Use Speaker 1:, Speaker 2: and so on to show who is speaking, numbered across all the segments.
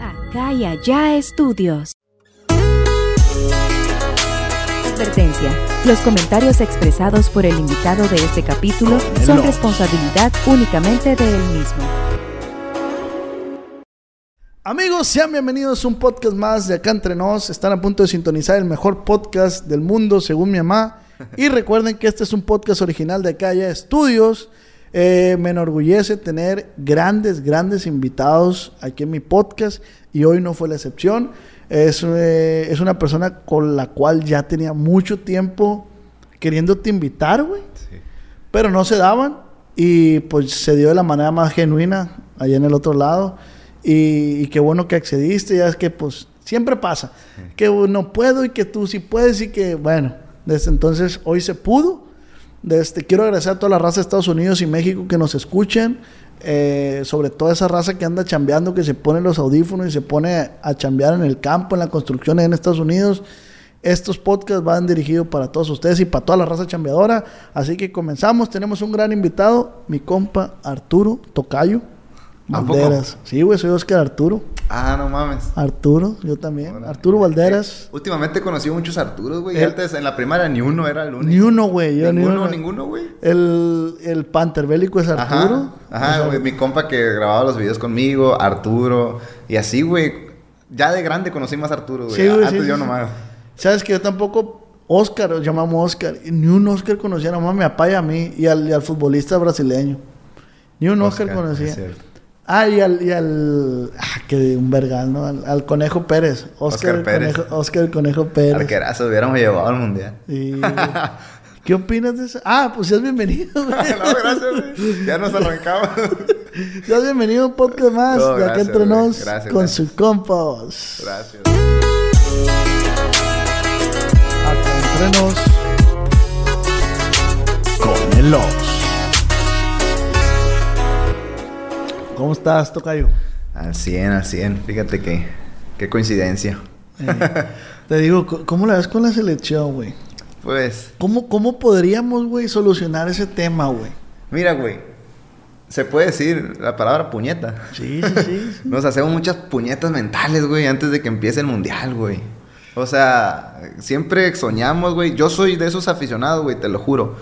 Speaker 1: Acá y allá estudios. Advertencia. Los comentarios expresados por el invitado de este capítulo son responsabilidad únicamente de él mismo.
Speaker 2: Amigos, sean bienvenidos a un podcast más de acá entre nos. Están a punto de sintonizar el mejor podcast del mundo, según mi mamá. Y recuerden que este es un podcast original de acá ya Estudios. Eh, me enorgullece tener grandes, grandes invitados aquí en mi podcast y hoy no fue la excepción. Es, eh, es una persona con la cual ya tenía mucho tiempo queriéndote invitar, güey. Pero no se daban y pues se dio de la manera más genuina allá en el otro lado. Y, y qué bueno que accediste, ya es que pues siempre pasa. Que no puedo y que tú sí puedes y que bueno, desde entonces hoy se pudo. Desde, quiero agradecer a toda la raza de Estados Unidos y México que nos escuchen. eh, sobre todo esa raza que anda chambeando, que se pone los audífonos y se pone a chambear en el campo, en la construcción en Estados Unidos. Estos podcasts van dirigidos para todos ustedes y para toda la raza chambeadora. Así que comenzamos. Tenemos un gran invitado, mi compa Arturo Tocayo. Valderas. Sí, güey, soy Oscar Arturo.
Speaker 3: Ah, no mames.
Speaker 2: Arturo, yo también. Arturo Valderas.
Speaker 3: Últimamente he conocido muchos Arturos, güey. y
Speaker 2: El-
Speaker 3: Antes en la primaria ni uno era el único.
Speaker 2: Ni uno, güey. Yo
Speaker 3: Ninguno,
Speaker 2: uno.
Speaker 3: ninguno, güey.
Speaker 2: El, el Panther bélico es Arturo.
Speaker 3: Ajá, ajá,
Speaker 2: O sea,
Speaker 3: güey. Mi compa que grababa los videos conmigo, Arturo. Y así, güey. Ya de grande conocí más a Arturo, güey.
Speaker 2: Sí, güey,
Speaker 3: Antes
Speaker 2: sí,
Speaker 3: yo
Speaker 2: sí.
Speaker 3: nomás.
Speaker 2: Sabes que yo tampoco, Oscar, lo llamamos Oscar, y ni un Oscar conocía, nomás me apaya a mí y al, y al futbolista brasileño. Ni un Oscar, conocía. Ah, y al, y al, ah, que un vergal, ¿no? Al, al Conejo Pérez. Oscar,
Speaker 3: Oscar Pérez.
Speaker 2: Conejo, Oscar el Conejo Pérez.
Speaker 3: Arquerazo, hubiéramos llevado al mundial.
Speaker 2: Y- ¿Qué opinas de eso? Ah, pues seas bienvenido,
Speaker 3: no, gracias, güey. Ya nos arrancamos.
Speaker 2: Seas bienvenido a un podcast más
Speaker 3: No,
Speaker 2: de acá
Speaker 3: gracias,
Speaker 2: entre
Speaker 3: güey.
Speaker 2: nos
Speaker 3: Gracias,
Speaker 2: con
Speaker 3: gracias.
Speaker 2: su compas.
Speaker 3: Gracias.
Speaker 2: Acá entre nos con el Ox. ¿Cómo estás, Tocayo?
Speaker 3: Al 100, al 100. Fíjate que... Qué coincidencia.
Speaker 2: Eh, te digo, ¿cómo la ves con la selección, güey?
Speaker 3: Pues...
Speaker 2: ¿Cómo, ¿Cómo podríamos, güey, solucionar ese tema, güey?
Speaker 3: Mira, güey. Se puede decir la palabra puñeta.
Speaker 2: Sí, sí, sí. sí.
Speaker 3: Nos hacemos muchas puñetas mentales, güey, antes de que empiece el mundial, güey. O sea, siempre soñamos, güey. Yo soy de esos aficionados, güey, te lo juro.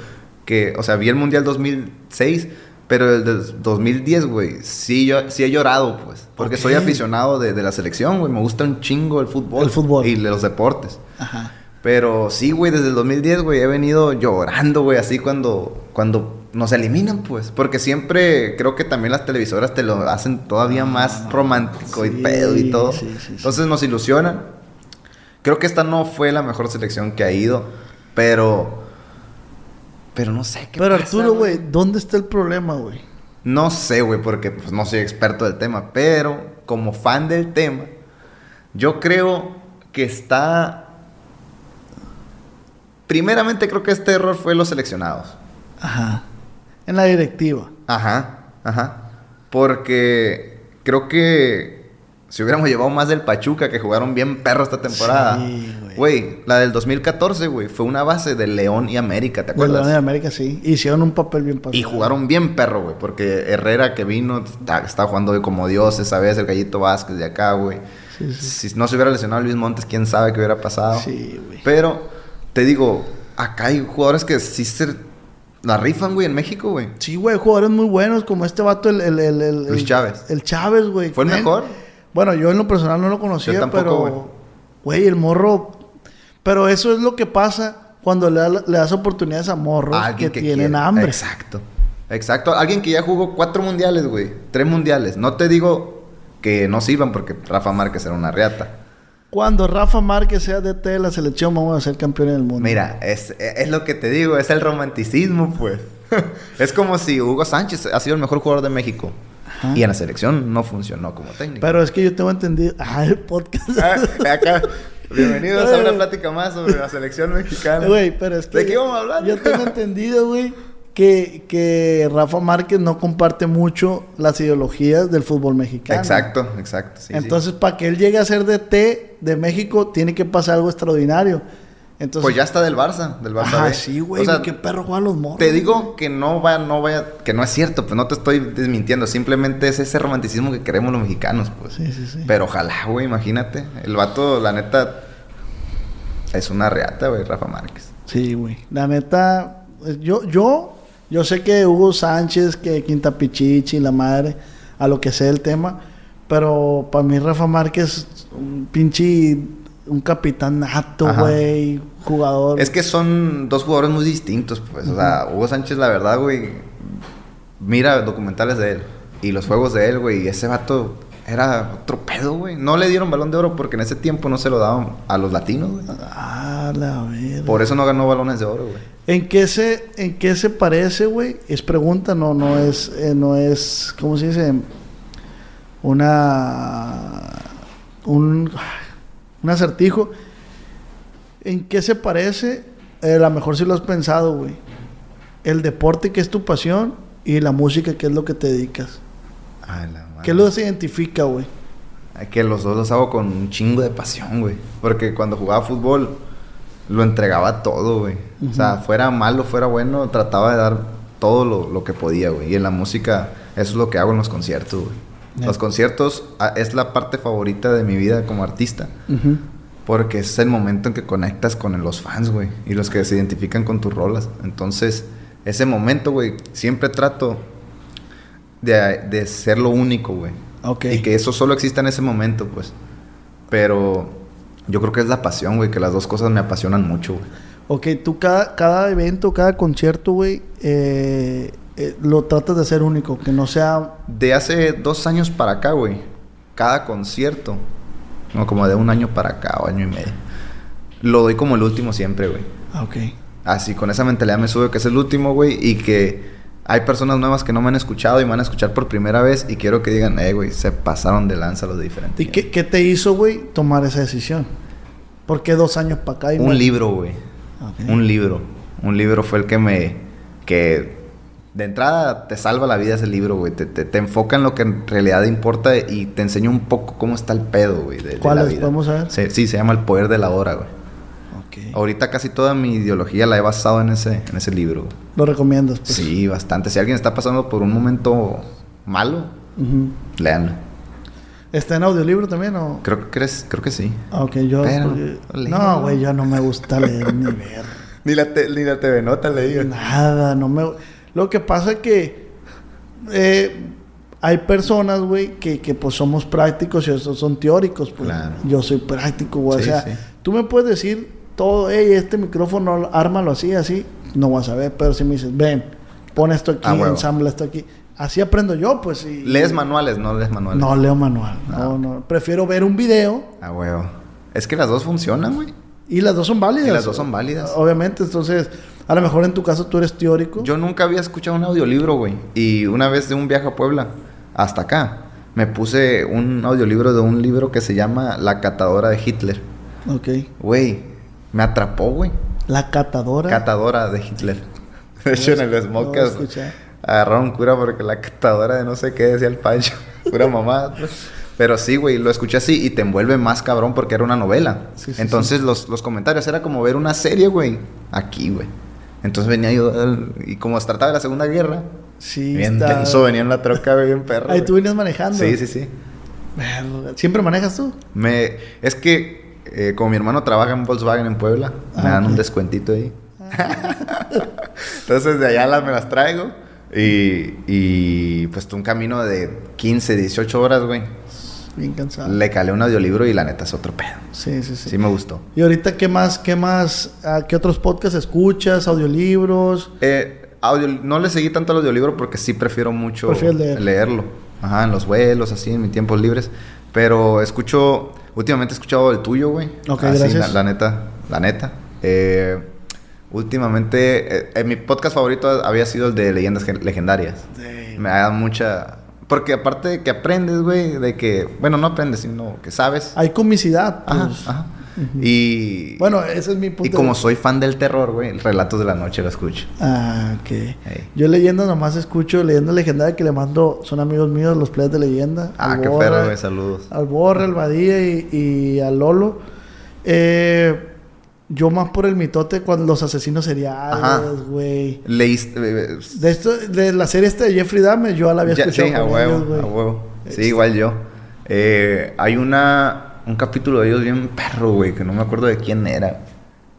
Speaker 3: Que, o sea, vi el mundial 2006, pero el del 2010, güey, sí, yo, sí he llorado, pues. Porque soy aficionado de, de la selección, güey. Me gusta un chingo el fútbol.
Speaker 2: El fútbol.
Speaker 3: Y los deportes.
Speaker 2: Ajá.
Speaker 3: Pero sí, güey, desde el 2010, güey, he venido llorando, güey, así cuando, cuando nos eliminan, pues. Porque siempre creo que también las televisoras te lo hacen todavía más romántico
Speaker 2: Ah, sí,
Speaker 3: y pedo y todo.
Speaker 2: sí, sí, sí.
Speaker 3: Entonces nos ilusionan. Creo que esta no fue la mejor selección que ha ido, pero... Pero no sé qué
Speaker 2: Pero
Speaker 3: pasa,
Speaker 2: Arturo, güey, ¿dónde está el problema, güey?
Speaker 3: No sé, güey, porque pues, no soy experto del tema, pero como fan del tema, yo creo que está... Primeramente creo que este error fue los seleccionados.
Speaker 2: Ajá. En la directiva.
Speaker 3: Ajá, ajá. Porque creo que si hubiéramos llevado más del Pachuca, que jugaron bien perro esta temporada.
Speaker 2: Sí, güey.
Speaker 3: Güey, la del 2014, güey, fue una base de León y América, ¿te
Speaker 2: De
Speaker 3: acuerdas?
Speaker 2: de América, sí. Hicieron un papel bien pasado.
Speaker 3: Y jugaron bien perro, güey. Porque Herrera que vino, está- estaba jugando como Dios esa vez, el gallito Vázquez de acá, güey.
Speaker 2: Sí, sí.
Speaker 3: Si no se hubiera lesionado Luis Montes, quién sabe qué hubiera pasado.
Speaker 2: Sí, güey.
Speaker 3: Pero, te digo, acá hay jugadores que sí se la rifan, güey, en México, güey.
Speaker 2: Sí, güey, jugadores muy buenos, como este vato, el... el, el, el-
Speaker 3: Luis Chávez.
Speaker 2: El Chávez, güey.
Speaker 3: ¿Fue el mejor?
Speaker 2: Bueno, yo en lo personal no lo conocía,
Speaker 3: tampoco,
Speaker 2: pero... Güey, el morro... Pero eso es lo que pasa cuando le, da- le das oportunidades a morros
Speaker 3: A
Speaker 2: que,
Speaker 3: alguien
Speaker 2: tienen
Speaker 3: quiere.
Speaker 2: hambre.
Speaker 3: Exacto. Exacto. Alguien que ya jugó cuatro mundiales, güey. Tres mundiales. No te digo que no sirvan porque Rafa Márquez era una reata.
Speaker 2: Cuando Rafa Márquez sea DT de la selección, vamos a ser campeones del mundo.
Speaker 3: Mira, es, es lo que te digo, es el romanticismo, pues. es como si Hugo Sánchez ha sido el mejor jugador de México.
Speaker 2: Ajá.
Speaker 3: Y en la selección no funcionó como técnico.
Speaker 2: Pero es que yo tengo entendido... Ah, el podcast...
Speaker 3: Ah, acá. Bienvenidos a una plática más sobre la selección mexicana.
Speaker 2: Güey, pero es que...
Speaker 3: ¿De qué íbamos a hablar?
Speaker 2: Yo tengo entendido, güey, que, que Rafa Márquez no comparte mucho las ideologías del fútbol mexicano.
Speaker 3: Exacto, exacto. sí, sí.
Speaker 2: Entonces, para que él llegue a ser DT de México, tiene que pasar algo extraordinario. Entonces,
Speaker 3: Pues ya está del Barça, del Barça.
Speaker 2: Ajá,
Speaker 3: B.
Speaker 2: sí, güey.
Speaker 3: O sea,
Speaker 2: qué perro juegan los morros.
Speaker 3: te digo que no va, no vaya, que no es cierto, pues no te estoy desmintiendo. Simplemente es ese romanticismo que queremos los mexicanos, pues.
Speaker 2: Sí, sí, sí.
Speaker 3: Pero ojalá, güey, imagínate. El vato, la neta, es una reata, güey, Rafa Márquez.
Speaker 2: Sí, güey. La neta, eh, yo, yo, yo sé que Hugo Sánchez, que Quinta Pichichi, la madre, a lo que sea el tema, pero para mí Rafa Márquez, un pinche, un capitán nato, güey, jugador.
Speaker 3: Es que son dos jugadores muy distintos, pues. O sea, Hugo Sánchez, la verdad, güey, mira documentales de él y los juegos de él, güey, y ese vato era otro pedo, güey. No le dieron balón de oro porque en ese tiempo no se lo daban a los latinos, güey.
Speaker 2: Ah, la verga.
Speaker 3: Por eso no ganó balones de oro, güey.
Speaker 2: ¿En qué se, en qué se parece, güey? Es pregunta, no, no es, eh, no es, ¿cómo se dice? Una, un, un acertijo. ¿En qué se parece? Eh, a lo mejor si lo has pensado, güey. El deporte que es tu pasión y la música que es lo que te dedicas.
Speaker 3: Ay, la madre.
Speaker 2: ¿Qué los identifica, güey?
Speaker 3: Ay, Que los dos los hago con un chingo de pasión, güey. Porque cuando jugaba fútbol, lo entregaba todo, güey. O sea, fuera malo, fuera bueno, trataba de dar todo lo, lo que podía, güey. Y en la música, eso es lo que hago en los conciertos, güey.
Speaker 2: Ya.
Speaker 3: Los conciertos ah, es la parte favorita de mi vida como artista.
Speaker 2: Ujú.
Speaker 3: Porque es el momento en que conectas con los fans, güey. Y los que se identifican con tus rolas. Entonces, ese momento, güey, siempre trato de, de ser lo único, güey.
Speaker 2: Ok.
Speaker 3: Y que eso solo exista en ese momento, pues. Pero yo creo que es la pasión, güey, que las dos cosas me apasionan mucho, güey.
Speaker 2: Ok, tú cada, cada evento, cada concierto, güey, eh, eh, lo tratas de hacer único, que no sea...
Speaker 3: De hace dos años para acá, güey, cada concierto, no, como de un año para acá o año y medio, lo doy como el último siempre, güey.
Speaker 2: Ah, Ok.
Speaker 3: Así, con esa mentalidad me sube que es el último, güey, y que hay personas nuevas que no me han escuchado y me van a escuchar por primera vez y quiero que digan, eh, güey, se pasaron de lanza los diferentes.
Speaker 2: ¿Y qué, qué te hizo, güey, tomar esa decisión? ¿Por qué dos años para acá? y
Speaker 3: Un libro, güey.
Speaker 2: Ok.
Speaker 3: Un libro. Un libro fue el que me... que de entrada te salva la vida ese libro, güey. Te, te, te enfoca en lo que en realidad importa y te enseña un poco cómo está el pedo, güey, de, de
Speaker 2: ¿Cuál
Speaker 3: la
Speaker 2: es?
Speaker 3: vida.
Speaker 2: ¿Podemos saber?
Speaker 3: Sí, sí, se llama El Poder de la Hora, güey.
Speaker 2: Ok.
Speaker 3: Ahorita casi toda mi ideología la he basado en ese, en ese libro. güey.
Speaker 2: Lo recomiendas, pues.
Speaker 3: Sí, bastante. Si alguien está pasando por un momento malo,
Speaker 2: Ujú.
Speaker 3: léanlo.
Speaker 2: ¿Está en audiolibro también o...?
Speaker 3: Creo que, crees, creo que sí.
Speaker 2: Ah, Ok, yo...
Speaker 3: Pero,
Speaker 2: porque-
Speaker 3: léelo.
Speaker 2: No, güey, ya no me gusta leer ni ver.
Speaker 3: Ni la, te- ni la TV Nota le digo.
Speaker 2: Nada, no me... Lo que pasa es que eh, hay personas, güey, que, que pues somos prácticos y esos son teóricos. Pues.
Speaker 3: Claro.
Speaker 2: Yo soy práctico, güey.
Speaker 3: Sí,
Speaker 2: o sea,
Speaker 3: sí.
Speaker 2: tú me puedes decir todo, hey, este micrófono, ármalo así, así. No vas a ver, pero si me dices, ven, pon esto aquí,
Speaker 3: Ah,
Speaker 2: ensambla esto aquí. Así aprendo yo, pues. Y,
Speaker 3: ¿Lees manuales? No lees manuales.
Speaker 2: No leo manual. No, no. Prefiero ver un video
Speaker 3: Ah, huevo. Es que las dos funcionan, güey.
Speaker 2: Y las dos son válidas.
Speaker 3: Y las dos son válidas.
Speaker 2: Obviamente, entonces, a lo mejor en tu caso tú eres teórico.
Speaker 3: Yo nunca había escuchado un audiolibro, güey. Y una vez de un viaje a Puebla, hasta acá, me puse un audiolibro de un libro que se llama La catadora de Hitler.
Speaker 2: Ok.
Speaker 3: Güey, me atrapó, güey.
Speaker 2: La catadora.
Speaker 3: Catadora de Hitler. De hecho, en el
Speaker 2: No
Speaker 3: Smokers
Speaker 2: escuchar.
Speaker 3: agarraron cura porque la catadora de no sé qué decía el Pancho. Pura mamá. Pero sí, güey, lo escuché así y te envuelve más cabrón porque era una novela.
Speaker 2: Sí, sí,
Speaker 3: Entonces Los, los comentarios era como ver una serie, güey. Aquí, güey. Entonces venía yo y como se trataba de la Segunda Guerra,
Speaker 2: Sí,
Speaker 3: bien
Speaker 2: está-
Speaker 3: tenso, venía en la troca, bien perro.
Speaker 2: Ahí tú venías manejando.
Speaker 3: Sí, sí, sí.
Speaker 2: ¿Siempre manejas tú?
Speaker 3: Me, es que eh, como mi hermano trabaja en Volkswagen en Puebla, me
Speaker 2: Ah,
Speaker 3: dan un descuentito ahí. Entonces de allá las, me las traigo. Y, y pues un camino de 15, 18 horas, güey.
Speaker 2: Bien cansado.
Speaker 3: Le calé un audiolibro y la neta es otro pedo.
Speaker 2: Sí, sí, sí.
Speaker 3: Sí me gustó.
Speaker 2: Y ahorita, ¿qué más, qué más, ah, qué otros podcasts escuchas, audiolibros?
Speaker 3: Eh, audio, no le seguí tanto al audiolibro porque sí prefiero mucho
Speaker 2: leer.
Speaker 3: leerlo. Ajá, en los vuelos, así, en mis tiempos libres. Pero escucho, últimamente he escuchado el tuyo, güey.
Speaker 2: Ok,
Speaker 3: Así,
Speaker 2: gracias.
Speaker 3: La, la neta, la neta. Eh, últimamente, eh, eh, mi podcast favorito había sido el de Leyendas Gen- Legendarias.
Speaker 2: Sí.
Speaker 3: Me da mucha... Porque aparte de que aprendes, güey, de que... Bueno, no aprendes, sino que sabes.
Speaker 2: Hay comicidad,
Speaker 3: Ajá,
Speaker 2: pues.
Speaker 3: ajá. Y...
Speaker 2: Bueno, ese es mi punto.
Speaker 3: y como soy fan del terror, güey, Relatos de la Noche lo escucho.
Speaker 2: Ah, ok. Yo leyenda nomás escucho leyenda legendaria que le mando, son amigos míos los players de leyenda.
Speaker 3: Ah, qué perro, güey, saludos.
Speaker 2: Al Borre, al Badía y, y al Lolo. Eh, Yo más por el mitote cuando los asesinos seriales, güey.
Speaker 3: Leíste. eh,
Speaker 2: De esto, de la serie esta de Jeffrey Dahmer, yo la había
Speaker 3: ya-
Speaker 2: escuchado
Speaker 3: sí, a huevo,
Speaker 2: ellos,
Speaker 3: a huevo. Sí,
Speaker 2: Este.
Speaker 3: igual yo. Eh, hay una. Un capítulo de ellos bien perro, güey, que no me acuerdo de quién era.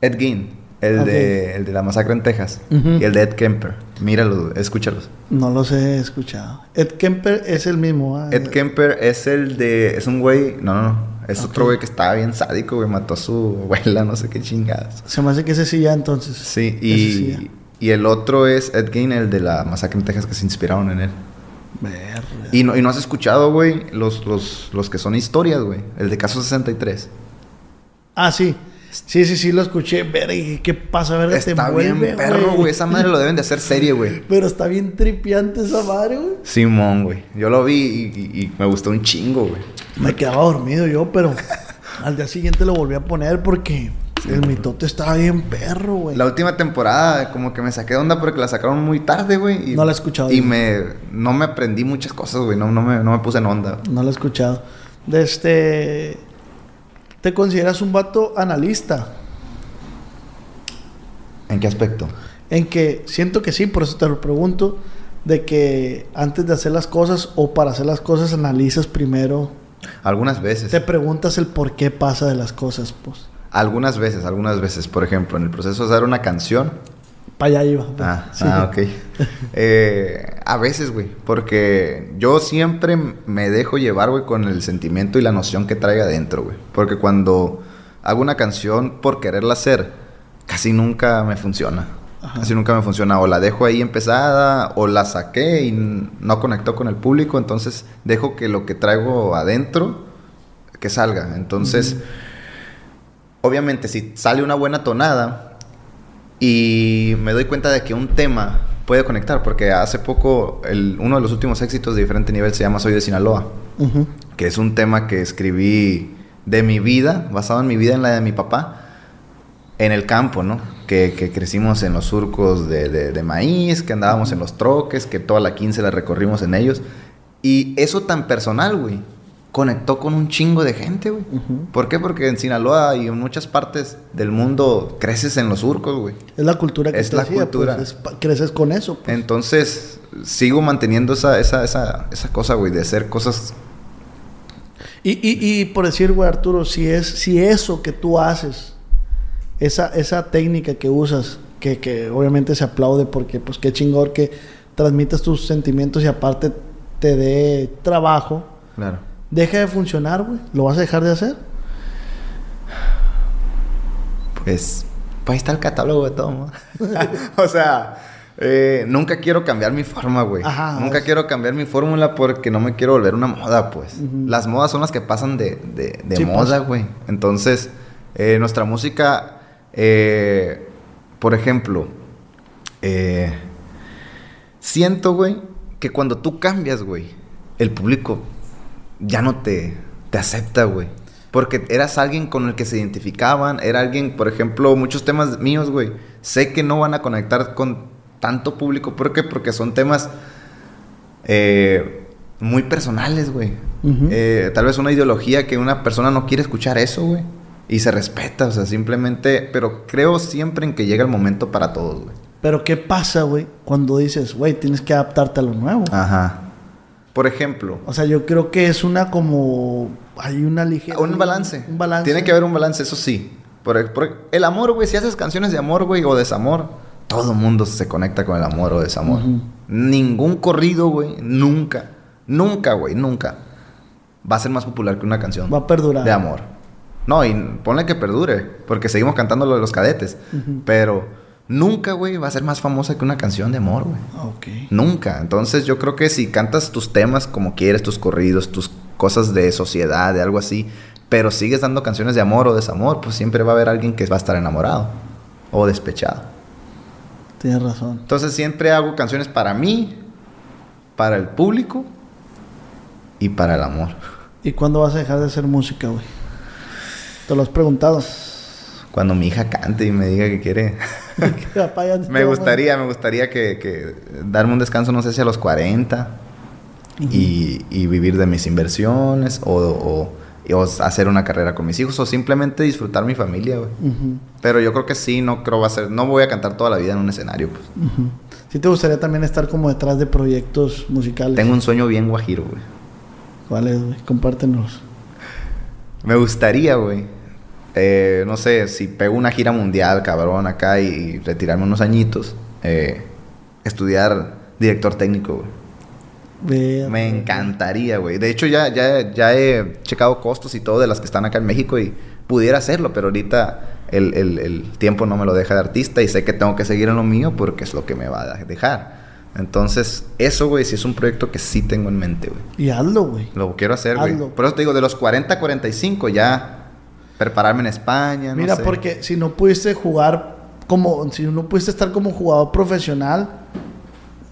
Speaker 3: Ed Gein, el, de, el de la masacre en Texas. Y el de Ed Kemper. Míralos, escúchalos.
Speaker 2: No los he escuchado. Ed Kemper es el mismo, ¿ah?
Speaker 3: Ed Kemper es el de. Es un güey. No, no, no. Es otro güey que estaba bien sádico, güey. Mató a su abuela, no sé qué chingadas.
Speaker 2: Se me hace que ese sí ya entonces.
Speaker 3: Sí, y, y el otro es Ed Gein, el de la masacre en Texas, que se inspiraron en él.
Speaker 2: Verga.
Speaker 3: Y no, y no has escuchado, güey, los, los, los que son historias, güey. El de Caso 63.
Speaker 2: Ah, sí. Sí, sí, sí, lo escuché. Verga, ¿qué pasa? Verga, te
Speaker 3: Está
Speaker 2: envuelve,
Speaker 3: bien perro, güey. Esa madre lo deben de hacer serie, güey.
Speaker 2: Pero está bien tripiante esa madre, güey.
Speaker 3: Simón, güey. Yo lo vi y, y- y me gustó un chingo, güey.
Speaker 2: Me quedaba dormido yo, pero al día siguiente lo volví a poner porque el mitote estaba bien perro, güey.
Speaker 3: La última temporada, como que me saqué de onda porque la sacaron muy tarde, güey.
Speaker 2: No la he escuchado
Speaker 3: Y
Speaker 2: yo.
Speaker 3: me, no me aprendí muchas cosas, güey. No, no, me, no me puse en onda.
Speaker 2: No lo he escuchado. De este. ¿Te consideras un vato analista?
Speaker 3: ¿En qué aspecto?
Speaker 2: En que siento que sí, por eso te lo pregunto. De que antes de hacer las cosas o para hacer las cosas analizas primero.
Speaker 3: Algunas veces.
Speaker 2: Te preguntas el por qué pasa de las cosas, pues.
Speaker 3: Algunas veces, algunas veces. Por ejemplo, en el proceso de hacer una canción.
Speaker 2: Para allá iba.
Speaker 3: Ah,
Speaker 2: Sí.
Speaker 3: ah, ok. Eh, a veces, güey. Porque yo siempre me dejo llevar, güey, con el sentimiento y la noción que traiga adentro, güey. Porque cuando hago una canción por quererla hacer, casi nunca me funciona.
Speaker 2: Ajá.
Speaker 3: Casi nunca me funciona. O la dejo ahí empezada, o la saqué y no conectó con el público. Entonces dejo que lo que traigo adentro, que salga. Entonces, obviamente, si sale una buena tonada y me doy cuenta de que un tema puede conectar, porque hace poco el- uno de los últimos éxitos de diferente nivel se llama Soy de Sinaloa, que es un tema que escribí de mi vida, basado en mi vida, en la de mi papá, en el campo, ¿no? Que, que crecimos en los surcos de, de- de maíz, que andábamos en los troques, que toda la 15 la recorrimos en ellos. Y eso tan personal, güey, conectó con un chingo de gente, güey. ¿Por qué? Porque en Sinaloa y en muchas partes del mundo creces en los surcos, güey.
Speaker 2: Es la cultura que
Speaker 3: Es
Speaker 2: te
Speaker 3: la
Speaker 2: decía,
Speaker 3: cultura.
Speaker 2: pues, es pa- creces con eso. pues.
Speaker 3: Entonces, sigo manteniendo esa, esa, esa, esa cosa, güey, de hacer cosas.
Speaker 2: Y, y, y por decir, güey, Arturo, si es, si eso que tú haces, esa, esa técnica que usas, que, que obviamente se aplaude porque pues qué chingón que transmitas tus sentimientos y aparte te dé trabajo,
Speaker 3: Claro.
Speaker 2: Deja de funcionar, güey. ¿Lo vas a dejar de hacer?
Speaker 3: Pues, pues ahí está el catálogo de todo, ¿no? o sea, eh, nunca quiero cambiar mi forma, güey.
Speaker 2: Ajá,
Speaker 3: Nunca
Speaker 2: es-
Speaker 3: quiero cambiar mi fórmula porque no me quiero volver una moda, pues. Las modas son las que pasan de, de, de
Speaker 2: Sí,
Speaker 3: moda,
Speaker 2: pues.
Speaker 3: güey. Entonces, eh, nuestra música, eh, por ejemplo, siento, güey, que cuando tú cambias, güey, el público ya no te, te acepta, güey. Porque eras alguien con el que se identificaban, era alguien, por ejemplo, muchos temas míos, güey, sé que no van a conectar con tanto público. ¿Por qué? Porque son temas eh, muy personales, güey. Eh, tal vez una ideología que una persona no quiere escuchar eso, güey. Y se respeta, o sea, simplemente... Pero creo siempre en que llega el momento para todos, güey.
Speaker 2: Pero ¿qué pasa, güey, cuando dices, güey, tienes que adaptarte a lo nuevo?
Speaker 3: Ajá. Por ejemplo,
Speaker 2: O sea, yo creo que es una como... Hay una ligera...
Speaker 3: un balance.
Speaker 2: Un balance.
Speaker 3: Tiene que haber un balance, eso sí. Por, por- el amor, güey, si haces canciones de amor, güey, o desamor, todo mundo se conecta con el amor o desamor.
Speaker 2: Ujú.
Speaker 3: Ningún corrido, güey, nunca, nunca, güey, nunca va a ser más popular que una canción
Speaker 2: Va a perdurar.
Speaker 3: de amor. No, y ponle que perdure, porque seguimos cantando lo de los cadetes. Pero nunca, güey, va a ser más famosa que una canción de amor, güey.
Speaker 2: Ok.
Speaker 3: Nunca. Entonces yo creo que si cantas tus temas como quieres, tus corridos, tus cosas de sociedad, de algo así, pero sigues dando canciones de amor o desamor, pues siempre va a haber alguien que va a estar enamorado o despechado.
Speaker 2: Tienes razón.
Speaker 3: Entonces siempre hago canciones para mí, para el público y para el amor.
Speaker 2: ¿Y cuándo vas a dejar de hacer música, güey? ¿Te lo has preguntado?
Speaker 3: Cuando mi hija cante y me diga que quiere... Me gustaría, me gustaría que, que darme un descanso, no sé si a los 40 y, y vivir de mis inversiones o, o hacer una carrera con mis hijos o simplemente disfrutar mi familia, güey. Pero yo creo que sí, no creo va a ser, no voy a cantar toda la vida en un escenario, pues.
Speaker 2: ujú. ¿Sí te gustaría también estar como detrás de proyectos musicales?
Speaker 3: Tengo un sueño bien guajiro, güey.
Speaker 2: ¿Cuál es, güey? Compártenos.
Speaker 3: Me gustaría, güey. Eh, no sé, si pego una gira mundial, cabrón, acá y retirarme unos añitos, eh, estudiar director técnico, güey. Me encantaría, güey. De hecho, ya, ya, ya he checado costos y todo de las que están acá en México y pudiera hacerlo, pero ahorita el, el- el tiempo no me lo deja de artista y sé que tengo que seguir en lo mío porque es lo que me va a dejar. Entonces, eso, güey, sí es un proyecto que sí tengo en mente, güey.
Speaker 2: Y hazlo, güey.
Speaker 3: Lo quiero hacer, güey. Por eso te digo, de los 40 a 45 ya prepararme en España, no
Speaker 2: Mira,
Speaker 3: sé.
Speaker 2: porque si no pudiste jugar como, si no pudiste estar como jugador profesional,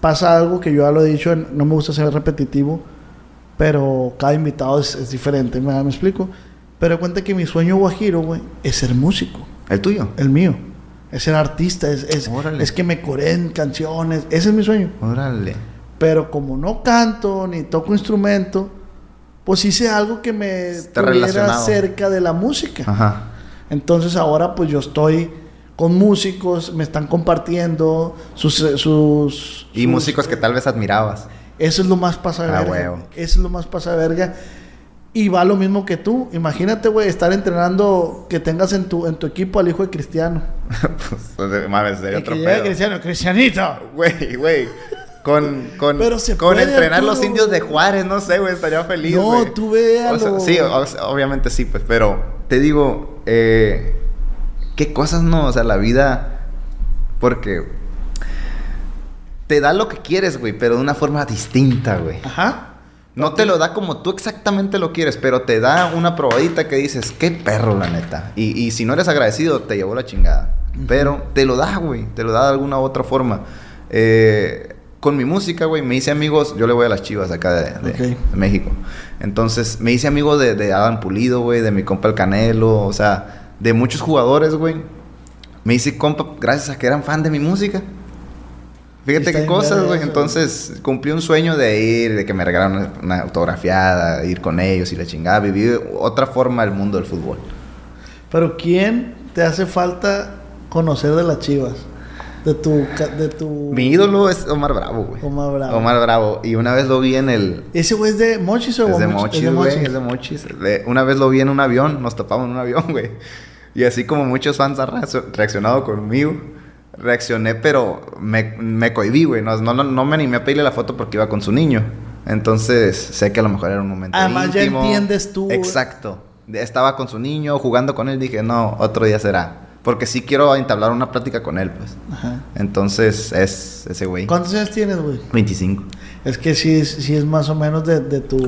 Speaker 2: pasa algo que yo ya lo he dicho, no me gusta ser repetitivo, pero cada invitado es, es diferente, ¿me, me explico? Pero cuenta que mi sueño guajiro, güey, es ser músico,
Speaker 3: ¿El tuyo?
Speaker 2: el mío. Es ser artista, es, es, es que me coreen canciones, ese es mi sueño.
Speaker 3: Órale.
Speaker 2: Pero como no canto ni toco instrumento, pues hice algo que me
Speaker 3: Está
Speaker 2: tuviera cerca de la música.
Speaker 3: Ajá.
Speaker 2: Entonces ahora pues yo estoy con músicos, me están compartiendo sus... eh, sus
Speaker 3: Y
Speaker 2: sus-
Speaker 3: músicos que tal vez admirabas.
Speaker 2: Eso es lo más pasa de
Speaker 3: Ah.
Speaker 2: Eso es lo más pasa de verga. Y va lo mismo que tú. Imagínate, güey, estar entrenando que tengas en tu, en tu equipo al hijo de Cristiano.
Speaker 3: pues, mames, sería
Speaker 2: que
Speaker 3: otro pedo.
Speaker 2: Cristiano, Cristianito.
Speaker 3: Güey, güey. Con, con,
Speaker 2: Pero se
Speaker 3: con
Speaker 2: puede,
Speaker 3: entrenar los
Speaker 2: Arturo.
Speaker 3: indios de Juárez, no sé, güey, estaría feliz.
Speaker 2: No,
Speaker 3: güey.
Speaker 2: tú ve a
Speaker 3: O sea,
Speaker 2: lo-
Speaker 3: Sí, o- obviamente sí, pues, pero te digo, eh, qué cosas no, o sea, la vida, porque te da lo que quieres, güey, pero de una forma distinta, güey.
Speaker 2: Ajá.
Speaker 3: No te lo da como tú exactamente lo quieres, pero te da una probadita que dices, qué perro, la neta. Y, y si no eres agradecido, te llevó la chingada. Pero te lo da, güey, te lo da de alguna u otra forma. Eh, con mi música, güey, me hice amigos, yo le voy a las chivas acá de, de-
Speaker 2: Ok.
Speaker 3: de México. Entonces, me hice amigo de, de Adam Pulido, güey, de mi compa el Canelo, o sea, de muchos jugadores, güey. Me hice compa gracias a que eran fan de mi música. Fíjate qué cosas, güey. Entonces, cumplí un sueño de ir, de que me regalaran una, una autografiada, ir con ellos y la chingada. Viví otra forma del mundo del fútbol.
Speaker 2: Pero ¿quién te hace falta conocer de las chivas? De tu... De tu
Speaker 3: Mi ídolo es Omar Bravo, güey.
Speaker 2: Omar Bravo.
Speaker 3: Omar Bravo. Y una vez lo vi en el...
Speaker 2: ¿Ese güey es de Mochis o
Speaker 3: Es de
Speaker 2: Guamuch-
Speaker 3: Mochis, güey. Es de Mochis. Le- Una vez lo vi en un avión. Nos topamos en un avión, güey. Y así como muchos fans han reaccio- reaccionado conmigo, reaccioné, pero me, me cohibí, güey. No, no, no, me animé a pedirle la foto porque iba con su niño. Entonces, sé que a lo mejor era un momento
Speaker 2: Además, ya
Speaker 3: íntimo.
Speaker 2: entiendes tú.
Speaker 3: Exacto. Estaba con su niño, jugando con él. Dije, no, otro día será. Porque sí quiero entablar una plática con él, pues.
Speaker 2: Ajá.
Speaker 3: Entonces, es ese güey.
Speaker 2: ¿Cuántos años tienes, güey?
Speaker 3: 25.
Speaker 2: Es que sí, es- sí es más o menos de, de tu...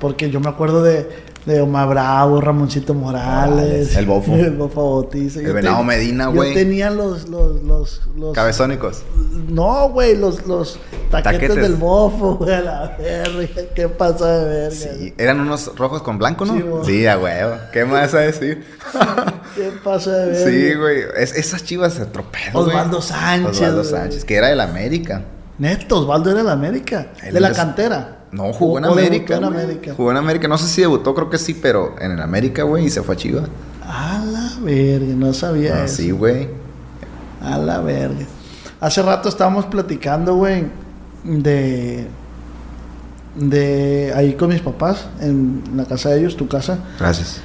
Speaker 2: Porque yo me acuerdo de, de Omar Bravo, Ramoncito Morales.
Speaker 3: Morales, el Bofo.
Speaker 2: El Bofo Bautizo.
Speaker 3: El
Speaker 2: Yo
Speaker 3: Venado
Speaker 2: ten-
Speaker 3: Medina,
Speaker 2: Yo
Speaker 3: güey.
Speaker 2: tenía los... los, los, los
Speaker 3: Cabezónicos.
Speaker 2: No, güey, los, los taquetes,
Speaker 3: Taquetes.
Speaker 2: del Bofo, güey, a la verga. ¿Qué pasa de verga?
Speaker 3: Sí, eran unos rojos con blanco, ¿no?
Speaker 2: Sí, güey.
Speaker 3: Sí, a huevo. ¿Qué más vas a decir?
Speaker 2: ¿Qué pasa de verga?
Speaker 3: sí, güey. Es- esas chivas se atropellan.
Speaker 2: Osvaldo Sánchez,
Speaker 3: Osvaldo. Sánchez, que era del América.
Speaker 2: Neto, Osvaldo era de la América. De la cantera.
Speaker 3: No, jugó en América.
Speaker 2: en
Speaker 3: güey.
Speaker 2: América.
Speaker 3: Jugó en América. No sé si debutó, creo que sí, pero en el América, güey, y se fue a Chivas.
Speaker 2: A la verga, no sabía
Speaker 3: Ah,
Speaker 2: eso.
Speaker 3: sí, güey.
Speaker 2: A la verga. Hace rato estábamos platicando, güey, de. de ahí con mis papás, en la casa de ellos, tu casa.
Speaker 3: Gracias.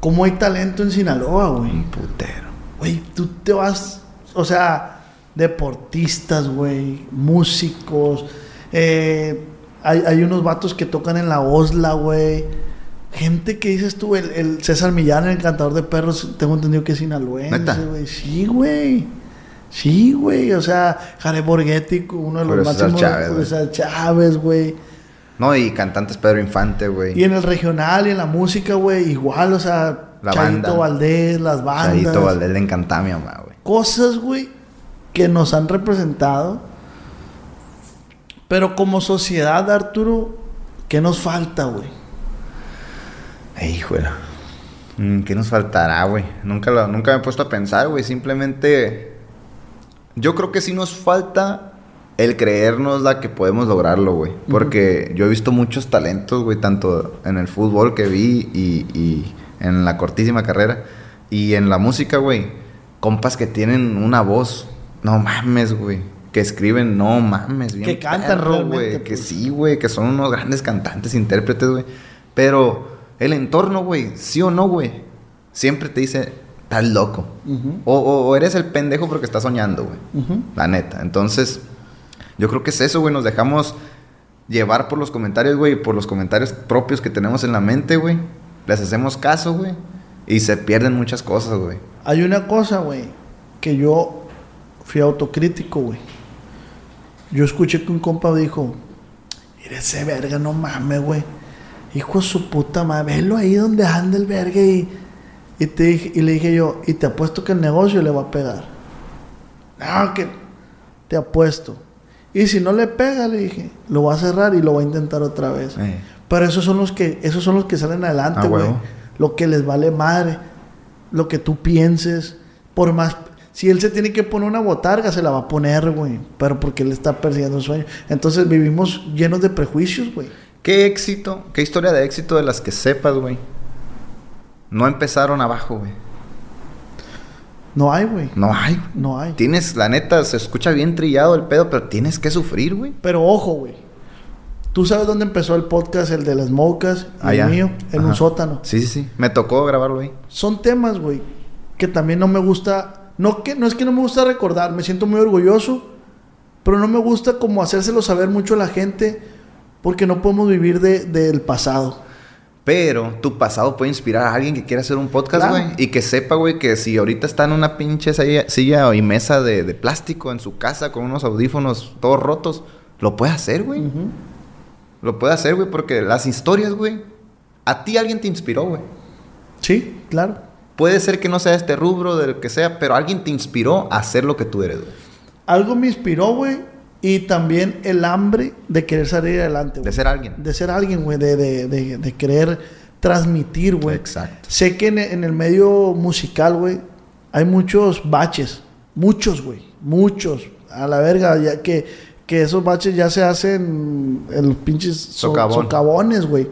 Speaker 2: ¿Cómo hay talento en Sinaloa, güey?
Speaker 3: Un putero.
Speaker 2: Güey, tú te vas, o sea, deportistas, güey, músicos. eh, hay, hay unos vatos que tocan en la Osla, güey. Gente que dices tú, el, el César Millán, el cantador de perros, tengo entendido que es sinaloense, güey. Sí, güey. Sí, güey. O sea, Jare Borghetti, uno de los máximos. César Chávez, güey.
Speaker 3: No, y cantantes Pedro Infante, güey.
Speaker 2: Y en el regional y en la música, güey, igual, o sea,
Speaker 3: La banda.
Speaker 2: Valdés, las bandas.
Speaker 3: Chayito Valdés le encantaba a mi mamá, güey.
Speaker 2: cosas, güey, que nos han representado. Pero como sociedad, Arturo, ¿qué nos falta, güey?
Speaker 3: Ey, Híjole. Mm, ¿Qué nos faltará, güey? Nunca, lo- nunca me he puesto a pensar, güey. Simplemente. Yo creo que sí nos falta el creernos la que podemos lograrlo, güey. Porque yo he visto muchos talentos, güey, tanto en el fútbol que vi y, y en la cortísima carrera y en la música, güey. Compas que tienen una voz, no mames, güey. Que escriben, no mames, bien
Speaker 2: Que cantan
Speaker 3: güey. Que
Speaker 2: pues.
Speaker 3: sí, güey, que son unos grandes cantantes, intérpretes, güey. Pero el entorno, güey, sí o no, güey, siempre te dice, estás loco. O, o- o eres el pendejo porque estás soñando, güey. La neta. Entonces, yo creo que es eso, güey. Nos dejamos llevar por los comentarios, güey. Por los comentarios propios que tenemos en la mente, güey. Les hacemos caso, güey. Y se pierden muchas cosas, güey.
Speaker 2: Hay una cosa, güey, que yo fui autocrítico, güey. Yo escuché que un compa dijo, mira ese verga, no mames, güey. Hijo de su puta madre, velo ahí donde anda el verga y, y, te dije- y le dije yo, y te apuesto que el negocio le va a pegar. No, que te apuesto. Y si no le pega, le dije, lo va a cerrar y lo va a intentar otra vez.
Speaker 3: Eh.
Speaker 2: Pero esos son los que, esos son los que salen adelante,
Speaker 3: Ah,
Speaker 2: güey. Lo que les vale madre. Lo que tú pienses. Por más. Si él se tiene que poner una botarga, se la va a poner, güey. Pero porque él está persiguiendo un sueño. Entonces vivimos llenos de prejuicios, güey.
Speaker 3: ¿Qué éxito, qué historia de éxito de las que sepas, güey? No empezaron abajo, güey.
Speaker 2: No hay, güey.
Speaker 3: No hay.
Speaker 2: No hay.
Speaker 3: Tienes, la neta, se escucha bien trillado el pedo, pero tienes que sufrir, güey.
Speaker 2: Pero ojo, güey. Tú sabes dónde empezó el podcast, el de las mocas, el mío, en un sótano.
Speaker 3: Sí, sí, sí. Me tocó grabarlo ahí.
Speaker 2: son temas, güey, que también no me gusta. No, que, no es que no me gusta recordar, me siento muy orgulloso, pero no me gusta como hacérselo saber mucho a la gente, porque no podemos vivir de- del pasado.
Speaker 3: Pero tu pasado puede inspirar a alguien que quiera hacer un podcast,
Speaker 2: Claro.
Speaker 3: güey. Y que sepa, güey, que si ahorita está en una pinche silla, silla y mesa de, de plástico en su casa con unos audífonos todos rotos, lo puede hacer, güey. Lo puede hacer, güey, porque las historias, güey, a ti alguien te inspiró, güey.
Speaker 2: Sí, claro.
Speaker 3: Puede ser que no sea este rubro, del que sea, pero alguien te inspiró a hacer lo que tú eres, güey.
Speaker 2: Algo me inspiró, güey, y también el hambre de querer salir adelante,
Speaker 3: De
Speaker 2: güey.
Speaker 3: ser alguien.
Speaker 2: De ser alguien, güey, de, de, de, de querer transmitir, güey.
Speaker 3: Exacto.
Speaker 2: Sé que en, en el medio musical, güey, hay muchos baches. Muchos, güey. Muchos. A la verga, ya que, que esos baches ya se hacen en los pinches so-
Speaker 3: Socavón.
Speaker 2: socavones, güey.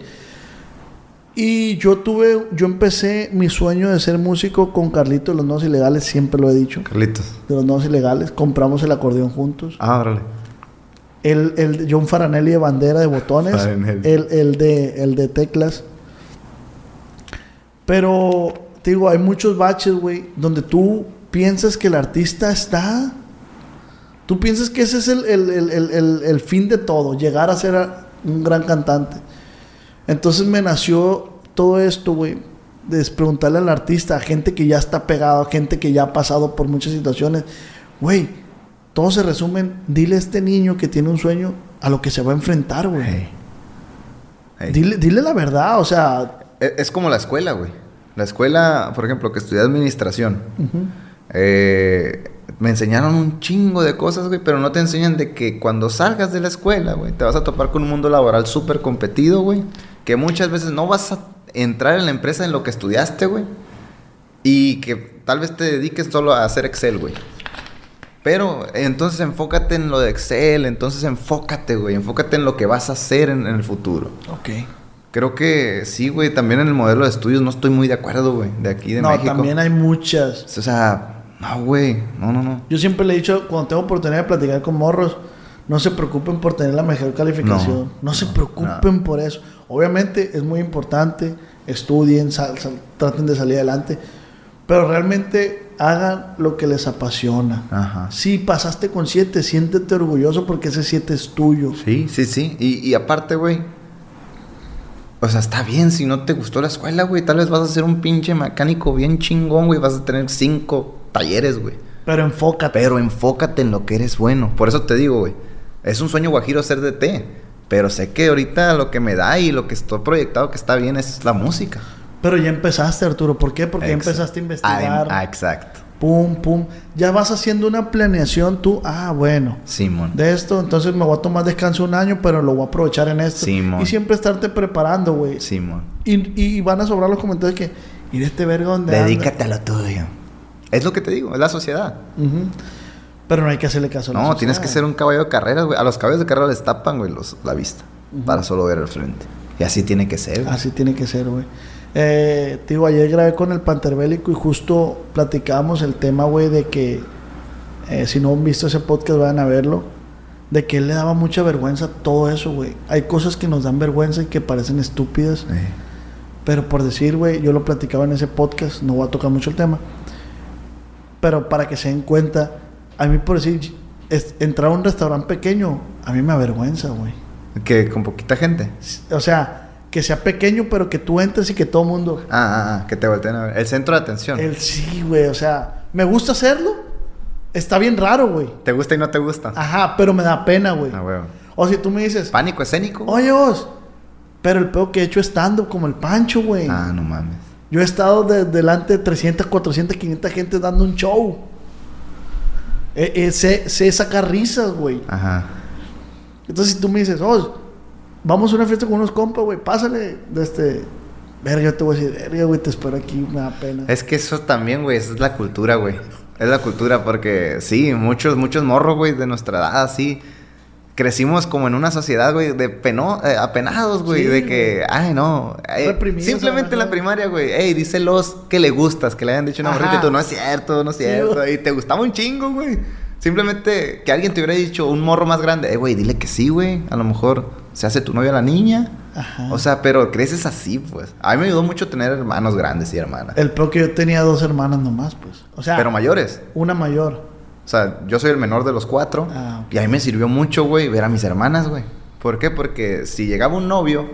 Speaker 2: Y yo tuve, yo empecé mi sueño de ser músico con Carlito de los Nodos Ilegales, siempre lo he dicho.
Speaker 3: Carlitos.
Speaker 2: De los Nodos Ilegales. Compramos el acordeón juntos.
Speaker 3: Ah, órale.
Speaker 2: El, el John Faranelli de bandera de botones.
Speaker 3: Faranelli.
Speaker 2: El, el de, el de teclas. Pero, te digo, hay muchos baches, güey, donde tú piensas que el artista está. Tú piensas que ese es el, el- el- el- el- el fin de todo, llegar a ser un gran cantante. Entonces me nació todo esto, güey, de preguntarle al artista, a gente que ya está pegado, a gente que ya ha pasado por muchas situaciones, güey, todo se resume en, dile a este niño que tiene un sueño a lo que se va a enfrentar, güey.
Speaker 3: Hey. Hey.
Speaker 2: Dile, dile la verdad, o sea,
Speaker 3: Es, es como la escuela, güey. La escuela, por ejemplo, que estudié administración. eh, me enseñaron un chingo de cosas, güey, pero no te enseñan de que cuando salgas de la escuela, güey, te vas a topar con un mundo laboral súper competido, güey. Que muchas veces no vas a entrar en la empresa en lo que estudiaste, güey. Y que tal vez te dediques solo a hacer Excel, güey. Pero entonces enfócate en lo de Excel, entonces enfócate, güey, enfócate en lo que vas a hacer en- en el futuro.
Speaker 2: ok.
Speaker 3: Creo que sí, güey. También en el modelo de estudios no estoy muy de acuerdo, güey. De aquí de
Speaker 2: no,
Speaker 3: México.
Speaker 2: también hay muchas.
Speaker 3: O sea, no, güey. No, no, no.
Speaker 2: Yo siempre le he dicho, cuando tengo oportunidad de platicar con morros, no se preocupen por tener la mejor calificación. No,
Speaker 3: No,
Speaker 2: se
Speaker 3: no,
Speaker 2: preocupen por eso. Obviamente es muy importante, estudien, sal- sal- traten de salir adelante, pero realmente hagan lo que les apasiona.
Speaker 3: Ajá.
Speaker 2: Si pasaste con siete, siéntete orgulloso porque ese siete es tuyo.
Speaker 3: Sí, sí, sí. Y, y aparte, güey. O sea, está bien si no te gustó la escuela, güey. Tal vez vas a ser un pinche mecánico bien chingón, güey. Vas a tener cinco talleres, güey.
Speaker 2: Pero enfócate.
Speaker 3: Pero enfócate en lo que eres bueno. Por eso te digo, güey. Es un sueño guajiro ser de té. Pero sé que ahorita lo que me da y lo que estoy proyectado que está bien es la música.
Speaker 2: Pero ya empezaste, Arturo. ¿Por qué? Porque ya empezaste a investigar.
Speaker 3: Ah, exacto.
Speaker 2: Pum, pum. Ya vas haciendo una planeación tú. Ah, bueno.
Speaker 3: Simón.
Speaker 2: de esto, entonces me voy a tomar descanso un año, pero lo voy a aprovechar en esto.
Speaker 3: Simón.
Speaker 2: y siempre estarte preparando, güey.
Speaker 3: Simón.
Speaker 2: Y, y van a sobrar los comentarios que, y de este verga donde anda?"
Speaker 3: Dedícate a lo tuyo. Es lo que te digo, es la sociedad.
Speaker 2: Ujú. Pero no hay que hacerle caso a la
Speaker 3: No, tienes que
Speaker 2: sociedad.
Speaker 3: ser un caballo de carreras, güey. A los caballos de carrera les tapan, güey, los, la vista. Para solo ver al frente. Y así tiene que ser, güey.
Speaker 2: Así tiene que ser, güey. Eh, digo, ayer grabé con el Panterbélico y justo platicábamos el tema, güey, de que eh, si no han visto ese podcast, vayan a verlo. De que él le daba mucha vergüenza todo eso, güey. Hay cosas que nos dan vergüenza y que parecen estúpidas.
Speaker 3: Eh,
Speaker 2: Pero por decir, güey, yo lo platicaba en ese podcast, no voy a tocar mucho el tema. Pero para que se den cuenta, a mí por decir, es- entrar a un restaurante pequeño, a mí me avergüenza, güey.
Speaker 3: Que con poquita gente.
Speaker 2: O sea, que sea pequeño, pero que tú entres y que todo el mundo...
Speaker 3: Ah, ah, ah, que te volteen a ver. El centro de atención.
Speaker 2: El sí, güey, o sea, me gusta hacerlo. Está bien raro, güey.
Speaker 3: ¿Te gusta y no te gusta?
Speaker 2: Ajá, pero me da pena, güey.
Speaker 3: Ah, huevo.
Speaker 2: O si tú me dices,
Speaker 3: Pánico escénico.
Speaker 2: oye, vos, pero el peor que he hecho es stand como el Pancho, güey.
Speaker 3: Ah, no mames.
Speaker 2: Yo he estado de- delante de 300, 400, 500 gente dando un show. Eh, eh, sé, sé sacar risas, güey.
Speaker 3: Ajá.
Speaker 2: Entonces, si tú me dices, oh, vamos a una fiesta con unos compas, güey, pásale de este. Verga, yo te voy a decir, verga, güey, te espero aquí, me da pena.
Speaker 3: Es que eso también, güey, esa es la cultura, güey. Es la cultura porque sí, muchos, muchos morros, güey, de nuestra edad, así. Crecimos como en una sociedad, güey, de peno, eh, apenados, güey,
Speaker 2: Sí,
Speaker 3: de que, ay, no.
Speaker 2: Reprimidos,
Speaker 3: simplemente en la primaria, güey, hey, díselos que le gustas, que le hayan dicho una morrita y tú, no es cierto, no es cierto. y te gustaba un chingo, güey. Simplemente que alguien te hubiera dicho, un morro más grande, eh, güey, dile que sí, güey. A lo mejor se hace tu novia la niña.
Speaker 2: Ajá.
Speaker 3: O sea, pero creces así, pues. A mí me ayudó mucho tener hermanos grandes y hermanas.
Speaker 2: El peor que yo tenía dos hermanas nomás, pues. O sea,
Speaker 3: Pero mayores.
Speaker 2: una mayor.
Speaker 3: O sea, yo soy el menor de los cuatro.
Speaker 2: Ah.
Speaker 3: Y a mí me sirvió mucho, güey, ver a mis hermanas, güey. ¿Por qué? Porque si llegaba un novio,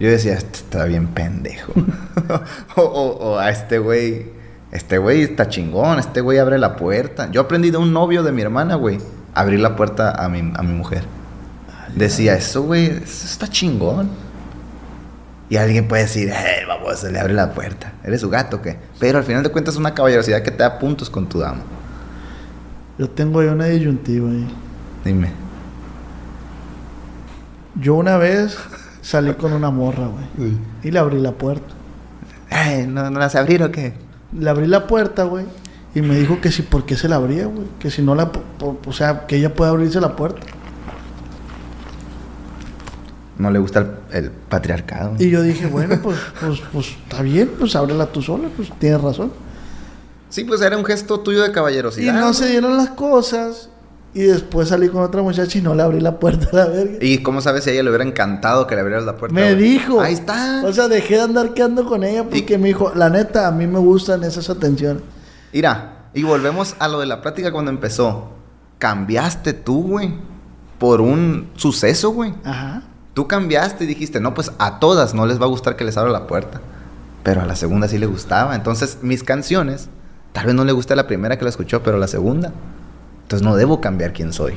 Speaker 3: yo decía, este está bien pendejo. o, o- o a este güey, este güey está chingón, este güey abre la puerta. Yo aprendí de un novio de mi hermana, güey, abrir la puerta a mi, a mi mujer. Decía, eso, güey, eso está chingón. Y alguien puede decir, eh, vamos, se le abre la puerta. ¿Eres su gato qué? Pero al final de cuentas es una caballerosidad que te da puntos con tu dama.
Speaker 2: Yo tengo ahí una disyuntiva ahí.
Speaker 3: Dime.
Speaker 2: Yo una vez salí con una morra, güey. Y le abrí la puerta.
Speaker 3: Ay, ¿no, ¿No las abrir o qué?
Speaker 2: Le abrí la puerta, güey. Y me dijo que si, ¿por qué se la abría, güey? Que si no la... po- po- O sea, que ella puede abrirse la puerta.
Speaker 3: No le gusta el, el patriarcado.
Speaker 2: Y yo dije, bueno, pues, pues, pues, está bien, pues ábrela tú sola, pues tienes razón.
Speaker 3: Sí, pues era un gesto tuyo de
Speaker 2: Y
Speaker 3: caballerosidad.
Speaker 2: no se dieron las cosas. Y después salí con otra muchacha y no le abrí la puerta a la verga.
Speaker 3: ¿Y cómo sabes si a ella le hubiera encantado que le abrieras la puerta?
Speaker 2: Me dijo.
Speaker 3: Ahí está.
Speaker 2: O sea, dejé de andar quedando con ella porque me dijo, la neta, a mí me gustan esas atenciones.
Speaker 3: Mira, y volvemos a lo de la plática cuando empezó. Cambiaste tú, güey, por un suceso, güey.
Speaker 2: Ajá.
Speaker 3: Tú cambiaste y dijiste, no, pues a todas no les va a gustar que les abra la puerta. Pero a la segunda sí le gustaba. Entonces, mis canciones, tal vez no le guste la primera que la escuchó, pero la segunda. Entonces no debo cambiar quién soy.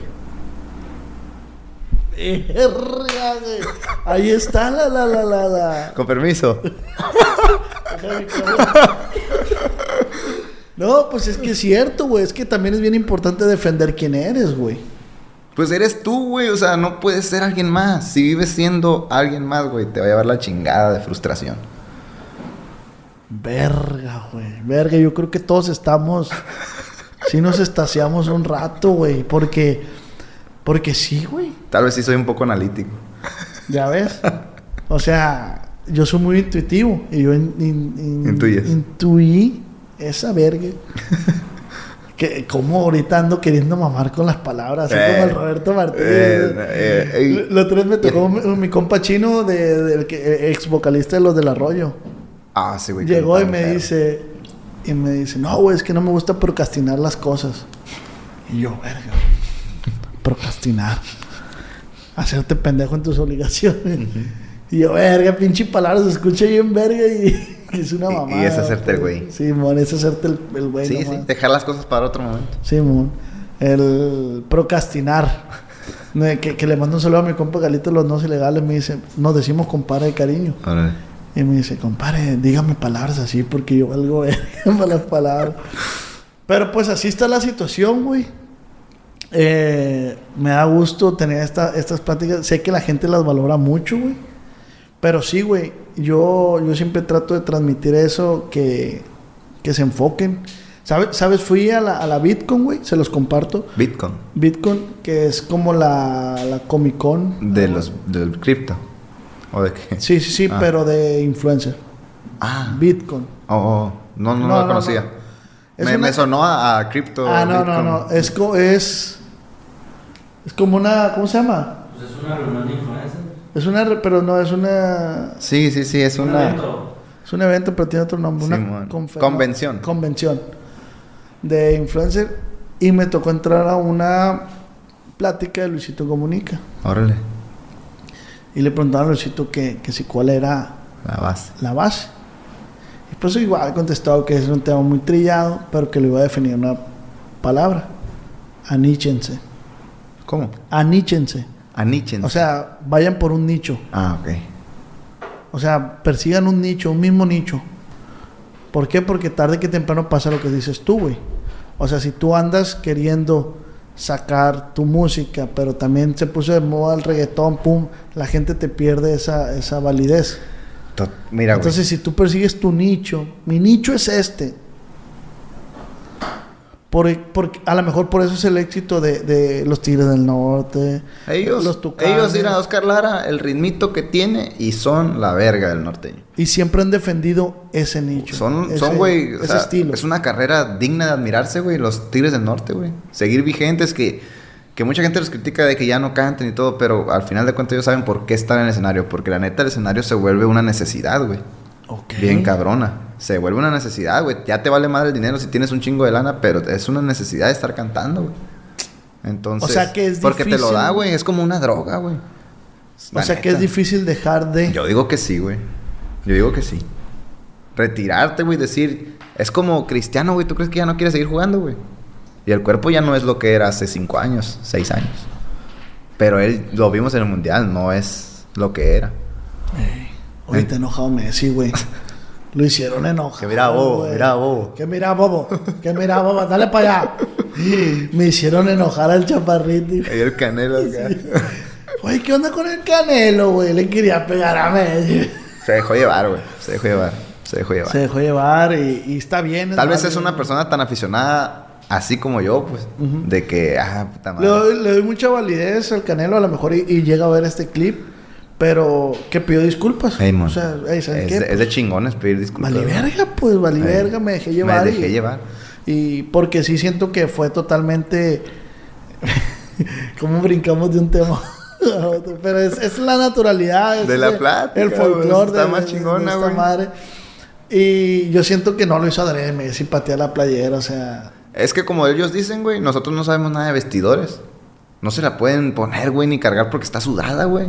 Speaker 2: Ahí está la, la, la, la, la.
Speaker 3: Con permiso.
Speaker 2: No, pues es que es cierto, güey. Es que también es bien importante defender quién eres, güey.
Speaker 3: Pues eres tú, güey. O sea, no puedes ser alguien más. Si vives siendo alguien más, güey, te va a llevar la chingada de frustración.
Speaker 2: Verga, güey. Verga, yo creo que todos estamos. Sí nos estaciamos un rato, güey. Porque. Porque sí, güey.
Speaker 3: Tal vez sí soy un poco analítico.
Speaker 2: Ya ves. O sea, yo soy muy intuitivo. Y yo in- in- in- intuí esa verga. que como ahorita ando queriendo mamar con las palabras, así
Speaker 3: Eh,
Speaker 2: como el Roberto Martínez.
Speaker 3: eh, eh, eh.
Speaker 2: Lo tres me tocó mi, mi compa chino, de, del que, ex vocalista de los del Arroyo.
Speaker 3: Ah, sí, güey.
Speaker 2: Llegó y me dice, y me dice, no, güey, es que no me gusta procrastinar las cosas. Y yo, verga, procrastinar. Hacerte pendejo en tus obligaciones. Y yo, verga, pinche palabra, se escucha bien verga y, y es una
Speaker 3: Y- y
Speaker 2: mamada.
Speaker 3: es hacerte el güey.
Speaker 2: Sí, mon, es hacerte el, el güey.
Speaker 3: Sí, sí. Dejar las cosas para otro momento.
Speaker 2: Sí, mon. El procrastinar. Que, que le mando un saludo a mi compa Galito los No Ilegales. Me dice, nos decimos compadre de cariño. Y me dice, compadre, dígame palabras así porque yo valgo para las palabras. Pero pues así está la situación, güey. Eh, me da gusto tener esta- estas pláticas. Sé que la gente las valora mucho, güey. Pero sí, güey. Yo, yo siempre trato de transmitir eso, que, que se enfoquen. ¿Sabes? ¿Sabes? Fui a la, a la Bitcoin, güey. Se los comparto.
Speaker 3: Bitcoin.
Speaker 2: Bitcoin, que es como la, la Comic Con.
Speaker 3: De los, del cripto. ¿O de qué?
Speaker 2: Sí, sí, sí,
Speaker 3: Ah.
Speaker 2: pero de influencer.
Speaker 3: Ah.
Speaker 2: Bitcoin.
Speaker 3: Oh, oh. No, no,
Speaker 2: No,
Speaker 3: lo
Speaker 2: no,
Speaker 3: conocía.
Speaker 2: no.
Speaker 3: Me,
Speaker 2: una-
Speaker 3: me sonó a, a cripto.
Speaker 2: Ah, no, no,
Speaker 3: Bitcoin.
Speaker 2: no. Es, co- es, es como una. ¿Cómo se llama?
Speaker 4: Pues es una reunión de influencers.
Speaker 2: Es una. re- Pero no, es una.
Speaker 3: Sí, sí, sí, es
Speaker 4: Un
Speaker 3: una.
Speaker 4: evento.
Speaker 2: Es un evento, pero tiene otro nombre. Una
Speaker 3: Convención.
Speaker 2: convención de influencer. Y me tocó entrar a una plática de Luisito Comunica.
Speaker 3: Órale.
Speaker 2: Y le preguntaron a Luisito que, que si cuál era
Speaker 3: La base.
Speaker 2: la base. Y pues igual contestado que es un tema muy trillado, pero que lo iba a definir una palabra. Aníchense.
Speaker 3: ¿Cómo?
Speaker 2: Aníchense.
Speaker 3: Anichen.
Speaker 2: O sea, vayan por un nicho.
Speaker 3: Ah, ok.
Speaker 2: O sea, persigan un nicho, un mismo nicho. ¿Por qué? Porque tarde que temprano pasa lo que dices tú, güey. O sea, si tú andas queriendo sacar tu música, pero también se puso de moda el reggaetón, pum, la gente te pierde esa, esa validez.
Speaker 3: Mira, güey.
Speaker 2: Entonces, si tú persigues tu nicho, mi nicho es este. Por, por- a lo mejor por eso es el éxito de, de los Tigres del Norte.
Speaker 3: Ellos,
Speaker 2: los Tucanes.
Speaker 3: ellos, mira, Oscar Lara, el ritmito que tiene y son la verga del norteño.
Speaker 2: Y siempre han defendido ese nicho.
Speaker 3: Son,
Speaker 2: ese-
Speaker 3: son, güey, o
Speaker 2: ese
Speaker 3: sea,
Speaker 2: estilo.
Speaker 3: es una carrera digna de admirarse, güey, los Tigres del Norte, güey. Seguir vigentes, que, que mucha gente los critica de que ya no canten y todo, pero al final de cuentas ellos saben por qué estar en el escenario, porque la neta el escenario se vuelve una necesidad, güey. Bien cabrona. Se vuelve una necesidad, güey. Ya te vale madre el dinero si tienes un chingo de lana, pero es una necesidad de estar cantando, güey. Entonces,
Speaker 2: O sea que es
Speaker 3: porque te lo da, güey, es como una droga, güey.
Speaker 2: O sea que es difícil dejar de.
Speaker 3: Yo digo que sí, güey. Yo digo que sí. Retirarte, güey, decir, es como cristiano, güey, ¿tú crees que ya no quieres seguir jugando, güey? Y el cuerpo ya no es lo que era hace cinco años, seis años. Pero él lo vimos en el mundial, no es lo que era.
Speaker 2: Ahorita enojado Messi, güey. Lo hicieron enojado.
Speaker 3: Que mira, bobo, mira, bobo.
Speaker 2: Que mira, bobo. Que mira, bobo. Dale para allá. Me hicieron enojar al chaparrito.
Speaker 3: Ahí el canelo acá.
Speaker 2: Güey, ¿qué onda con el canelo, güey? Le quería pegar a Messi.
Speaker 3: Se dejó llevar, güey. Se dejó llevar. Se dejó llevar.
Speaker 2: Se dejó llevar y, y está bien.
Speaker 3: Tal vez es una persona tan aficionada así como yo, pues. De que, ah, puta
Speaker 2: Le
Speaker 3: madre.
Speaker 2: doy, le doy mucha validez al Canelo, a lo mejor y, y llega a ver este clip, pero que pidió disculpas. O sea, ey, ¿saben
Speaker 3: es,
Speaker 2: qué?
Speaker 3: de, es de chingones pedir disculpas.
Speaker 2: Vale
Speaker 3: güey.
Speaker 2: verga, pues, vale
Speaker 3: Ey.
Speaker 2: verga, me dejé llevar.
Speaker 3: Me
Speaker 2: y-
Speaker 3: dejé llevar.
Speaker 2: Y porque sí siento que fue totalmente. como brincamos de un tema a otro. Pero es, es la naturalidad. es
Speaker 3: De la plática,
Speaker 2: El folclore
Speaker 3: está
Speaker 2: de,
Speaker 3: más chingona,
Speaker 2: de esta
Speaker 3: güey.
Speaker 2: madre. Y yo siento que no lo hizo adrede, Messi patea la playera, o sea.
Speaker 3: Es que como ellos dicen, güey, nosotros no sabemos nada de vestidores. No se la pueden poner, güey, ni cargar porque está sudada, güey.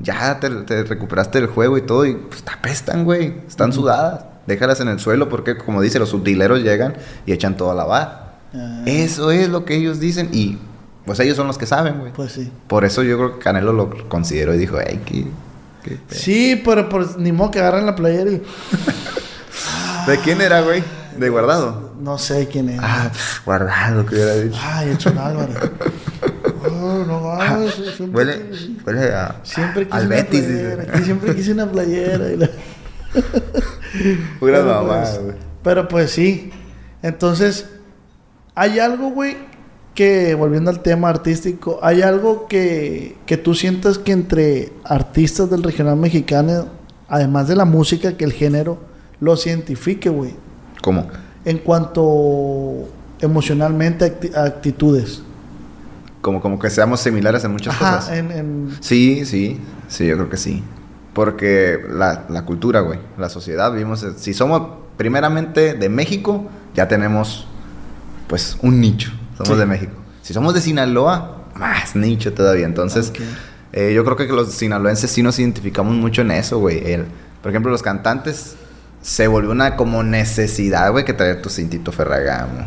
Speaker 3: Ya te, te recuperaste del juego y todo y pues te apestan, güey. Están sudadas. Déjalas en el suelo porque, como dice, los subdileros llegan y echan todo a lavar.
Speaker 2: Ah,
Speaker 3: Eso es lo que ellos dicen y pues ellos son los que saben, güey.
Speaker 2: Pues sí.
Speaker 3: Por eso yo creo que Canelo lo consideró y dijo, hey, ¿qué, qué pedo?".
Speaker 2: Sí, pero pues ni modo que agarran la playera y.
Speaker 3: ¿De quién era, güey? ¿De guardado?
Speaker 2: No sé quién es.
Speaker 3: Ah, guardado, que hubiera dicho.
Speaker 2: Ay, Edson Álvarez. Oh, no mames, siempre,
Speaker 3: Huele, huele a,
Speaker 2: siempre quise
Speaker 3: al
Speaker 2: una
Speaker 3: Betis.
Speaker 2: playera.
Speaker 3: dice.
Speaker 2: Siempre quise una playera. y la-
Speaker 3: Pura
Speaker 2: Pero,
Speaker 3: mamá,
Speaker 2: pues, pero pues sí. Entonces, hay algo, güey, que volviendo al tema artístico, hay algo que, que tú sientas que entre artistas del regional mexicano, además de la música, que el género los identifique, güey.
Speaker 3: ¿Cómo?
Speaker 2: En cuanto emocionalmente, acti- actitudes.
Speaker 3: Como, como que seamos similares en muchas
Speaker 2: Ajá,
Speaker 3: cosas.
Speaker 2: en, en-
Speaker 3: Sí, sí, sí, yo creo que sí. Porque la, la cultura, güey, la sociedad, vivimos, si somos primeramente de México, ya tenemos, pues, un nicho. Somos
Speaker 2: Sí.
Speaker 3: de México. Si somos de Sinaloa, más nicho todavía. Entonces, eh, yo creo que los sinaloenses sí nos identificamos mucho en eso, güey. El- Por ejemplo, los cantantes se volvió una como necesidad, güey, que traer tu cintito Ferragamo,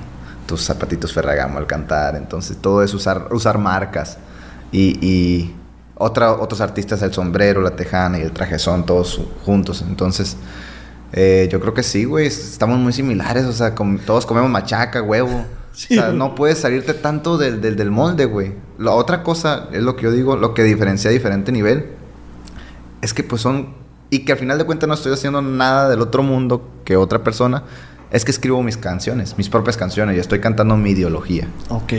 Speaker 3: tus zapatitos Ferragamo al cantar. Entonces, todo es usar, usar marcas. Y, y otra, otros artistas, el sombrero, la tejana y el traje son todos juntos. Entonces, eh, yo creo que sí, güey. Estamos muy similares. O sea, com- todos comemos machaca, huevo.
Speaker 2: Sí.
Speaker 3: O sea, no puedes salirte tanto del, del, del molde, güey. La otra cosa, es lo que yo digo, lo que diferencia a diferente nivel, es que pues son... Y que al final de cuentas no estoy haciendo nada del otro mundo que otra persona. Es que escribo mis canciones, mis propias canciones. Yo estoy cantando mi ideología.
Speaker 2: Ok.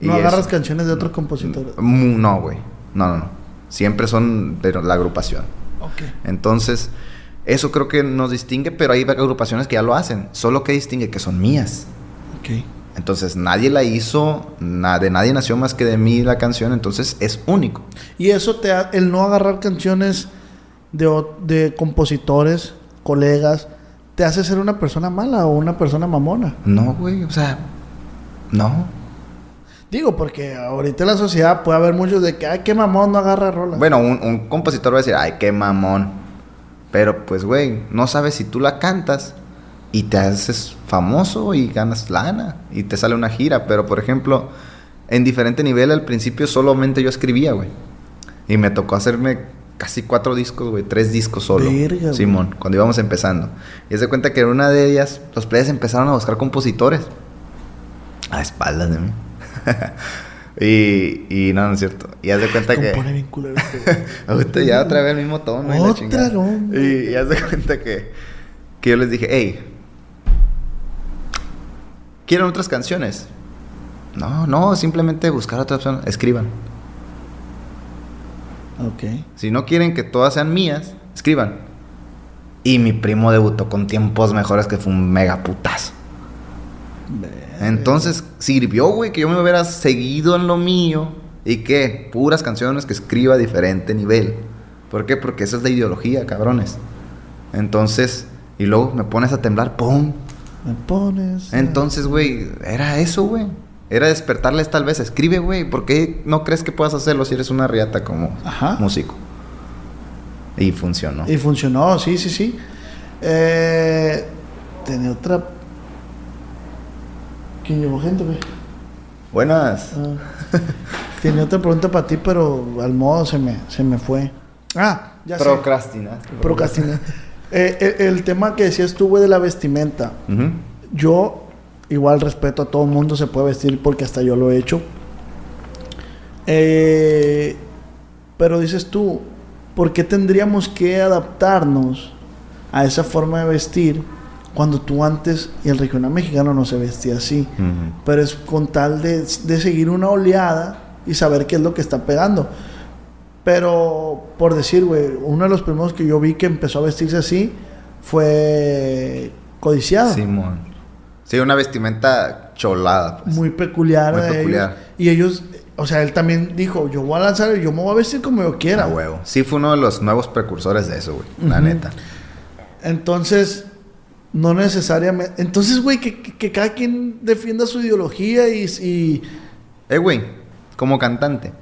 Speaker 3: Y
Speaker 2: ¿No
Speaker 3: es-
Speaker 2: agarras canciones de otros compositores?
Speaker 3: Mm, No, güey. No, no, no. Siempre son de la agrupación.
Speaker 2: Ok.
Speaker 3: Entonces, eso creo que nos distingue, pero hay agrupaciones que ya lo hacen. Solo que distingue que son mías.
Speaker 2: Ok.
Speaker 3: Entonces, nadie la hizo, na- de nadie nació más que de mí la canción, entonces es único.
Speaker 2: Y eso te ha- el no agarrar canciones de, de compositores, colegas, te hace ser una persona mala o una persona mamona.
Speaker 3: No, güey, o sea, no.
Speaker 2: Digo, porque ahorita en la sociedad puede haber muchos de que, ay, qué mamón, no agarra rola.
Speaker 3: Bueno, un, un compositor va a decir, ay, qué mamón. Pero pues, güey, no sabes si tú la cantas y te haces famoso y ganas lana y te sale una gira. Pero, por ejemplo, en diferente nivel al principio solamente yo escribía, güey. Y me tocó hacerme casi cuatro discos, güey, tres discos solo.
Speaker 2: Verga.
Speaker 3: Simón, cuando íbamos empezando. Y se cuenta que en una de ellas, los players empezaron a buscar compositores. A espaldas de mí. y, y no, no es cierto. Y haz de cuenta que...
Speaker 2: Compone bien culero este.
Speaker 3: Ahorita ya otra vez el mismo tono.
Speaker 2: Otra, no,
Speaker 3: Y, y haz de cuenta que, que yo les dije, hey, ¿quieren otras canciones? No, no, simplemente buscar otras personas. Escriban.
Speaker 2: Ok.
Speaker 3: Si no quieren que todas sean mías, escriban. Y mi primo debutó con tiempos mejores que fue un mega putazo. Entonces sirvió, güey, que yo me hubiera seguido en lo mío. ¿Y qué? Puras canciones que escriba a diferente nivel. ¿Por qué? Porque esa es la ideología, cabrones. Entonces, y luego me pones a temblar, ¡pum!
Speaker 2: Me pones.
Speaker 3: Entonces, güey, era eso, güey. Era despertarles tal vez. Escribe, güey. ¿Por qué no crees que puedas hacerlo si eres una riata como
Speaker 2: Ajá.
Speaker 3: músico? Y funcionó.
Speaker 2: Y funcionó, sí, sí, sí. Eh, tenía otra. ¿Quién llegó gente, güey?
Speaker 3: Buenas.
Speaker 2: Ah. tenía otra pregunta para ti, pero al modo se me, se me fue. Ah, ya.
Speaker 3: Procrastinar.
Speaker 2: Procrastiné. Eh, el tema que decías tú, güey, de la vestimenta. Yo, igual respeto a todo el mundo, se puede vestir porque hasta yo lo he hecho. Eh, pero dices tú, ¿por qué tendríamos que adaptarnos a esa forma de vestir cuando tú antes y el regional mexicano no se vestía así?
Speaker 3: Ujú.
Speaker 2: Pero es con tal de, de seguir una oleada y saber qué es lo que está pegando. Pero, por decir, güey, uno de los primeros que yo vi que empezó a vestirse así fue Codiciado.
Speaker 3: Simón. Sí, una vestimenta cholada. pues.
Speaker 2: Muy peculiar.
Speaker 3: Muy
Speaker 2: de ellos.
Speaker 3: peculiar.
Speaker 2: Y ellos, o sea, él también dijo, yo voy a lanzar, yo me voy a vestir como yo quiera.
Speaker 3: A huevo. Sí, fue uno de los nuevos precursores de eso, güey. La neta.
Speaker 2: Entonces, no necesariamente... Entonces, güey, que, que- cada quien defienda su ideología y... y-
Speaker 3: Eh, güey, como cantante.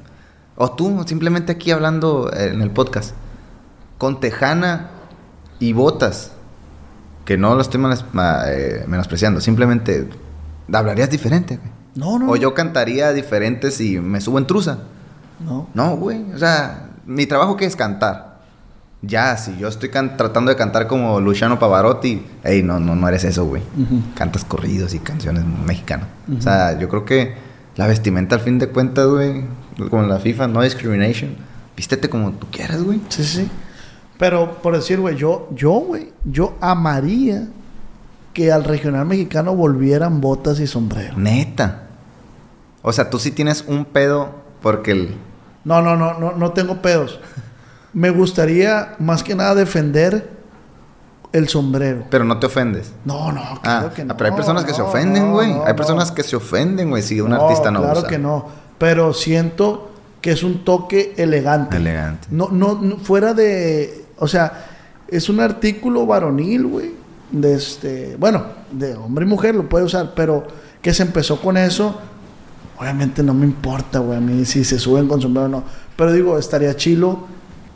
Speaker 3: O tú, simplemente aquí hablando en el podcast. Con Tejana y Botas. Que no lo estoy eh, menospreciando. Simplemente hablarías diferente, güey.
Speaker 2: no, no.
Speaker 3: O yo cantaría diferente si me subo en truza.
Speaker 2: No.
Speaker 3: No, güey. O sea, mi trabajo que es cantar. Ya, si yo estoy tratando de cantar como Luciano Pavarotti, ey, no, no, no eres eso, güey. Cantas corridos y canciones mexicanas. O sea, yo creo que la vestimenta al fin de cuentas, güey, como la FIFA, no discrimination. Vístete como tú quieras, güey.
Speaker 2: Sí, sí. Pero, por decir, güey, yo, yo, güey, yo amaría que al regional mexicano volvieran botas y sombrero.
Speaker 3: Neta. O sea, tú sí tienes un pedo porque el...
Speaker 2: No, no, no, no, no tengo pedos. Me gustaría más que nada defender el sombrero.
Speaker 3: Pero no te ofendes.
Speaker 2: No, no,
Speaker 3: Ah,
Speaker 2: claro que no.
Speaker 3: pero hay personas que se ofenden, güey.
Speaker 2: no,
Speaker 3: hay personas que se ofenden, güey, si un artista no
Speaker 2: Claro
Speaker 3: usa.
Speaker 2: que no. Pero siento que es un toque elegante.
Speaker 3: Elegante.
Speaker 2: No, no, no, fuera de. O sea, es un artículo varonil, güey. De este. Bueno, de hombre y mujer lo puede usar, pero que se empezó con eso. Obviamente no me importa, güey, a mí si se suben con sombrero o no. Pero digo, estaría chilo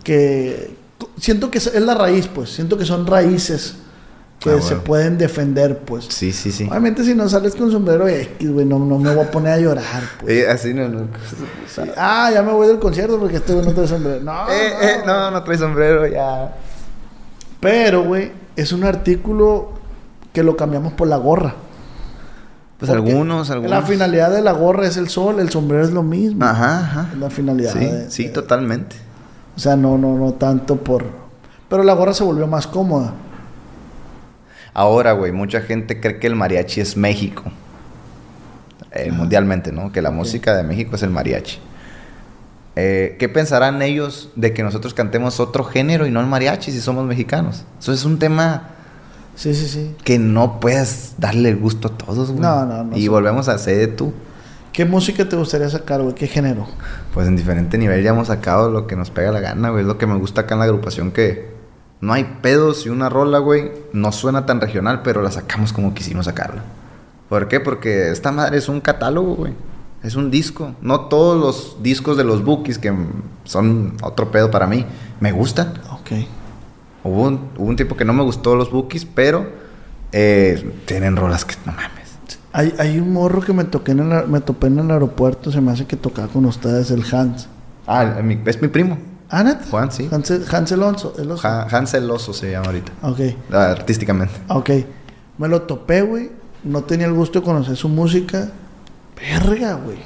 Speaker 2: que. Siento que es es la raíz, pues. Siento que son raíces que
Speaker 3: Ah,
Speaker 2: se
Speaker 3: bueno.
Speaker 2: pueden defender, pues.
Speaker 3: Sí, sí, sí.
Speaker 2: Obviamente si no sales con sombrero X, güey, no, no me voy a poner a llorar, pues.
Speaker 3: Eh, así no, no.
Speaker 2: Ah, ya me voy del concierto porque este güey no trae sombrero. No,
Speaker 3: eh,
Speaker 2: no.
Speaker 3: eh, no, no trae sombrero, ya.
Speaker 2: Pero, güey, es un artículo que lo cambiamos por la gorra.
Speaker 3: Pues
Speaker 2: Porque
Speaker 3: algunos, algunos.
Speaker 2: La finalidad de la gorra es el sol, el sombrero es lo mismo.
Speaker 3: Ajá, ajá.
Speaker 2: Es la finalidad.
Speaker 3: Sí,
Speaker 2: de-
Speaker 3: sí,
Speaker 2: de-
Speaker 3: totalmente.
Speaker 2: O sea, no, no, no tanto por. Pero la gorra se volvió más cómoda.
Speaker 3: Ahora, güey, mucha gente cree que el mariachi es México. Eh, mundialmente, ¿no? Que la música de México es el mariachi. Eh, ¿Qué pensarán ellos de que nosotros cantemos otro género y no el mariachi si somos mexicanos? Eso es un tema
Speaker 2: Sí, sí, sí.
Speaker 3: que no puedes darle el gusto a todos, güey.
Speaker 2: No, no, no
Speaker 3: Y volvemos a ser de tú.
Speaker 2: ¿Qué música te gustaría sacar, güey? ¿Qué género?
Speaker 3: Pues en diferente nivel ya hemos sacado lo que nos pega la gana, güey. Es lo que me gusta acá en la agrupación que no hay pedos y una rola, güey, no suena tan regional, pero la sacamos como quisimos sacarla. ¿Por qué? Porque esta madre es un catálogo, güey. Es un disco. No todos los discos de los Bookies, que son otro pedo para mí, me gustan.
Speaker 2: Ok.
Speaker 3: Hubo un, hubo un tiempo que no me gustó los Bookies, pero eh, tienen rolas que no mames.
Speaker 2: Hay, hay un morro que me toqué en el, me topé en el aeropuerto, se me hace que tocaba con ustedes, el Hans.
Speaker 3: Ah, el- es mi primo.
Speaker 2: ¿Ah, neta?
Speaker 3: Juan, sí.
Speaker 2: Hans, Hans Alonso. el oso.
Speaker 3: Hansel Oso se llama ahorita.
Speaker 2: Ok.
Speaker 3: Ah, Artísticamente.
Speaker 2: Ok. Me lo topé, güey. No tenía el gusto de conocer su música. Verga, güey.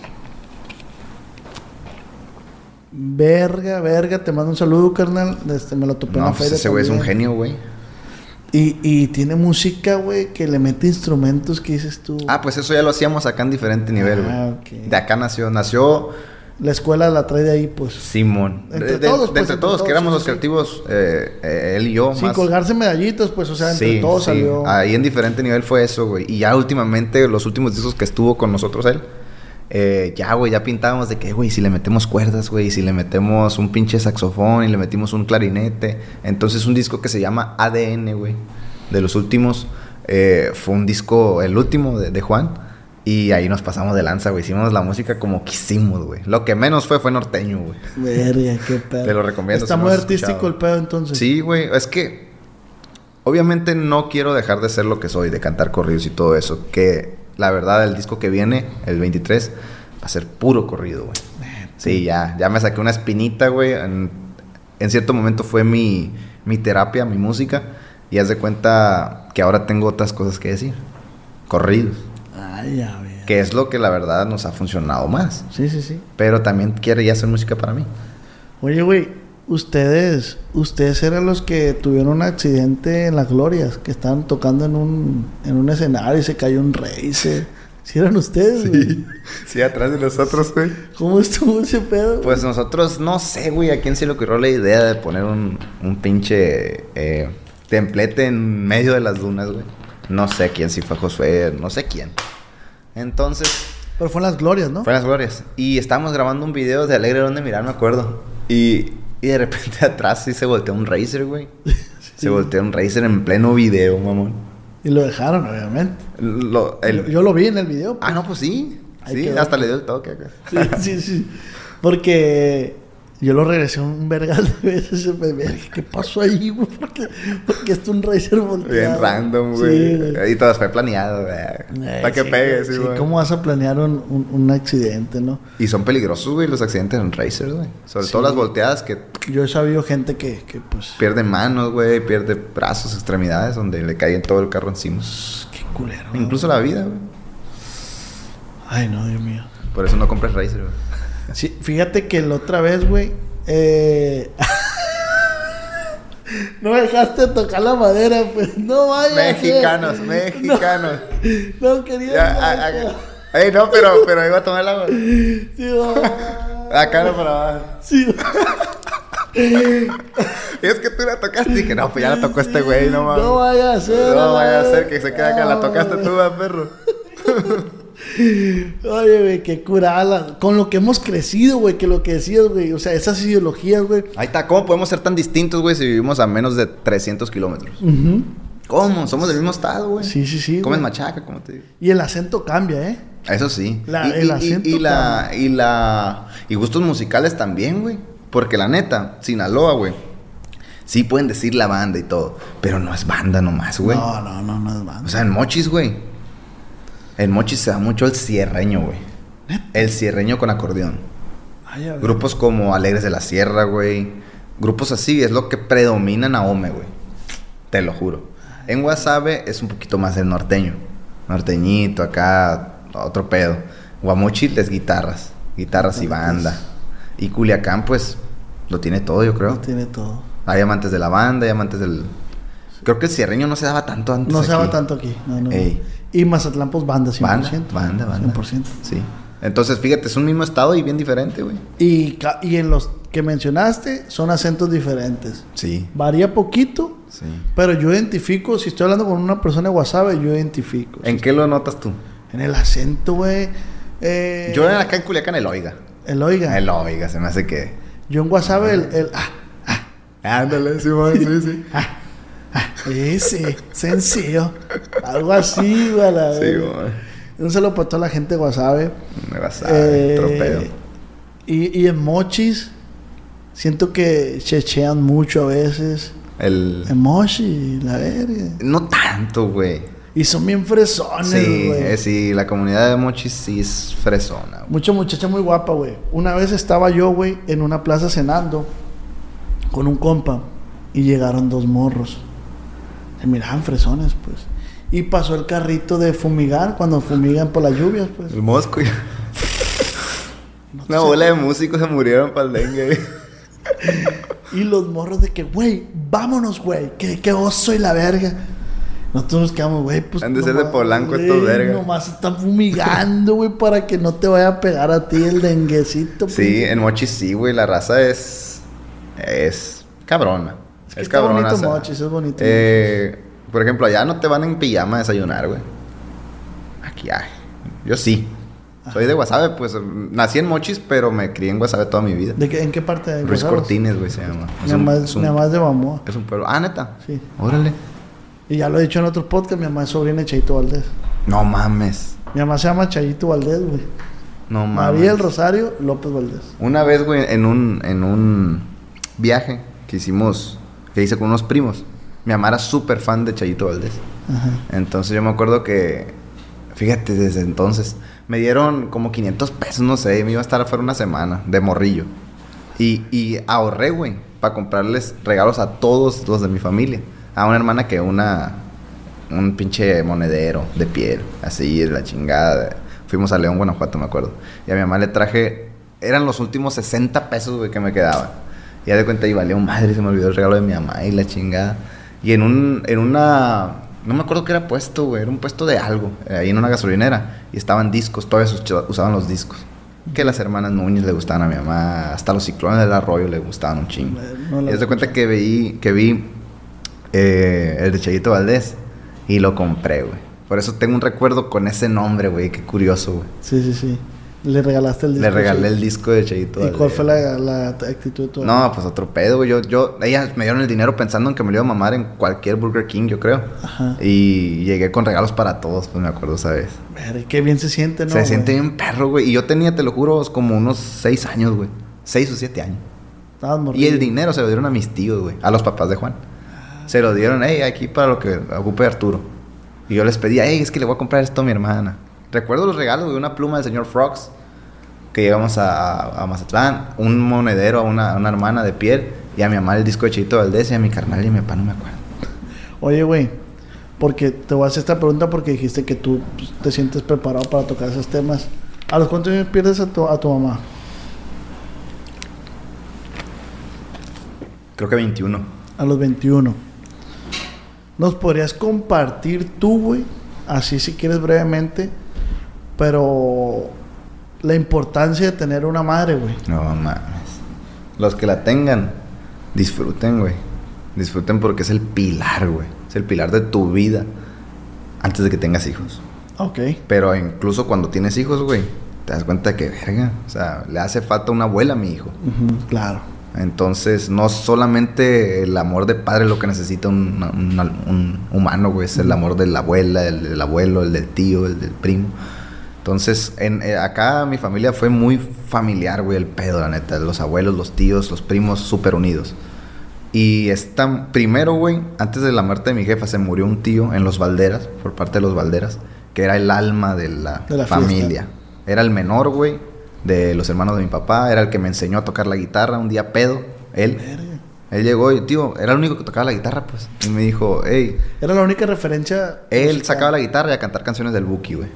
Speaker 2: Verga, verga. Te mando un saludo, carnal. Este, me lo topé en
Speaker 3: No,
Speaker 2: la
Speaker 3: pues
Speaker 2: feria
Speaker 3: ese güey es un genio, güey.
Speaker 2: Y, y tiene música, güey, que le mete instrumentos que dices tú.
Speaker 3: Ah, pues eso ya lo hacíamos acá en diferente nivel, güey.
Speaker 2: Ah, ok.
Speaker 3: De acá nació, nació
Speaker 2: La escuela la trae de ahí, pues.
Speaker 3: Simón.
Speaker 2: Entre
Speaker 3: de, de-
Speaker 2: todos,
Speaker 3: de
Speaker 2: pues,
Speaker 3: entre
Speaker 2: entre
Speaker 3: todos,
Speaker 2: todos,
Speaker 3: que éramos
Speaker 2: sí,
Speaker 3: los creativos, eh, eh, él y yo.
Speaker 2: Sin
Speaker 3: más.
Speaker 2: colgarse medallitas, pues, o sea, entre
Speaker 3: Sí,
Speaker 2: todos
Speaker 3: sí.
Speaker 2: salió.
Speaker 3: Ahí en diferente nivel fue eso, güey. Y ya últimamente, los últimos discos que estuvo con nosotros él, eh, ya, güey, ya pintábamos de que, güey, si le metemos cuerdas, güey, si le metemos un pinche saxofón y le metimos un clarinete. Entonces, un disco que se llama ADN, güey, de los últimos, eh, fue un disco, el último de, de Juan. Y ahí nos pasamos de lanza, güey. Hicimos la música como quisimos, güey. Lo que menos fue fue norteño, güey.
Speaker 2: Verga, qué pedo.
Speaker 3: Te lo recomiendo,
Speaker 2: Está
Speaker 3: si
Speaker 2: muy artístico
Speaker 3: escuchado.
Speaker 2: el pedo, entonces.
Speaker 3: Sí, güey. Es que obviamente no quiero dejar de ser lo que soy, de cantar corridos y todo eso. Que la verdad, el disco que viene, el 23, va a ser puro corrido, güey. Sí, ya, ya me saqué una espinita, güey. En, en cierto momento fue mi, mi terapia, mi música. Y haz de cuenta que ahora tengo otras cosas que decir. Corridos.
Speaker 2: Ay, ya, ver.
Speaker 3: Que es lo que la verdad nos ha funcionado más.
Speaker 2: Sí, sí, sí.
Speaker 3: Pero también quiere ya hacer música para mí.
Speaker 2: Oye, güey, ustedes, ustedes eran los que tuvieron un accidente en las glorias, que estaban tocando en un, en un escenario y se cayó un rey. Se... ¿Sí eran ustedes, güey?
Speaker 3: Sí, atrás de nosotros, güey.
Speaker 2: ¿Cómo estuvo ese pedo?
Speaker 3: Pues nosotros, no sé, güey, a quién se le ocurrió la idea de poner un, un pinche eh, templete en medio de las dunas, güey. No sé quién, si fue Josué, no sé quién. Entonces,
Speaker 2: Pero fue en las glorias, ¿no?
Speaker 3: fue en las glorias. Y estábamos grabando un video de Alegre Donde Mirar, me acuerdo. Y, y de repente atrás sí se volteó un Razer, güey. Se volteó un Razer en pleno video, mamón.
Speaker 2: Y lo dejaron, obviamente.
Speaker 3: Lo- el-
Speaker 2: Yo, yo lo vi en el video.
Speaker 3: Ah, no, pues sí.
Speaker 2: Ahí
Speaker 3: Sí,
Speaker 2: quedó.
Speaker 3: hasta le dio el toque acá.
Speaker 2: Sí, sí, sí. Porque yo lo regresé un vergal de veces. ¿Qué pasó ahí, güey? Porque, porque es un Razer volteado.
Speaker 3: Bien random,
Speaker 2: Sí,
Speaker 3: güey. y todo fue planeado, güey.
Speaker 2: Eh,
Speaker 3: Para que
Speaker 2: sí,
Speaker 3: pegue, sí,
Speaker 2: sí,
Speaker 3: güey.
Speaker 2: ¿Cómo vas a planear un, un, un accidente, no?
Speaker 3: Y son peligrosos, güey, los accidentes en racers, güey. Sobre
Speaker 2: Sí.
Speaker 3: todo las volteadas que
Speaker 2: Yo he sabido gente que, que pues...
Speaker 3: pierde manos, güey, pierde brazos, extremidades, donde le cae todo el carro encima.
Speaker 2: Qué culero.
Speaker 3: Incluso la vida, güey.
Speaker 2: Ay, no, Dios mío.
Speaker 3: Por eso no compres racer, güey.
Speaker 2: Sí, fíjate que la otra vez, güey... Eh... no me dejaste tocar la madera, pues. No vayas.
Speaker 3: Mexicanos,
Speaker 2: eh.
Speaker 3: mexicanos.
Speaker 2: No, no quería...
Speaker 3: Ya, a- a- Ey, no, pero, pero iba a tomar el agua.
Speaker 2: Sí, va.
Speaker 3: Acá no para abajo.
Speaker 2: Sí,
Speaker 3: Es que tú la tocaste y dije, no, pues ya la tocó este güey, no mames.
Speaker 2: No vaya a ser.
Speaker 3: No vaya a
Speaker 2: la
Speaker 3: ser que se quede acá, la tocaste tú, va, perro.
Speaker 2: Oye, güey, qué curada. Con lo que hemos crecido, güey, que lo que decías, güey. O sea, esas ideologías, güey.
Speaker 3: Ahí está, ¿cómo podemos ser tan distintos, güey, si vivimos a menos de 300 kilómetros? ¿Cómo? Somos del mismo estado, güey.
Speaker 2: Sí, sí, sí.
Speaker 3: Comes
Speaker 2: güey.
Speaker 3: machaca, como te digo.
Speaker 2: Y el acento cambia, ¿eh?
Speaker 3: Eso sí.
Speaker 2: La-
Speaker 3: y,
Speaker 2: el
Speaker 3: y-
Speaker 2: acento
Speaker 3: y, la, y la y gustos musicales también, güey. Porque la neta, Sinaloa, güey. Sí pueden decir la banda y todo, pero no es banda nomás, güey.
Speaker 2: No, no, no, no es más.
Speaker 3: O sea, en Mochis, güey. En Mochis se da mucho el cierreño, güey. El cierreño con acordeón.
Speaker 2: Ay.
Speaker 3: Grupos como Alegres de la Sierra, güey. Grupos así es lo que predomina en Ahome, güey. Te lo juro. En Guasave es un poquito más el norteño. Norteñito, acá, otro pedo. Guamochil es guitarras. Guitarras y banda. Y Culiacán, pues, lo tiene todo, yo creo.
Speaker 2: Tiene todo.
Speaker 3: Hay amantes de la banda, hay amantes del, Creo que el cierreño no se daba tanto antes.
Speaker 2: No se daba tanto aquí. No, no.
Speaker 3: Ey.
Speaker 2: Y Mazatlán, pues banda 100%.
Speaker 3: Banda, banda, banda.
Speaker 2: 100%.
Speaker 3: Sí. Entonces, fíjate, es un mismo estado y bien diferente, güey.
Speaker 2: Y, y en los que mencionaste son acentos diferentes.
Speaker 3: Sí,
Speaker 2: Varía poquito,
Speaker 3: sí.
Speaker 2: pero yo identifico, si estoy hablando con una persona de WhatsApp, yo identifico.
Speaker 3: ¿En qué lo notas tú?
Speaker 2: En el acento, güey. Eh,
Speaker 3: Yo acá en Culiacán el oiga.
Speaker 2: El oiga.
Speaker 3: El oiga, se me hace que.
Speaker 2: Yo en WhatsApp el... el ah,
Speaker 3: Ándale, sí, sí, sí.
Speaker 2: ese, sencillo. Algo así, güey. la
Speaker 3: Sí.
Speaker 2: Un saludo para toda la gente de
Speaker 3: vas a
Speaker 2: Eh,
Speaker 3: tropeo.
Speaker 2: y, y en mochis, siento que chechean mucho a veces.
Speaker 3: El.
Speaker 2: En mochi, la verga.
Speaker 3: No tanto, güey.
Speaker 2: Y son bien fresones,
Speaker 3: Sí,
Speaker 2: güey.
Speaker 3: eh, sí, la comunidad de Mochis sí es fresona. güey.
Speaker 2: Mucha muchacha muy guapa, güey. Una vez estaba yo, güey, en una plaza cenando con un compa y llegaron dos morros. Se miraban fresones, pues. Y pasó el carrito de fumigar cuando fumigan por las lluvias, pues.
Speaker 3: El mosco. Una bola de músicos se murieron para el dengue.
Speaker 2: Y los morros de que, güey, vámonos, güey. Que, que oso y la verga. Nosotros nos quedamos, güey, pues.
Speaker 3: Han de ser de
Speaker 2: nomás,
Speaker 3: Polanco estos vergas.
Speaker 2: Nomás están fumigando, güey, para que no te vaya a pegar a ti el denguecito.
Speaker 3: Sí, en Mochis sí, güey. La raza es. Es cabrona.
Speaker 2: Es
Speaker 3: Es,
Speaker 2: que está
Speaker 3: cabrona.
Speaker 2: bonito
Speaker 3: o sea,
Speaker 2: Mochis, es bonito
Speaker 3: eh, Por ejemplo, allá no te van en pijama a desayunar, güey. Aquí, ay. Yo sí. Soy de Guasave, pues nací en Mochis, pero me crié en Guasave toda mi vida.
Speaker 2: ¿De qué- ¿En qué parte de
Speaker 3: Ruiz? Cortines, güey, se llama.
Speaker 2: Mi mamá es, mi mamá es de Bamoa.
Speaker 3: es un pueblo. Ah, neta.
Speaker 2: Sí.
Speaker 3: Órale.
Speaker 2: Y ya lo he dicho en otro podcast, mi mamá es sobrina de Chayito Valdés.
Speaker 3: No mames.
Speaker 2: Mi mamá se llama Chayito Valdés, güey.
Speaker 3: No mames.
Speaker 2: María del Rosario López Valdés.
Speaker 3: Una vez, güey, en un, en un viaje que hicimos, que hice con unos primos, mi mamá era súper fan de Chayito Valdés.
Speaker 2: Ajá.
Speaker 3: Entonces yo me acuerdo que, fíjate, desde entonces, me dieron como 500 pesos, no sé, me iba a estar afuera una semana, de morrillo. Y, y ahorré, güey, para comprarles regalos a todos los de mi familia. A una hermana que una, un pinche monedero de piel, así, de la chingada. Fuimos a León, Guanajuato, me acuerdo. Y a mi mamá le traje, eran los últimos 60 pesos, güey, que me quedaban. Y ya de cuenta, y valió madre, se me olvidó el regalo de mi mamá y la chingada. Y en un, en una, no me acuerdo qué era puesto, güey, era un puesto de algo, eh, ahí en una gasolinera. Y estaban discos, todavía usaban los discos. Que las hermanas Núñez le gustaban a mi mamá, hasta los ciclones del arroyo le gustaban un chingo.
Speaker 2: No
Speaker 3: y haz de cuenta que vi, que vi eh, el de Chayito Valdés y lo compré, güey. Por eso tengo un recuerdo con ese nombre, güey, qué curioso, güey.
Speaker 2: Sí, sí, sí. Le regalaste el disco.
Speaker 3: Le regalé el disco de Chayito
Speaker 2: ¿Y cuál fue la, la actitud de tu
Speaker 3: No, pues otro pedo, güey. Yo, yo, ellas me dieron el dinero pensando en que me lo iba a mamar en cualquier Burger King, yo creo.
Speaker 2: Ajá.
Speaker 3: Y llegué con regalos para todos, pues me acuerdo esa vez.
Speaker 2: Verga, Qué bien se siente, ¿no?
Speaker 3: Se siente bien perro, güey. Y yo tenía, te lo juro, como unos seis años, güey. Seis o siete años. Y el dinero se lo dieron a mis tíos, güey. A los papás de Juan. Se lo dieron, hey, aquí para lo que ocupe Arturo. Y yo les pedía, hey, es que le voy a comprar esto a mi hermana. Recuerdo los regalos, güey. Una pluma del señor Frogs. Que llegamos a, Mazatlán. Un monedero a una, a una hermana de piel. Y a mi mamá el disco de Chito Valdés. Y a mi carnal y a mi papá, no me acuerdo.
Speaker 2: Oye, güey, porque te voy a hacer esta pregunta porque dijiste que tú pues, te sientes preparado para tocar esos temas. ¿A los cuántos años pierdes a tu, a tu mamá?
Speaker 3: Creo que 21.
Speaker 2: A los 21. ¿Nos podrías compartir tú, güey? Así si quieres brevemente, pero la importancia de tener una madre, güey.
Speaker 3: No mames. Los que la tengan, disfruten, güey. Disfruten porque es el pilar, güey. Es el pilar de tu vida antes de que tengas hijos.
Speaker 2: Ok.
Speaker 3: Pero incluso cuando tienes hijos, güey, te das cuenta que, verga, o sea, le hace falta una abuela a mi hijo.
Speaker 2: Claro.
Speaker 3: Entonces, no solamente el amor de padre lo que necesita un, un- un humano, güey, es el amor de la abuela, el del abuelo, el del tío, el del primo. Entonces, en, eh, acá mi familia fue muy familiar, güey, el pedo, la neta. Los abuelos, los tíos, los primos, súper unidos. Y esta, primero, güey, antes de la muerte de mi jefa, se murió un tío en los Valderas, por parte de los Valderas, que era el alma de la,
Speaker 2: De la
Speaker 3: familia.
Speaker 2: fiesta.
Speaker 3: Era el menor, güey, de los hermanos de mi papá. Era el que me enseñó a tocar la guitarra un día pedo. Él.
Speaker 2: Verga.
Speaker 3: Él llegó y, tío, era el único que tocaba la guitarra, pues. Y me dijo, hey,
Speaker 2: Era la única referencia.
Speaker 3: él
Speaker 2: musical.
Speaker 3: sacaba la guitarra y a cantar canciones del Buki, güey.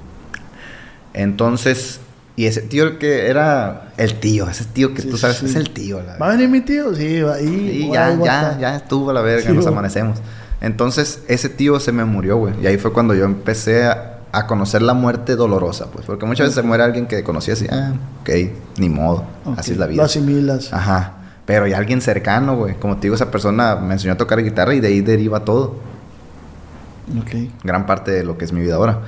Speaker 3: Entonces, y ese tío el que era el tío, ese tío que
Speaker 2: Sí,
Speaker 3: tú sabes,
Speaker 2: sí.
Speaker 3: es el tío, la
Speaker 2: ¿Va a venir mi tío? Sí, va ahí.
Speaker 3: y ya, ya, ya estuvo a la verga,
Speaker 2: Sí,
Speaker 3: nos amanecemos. Entonces, ese tío se me murió, güey. Y ahí fue cuando yo empecé a, a conocer la muerte dolorosa, pues. Porque muchas veces se muere alguien que conocía así, ah, ok, ni modo.
Speaker 2: Ok,
Speaker 3: Así es la vida.
Speaker 2: Lo asimilas.
Speaker 3: Ajá. Pero ya alguien cercano, güey. Como te digo, esa persona me enseñó a tocar guitarra y de ahí deriva todo.
Speaker 2: Ok.
Speaker 3: Gran parte de lo que es mi vida ahora.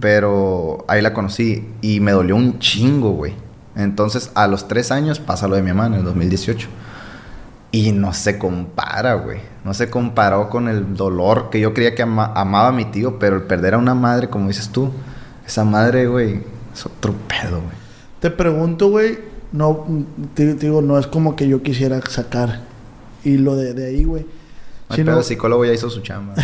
Speaker 3: Pero ahí la conocí y me dolió un chingo, güey. Entonces, a los tres años pasa lo de mi mamá en el 2018. Y no se compara, güey. No se comparó con el dolor que yo creía que ama- amaba a mi tío, pero el perder a una madre, como dices tú, esa madre, güey, es otro pedo, güey.
Speaker 2: Te pregunto, güey, no, te, te digo, no es como que yo quisiera sacar hilo de, de ahí, güey.
Speaker 3: No pedo, el psicólogo ya hizo su chamba.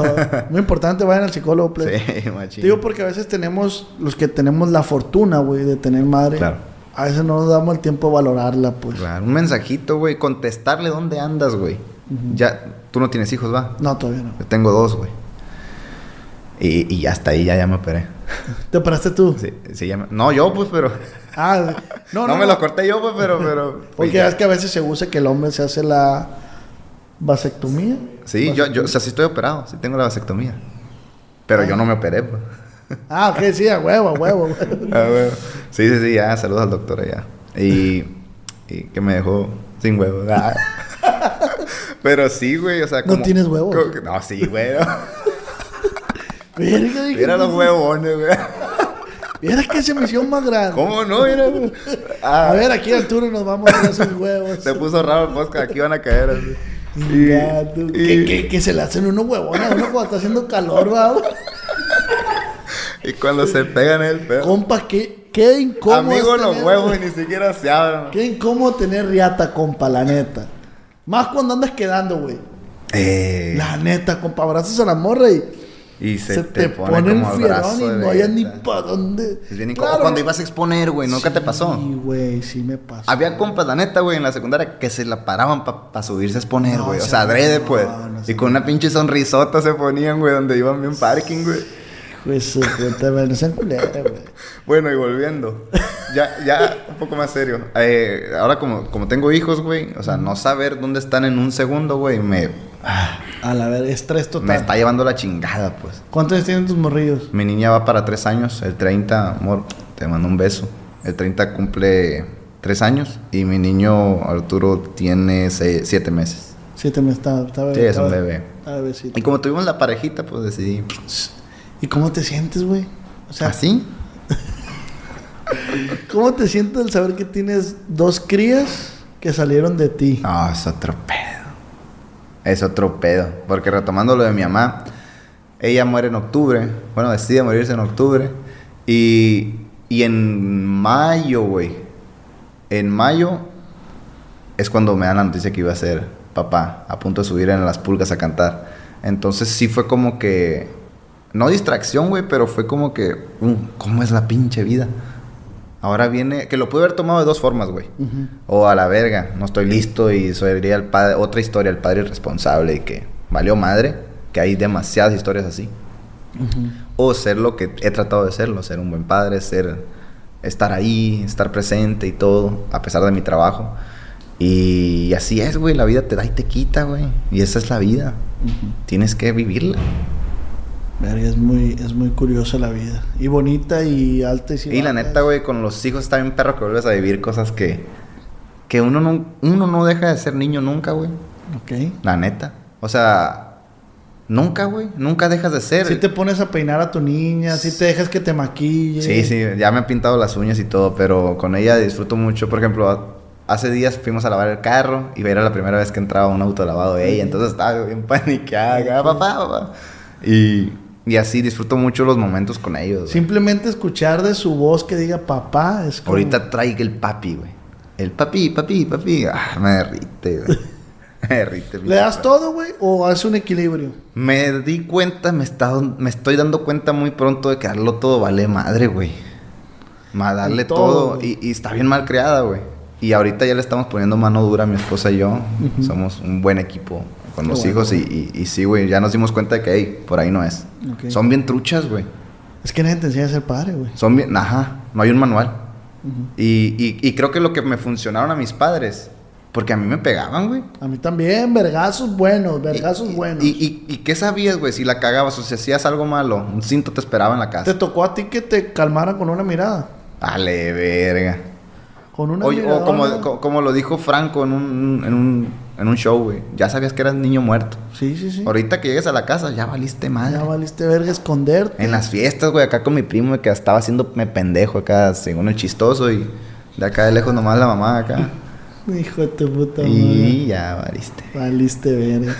Speaker 2: Muy importante, vayan al psicólogo, plebe.
Speaker 3: sí, machín.
Speaker 2: Digo porque a veces tenemos, los que tenemos la fortuna, güey, de tener madre,
Speaker 3: Claro.
Speaker 2: a veces no nos damos el tiempo de valorarla, pues.
Speaker 3: Claro, un mensajito, güey. Contestarle dónde andas, güey. Ya, tú no tienes hijos, va.
Speaker 2: No, todavía no.
Speaker 3: Yo tengo dos, güey. Y, y hasta ahí ya, ya me operé.
Speaker 2: ¿Te paraste tú?
Speaker 3: Sí, sí, ya me- No, yo, pues, pero.
Speaker 2: Ah,
Speaker 3: No,
Speaker 2: no, no.
Speaker 3: me
Speaker 2: no.
Speaker 3: lo corté yo, pues, pero. pero pues,
Speaker 2: Porque
Speaker 3: ya.
Speaker 2: es que a veces se usa que el hombre se hace la vasectomía.
Speaker 3: Sí, yo, yo, o sea, sí estoy operado. Sí tengo la vasectomía. Pero yo no me operé, pues.
Speaker 2: Ah, ok, sí, a huevo, a huevo.
Speaker 3: Ah, bueno. Sí, sí, sí, ya. Saludos al doctor allá. Y. Y que me dejó sin huevos. Ah. Pero sí, güey, o sea,
Speaker 2: ¿No tienes huevos?
Speaker 3: como que- No, sí, güey. Mira los
Speaker 2: pues,
Speaker 3: huevones, güey.
Speaker 2: Mira que se me más grande.
Speaker 3: ¿Cómo no? Mira. Ah,
Speaker 2: A ver, aquí Arturo nos vamos a hacer esos huevos.
Speaker 3: Se puso raro el podcast, aquí van a caer así.
Speaker 2: Ya, tú,
Speaker 3: y-
Speaker 2: que, que- que se le hacen unos huevones a uno cuando está haciendo calor, va.
Speaker 3: Y cuando se pegan el pedo.
Speaker 2: Compa, qué, qué incómodo.
Speaker 3: Amigos
Speaker 2: es
Speaker 3: los huevos y ni siquiera se abren.
Speaker 2: Qué incómodo tener riata, compa, la neta. Más cuando andas quedando, güey.
Speaker 3: Eh,
Speaker 2: La neta, compa, abrazas a la morra y
Speaker 3: y se,
Speaker 2: se,
Speaker 3: te,
Speaker 2: te,
Speaker 3: pone,
Speaker 2: pone
Speaker 3: como brazo
Speaker 2: y
Speaker 3: de
Speaker 2: no hayas ni para dónde.
Speaker 3: Es bien incómodo. Cuando ibas a exponer, güey, ¿nunca te pasó?
Speaker 2: Sí, güey, sí me pasó.
Speaker 3: Había compas, la neta, güey, en la secundaria que se la paraban para subirse a exponer,
Speaker 2: No,
Speaker 3: güey. o
Speaker 2: se
Speaker 3: sea, adrede,
Speaker 2: no,
Speaker 3: pues.
Speaker 2: no
Speaker 3: y con una pinche sonrisota se ponían, güey, donde iban bien parking, güey.
Speaker 2: Pues su puta madre, no sean culeras, güey.
Speaker 3: Bueno, y volviendo. ya, ya, un poco más serio. Eh, ahora como, como tengo hijos, güey, o sea, no saber dónde están en un segundo, güey, me, ah,
Speaker 2: A la ver, estrés total.
Speaker 3: me está llevando la chingada, pues.
Speaker 2: ¿Cuántos años tienen tus morrillos?
Speaker 3: Mi niña va para tres años, el 30, amor, te mando un beso. El 30 cumple tres años y mi niño Arturo tiene seis- siete meses.
Speaker 2: Siete meses, está, está bebé.
Speaker 3: Sí, es un
Speaker 2: bebé.
Speaker 3: bebé.
Speaker 2: Está bebecito.
Speaker 3: Y como tuvimos la parejita, pues decidí.
Speaker 2: ¿Y cómo te sientes, güey? O sea,
Speaker 3: ¿Así?
Speaker 2: ¿cómo te sientes al saber que tienes dos crías que salieron de ti?
Speaker 3: No, es otro pedo. Es otro pedo. Porque retomando lo de mi mamá, ella muere en octubre. Bueno, decide morirse en octubre. Y, y en mayo, güey. En mayo es cuando me dan la noticia que iba a ser papá, a punto de subir en las pulgas a cantar. Entonces sí fue como que, no distracción, güey, pero fue como que, mm, ¿cómo es la pinche vida? Ahora viene, que lo pude haber tomado de dos formas, güey. O a la verga, no estoy listo y sería el padre, otra historia, el padre irresponsable y que valió madre, que hay demasiadas historias así. O ser lo que he tratado de serlo, ser un buen padre, ser estar ahí, estar presente y todo, a pesar de mi trabajo. Y así es, güey, la vida te da y te quita, güey. Y esa es la vida. Tienes que vivirla.
Speaker 2: Verga, es muy, es muy curiosa la vida. Y bonita y alta y sin
Speaker 3: Y la neta, güey, con los hijos está bien perro que vuelves a vivir cosas que que uno no uno no deja de ser niño nunca, güey.
Speaker 2: Ok.
Speaker 3: La neta. O sea, nunca, güey, nunca dejas de ser.
Speaker 2: Si te pones a peinar a tu niña, si te dejas que te maquille.
Speaker 3: Sí, sí, ya me he pintado las uñas y todo, pero con ella disfruto mucho. Por ejemplo, hace días fuimos a lavar el carro y era la primera vez que entraba un auto lavado de ella, entonces estaba bien paniqueada, "Ah, papá, papá. Y, y así disfruto mucho los momentos con ellos. güey.
Speaker 2: Simplemente escuchar de su voz que diga papá es como...
Speaker 3: Ahorita traiga el papi, güey. El papi, papi, papi. Ah, me derrite, güey. me derrite.
Speaker 2: ¿Le das
Speaker 3: papá.
Speaker 2: todo, güey? ¿O hace un equilibrio?
Speaker 3: Me di cuenta, me, está, me estoy dando cuenta muy pronto de que darlo todo vale madre, güey. Ma, darle
Speaker 2: Y todo.
Speaker 3: Y, y está bien mal creada, güey. Y ahorita ya le estamos poniendo mano dura a mi esposa y yo. Somos un buen equipo con los
Speaker 2: bueno,
Speaker 3: hijos. Y, y, y sí, güey, ya nos dimos cuenta de que, hey, por ahí no es. Son bien truchas, güey.
Speaker 2: Es que nadie te enseña a ser padre, güey.
Speaker 3: Son bien, ajá, no hay un manual. Y, y- y creo que lo que me funcionaron a mis padres Porque a mí me pegaban, güey.
Speaker 2: A mí también, vergazos buenos, vergazos
Speaker 3: Y-
Speaker 2: buenos.
Speaker 3: Y, y, y qué sabías, güey? Si la cagabas o si hacías algo malo, un cinto te esperaba en la
Speaker 2: Te
Speaker 3: casa.
Speaker 2: tocó a ti que te calmaran con una mirada.
Speaker 3: Dale, verga.
Speaker 2: Con una
Speaker 3: Oye,
Speaker 2: mirada.
Speaker 3: o como, co- como lo dijo Franco en un, en un, en un show, güey. Ya sabías que eras niño muerto.
Speaker 2: Sí, sí, sí.
Speaker 3: Ahorita que llegues a la casa, ya valiste madre.
Speaker 2: Ya valiste verga esconderte.
Speaker 3: En las fiestas, güey, acá con mi primo, que estaba haciéndome pendejo acá, según el chistoso, y de acá de lejos nomás la mamá acá.
Speaker 2: Hijo de tu puta madre.
Speaker 3: y ya valiste.
Speaker 2: Valiste verga.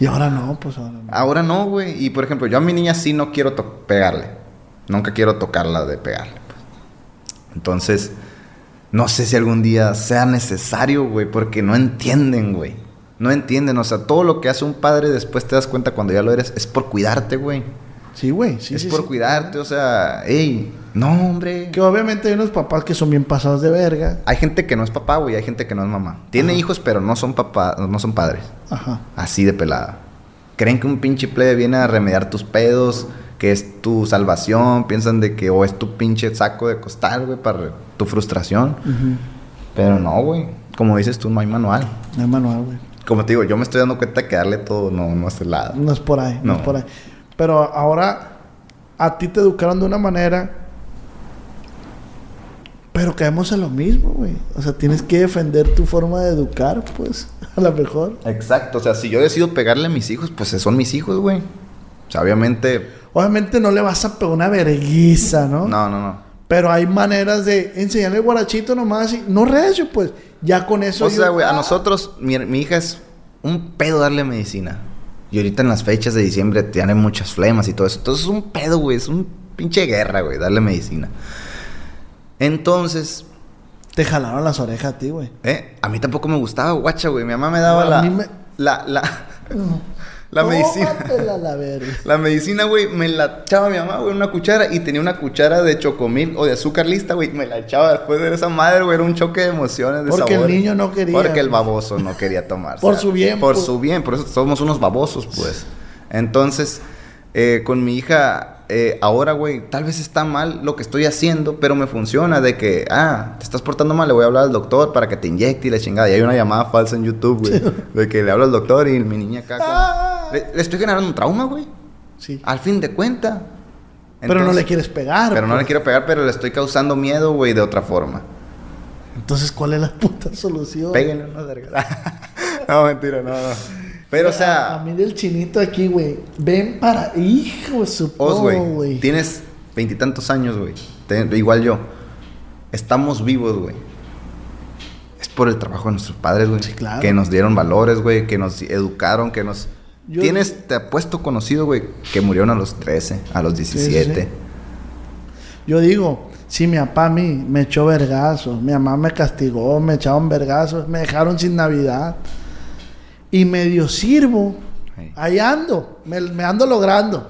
Speaker 2: Y ahora no, pues ahora no.
Speaker 3: Ahora no, güey. Y por ejemplo, yo a mi niña sí no quiero pegarle. Nunca quiero tocarla de pegarle. pues. Entonces, no sé si algún día sea necesario, güey, porque no entienden, güey. No entienden. O sea, todo lo que hace un padre después te das cuenta cuando ya lo eres es por cuidarte, güey.
Speaker 2: Sí, güey. Sí,
Speaker 3: es
Speaker 2: sí,
Speaker 3: por
Speaker 2: sí.
Speaker 3: cuidarte, o sea, ey, no, hombre.
Speaker 2: Que obviamente hay unos papás que son bien pasados de verga.
Speaker 3: Hay gente que no es papá, güey, hay gente que no es mamá. Tiene
Speaker 2: Ajá.
Speaker 3: hijos, pero no son papá, no son padres.
Speaker 2: Ajá.
Speaker 3: Así de pelada. Creen que un pinche plebe viene a remediar tus pedos, que es tu salvación, piensan de que o es tu pinche saco de costal, güey, para tu frustración. Pero no, güey. Como dices tú, no hay manual.
Speaker 2: No hay manual, güey.
Speaker 3: Como te digo, yo me estoy dando cuenta que darle todo no, no hace nada.
Speaker 2: No es por ahí, no.
Speaker 3: No.
Speaker 2: es por ahí. Pero ahora a ti te educaron de una manera. Pero caemos en lo mismo, güey. O sea, tienes que defender tu forma de educar, pues, a lo mejor.
Speaker 3: Exacto. O sea, si yo decido pegarle a mis hijos, pues son mis hijos, güey. O sea, obviamente...
Speaker 2: Obviamente no le vas a pegar una verguiza, ¿no?
Speaker 3: No, no, no.
Speaker 2: Pero hay maneras de enseñarle el guarachito nomás y no recio, pues. Ya con eso.
Speaker 3: O sea, güey, a
Speaker 2: Ah,
Speaker 3: nosotros, mi, mi hija es un pedo darle medicina. Y ahorita en las fechas de diciembre tiene muchas flemas y todo eso. Entonces es un pedo, güey. Es un pinche guerra, güey, darle medicina. Entonces,
Speaker 2: Te jalaron las orejas a ti, güey.
Speaker 3: eh, a mí tampoco me gustaba, guacha, güey. Mi mamá me daba la,
Speaker 2: me-
Speaker 3: la, la, la medicina.
Speaker 2: La verga.
Speaker 3: La medicina, güey, me la echaba mi mamá, güey, una cuchara y tenía una cuchara de chocomil o de azúcar lista, güey. Me la echaba después de esa madre, güey. Era un choque de emociones, de
Speaker 2: Porque el niño no quería,
Speaker 3: Porque el baboso no quería tomar.
Speaker 2: Por su bien,
Speaker 3: Por su bien, por eso somos unos babosos, pues. Entonces, eh, con mi hija, eh, ahora, güey, tal vez está mal lo que estoy haciendo, pero me funciona de que, ah, te estás portando mal, le voy a hablar al doctor para que te inyecte y la chingada. Y hay una llamada falsa en YouTube, güey, de que le hablo al doctor y mi niña acá. con-
Speaker 2: Ah.
Speaker 3: Le, le estoy generando un trauma, güey.
Speaker 2: Sí.
Speaker 3: Al fin de cuenta.
Speaker 2: pero no
Speaker 3: Entonces-
Speaker 2: le quieres pegar.
Speaker 3: Pero no
Speaker 2: pues.
Speaker 3: le quiero pegar, pero le estoy causando miedo, güey, de otra forma.
Speaker 2: Entonces, ¿cuál es la puta solución?
Speaker 3: Péguenle una verga. no, mentira, no, no. Pero, o
Speaker 2: A
Speaker 3: sea,
Speaker 2: mí del chinito aquí, güey. Ven para. Hijo su
Speaker 3: güey, tienes veintitantos años, güey. Igual yo. Estamos vivos, güey. Es por el trabajo de nuestros padres, güey.
Speaker 2: Sí, claro.
Speaker 3: Que nos dieron valores, güey. Que nos educaron, que nos...
Speaker 2: Yo-
Speaker 3: Tienes, te apuesto conocido, güey, que murieron a los 13, a los
Speaker 2: sí, sí.
Speaker 3: 17.
Speaker 2: Yo digo, si mi papá a mí me echó vergazos, mi mamá me castigó, me echaron vergazos, me dejaron sin Navidad. Y medio sirvo. Ahí ando, me, me ando logrando.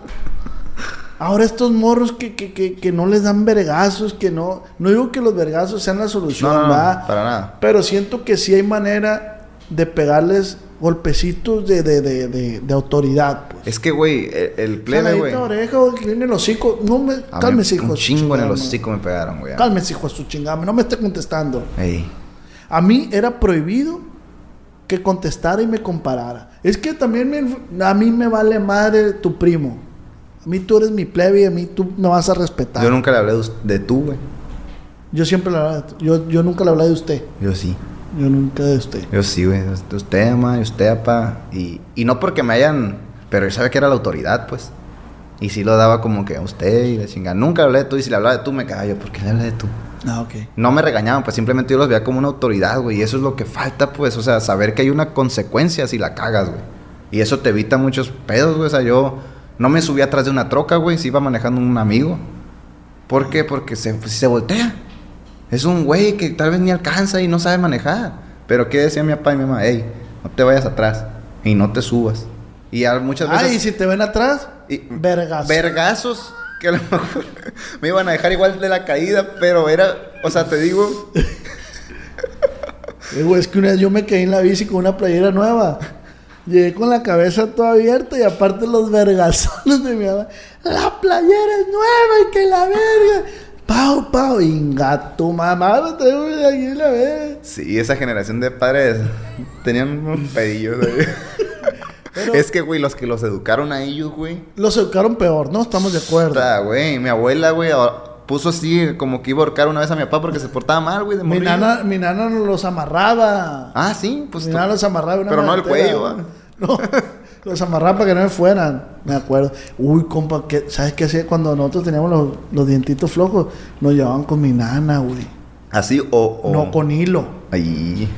Speaker 2: Ahora estos morros que, que, que, que no les dan vergazos, que no... No digo que los vergazos sean la solución,
Speaker 3: No, no, para nada.
Speaker 2: Pero siento que sí hay manera de pegarles golpecitos de, de, de, de, de autoridad. Pues.
Speaker 3: Es que, güey, el, el plebe, güey...
Speaker 2: oreja, que viene el hocico. No me...
Speaker 3: a
Speaker 2: Cálmese, hijo
Speaker 3: Un chingo en el hocico me pegaron, güey.
Speaker 2: Cálmese, hijo su chingada. No me esté contestando.
Speaker 3: Ey.
Speaker 2: A mí era prohibido que contestara y me comparara. Es que también me- a mí me vale madre tu primo. A mí tú eres mi plebe y a mí tú me vas a respetar.
Speaker 3: Yo
Speaker 2: Yo,
Speaker 3: nunca le hablé de tú, güey.
Speaker 2: siempre le hablaba de tú. Yo, yo nunca le hablé de usted.
Speaker 3: Yo sí.
Speaker 2: Yo nunca de usted.
Speaker 3: Yo sí, güey. Usted, ama, usted, apa. Y, y no porque me hayan... Pero yo sabía que era la autoridad, pues. Y sí lo daba como que a usted y la chingada. Nunca le hablé de tú. Y si le hablaba de tú, me cagaba yo. ¿Por qué le hablé de tú?
Speaker 2: Ah.
Speaker 3: No me regañaban, pues simplemente yo los veía como una autoridad, güey. Y eso es lo que falta, pues. O sea, saber que hay una consecuencia si la cagas, güey. Y eso te evita muchos pedos, güey. O sea, yo no me subí atrás de una troca, güey. Si iba manejando un amigo. ¿Por qué? Porque se, pues, se voltea. Es un güey que tal vez ni alcanza y no sabe manejar. Pero ¿qué decía mi papá y mi mamá? Ey, no te vayas atrás y no te subas. Y muchas veces...
Speaker 2: Ah, y si te ven atrás,
Speaker 3: Y-
Speaker 2: vergas.
Speaker 3: Vergazos que a lo mejor me iban a dejar igual de la caída, pero era, o sea, te digo,
Speaker 2: Eh, es que una vez yo me caí en la bici con una playera nueva. Llegué con la cabeza toda abierta y aparte los vergazones de mi mamá. La playera es nueva y que la verga. Pau, pau, mamá, aquí la vez.
Speaker 3: Sí, esa generación de padres tenían unos pedillos.
Speaker 2: Pero-
Speaker 3: Es que, güey, los que los educaron a ellos, güey.
Speaker 2: Los educaron peor, ¿no? Estamos de acuerdo.
Speaker 3: Puta, güey, mi abuela, güey, puso así como que iba a ahorcar una vez a mi papá porque se portaba mal, güey, de
Speaker 2: Mi nana, mi nana nos los amarraba.
Speaker 3: Ah, sí, pues.
Speaker 2: mi nana los amarraba una
Speaker 3: Pero no el cuello, ¿va?
Speaker 2: No, los amarraba para que no me fueran. Me acuerdo. Uy, compa, ¿qué- ¿sabes qué hacía cuando nosotros teníamos los, los dientitos flojos? Nos llevaban con mi nana, güey.
Speaker 3: Así o. o...
Speaker 2: No con hilo.
Speaker 3: Ahí.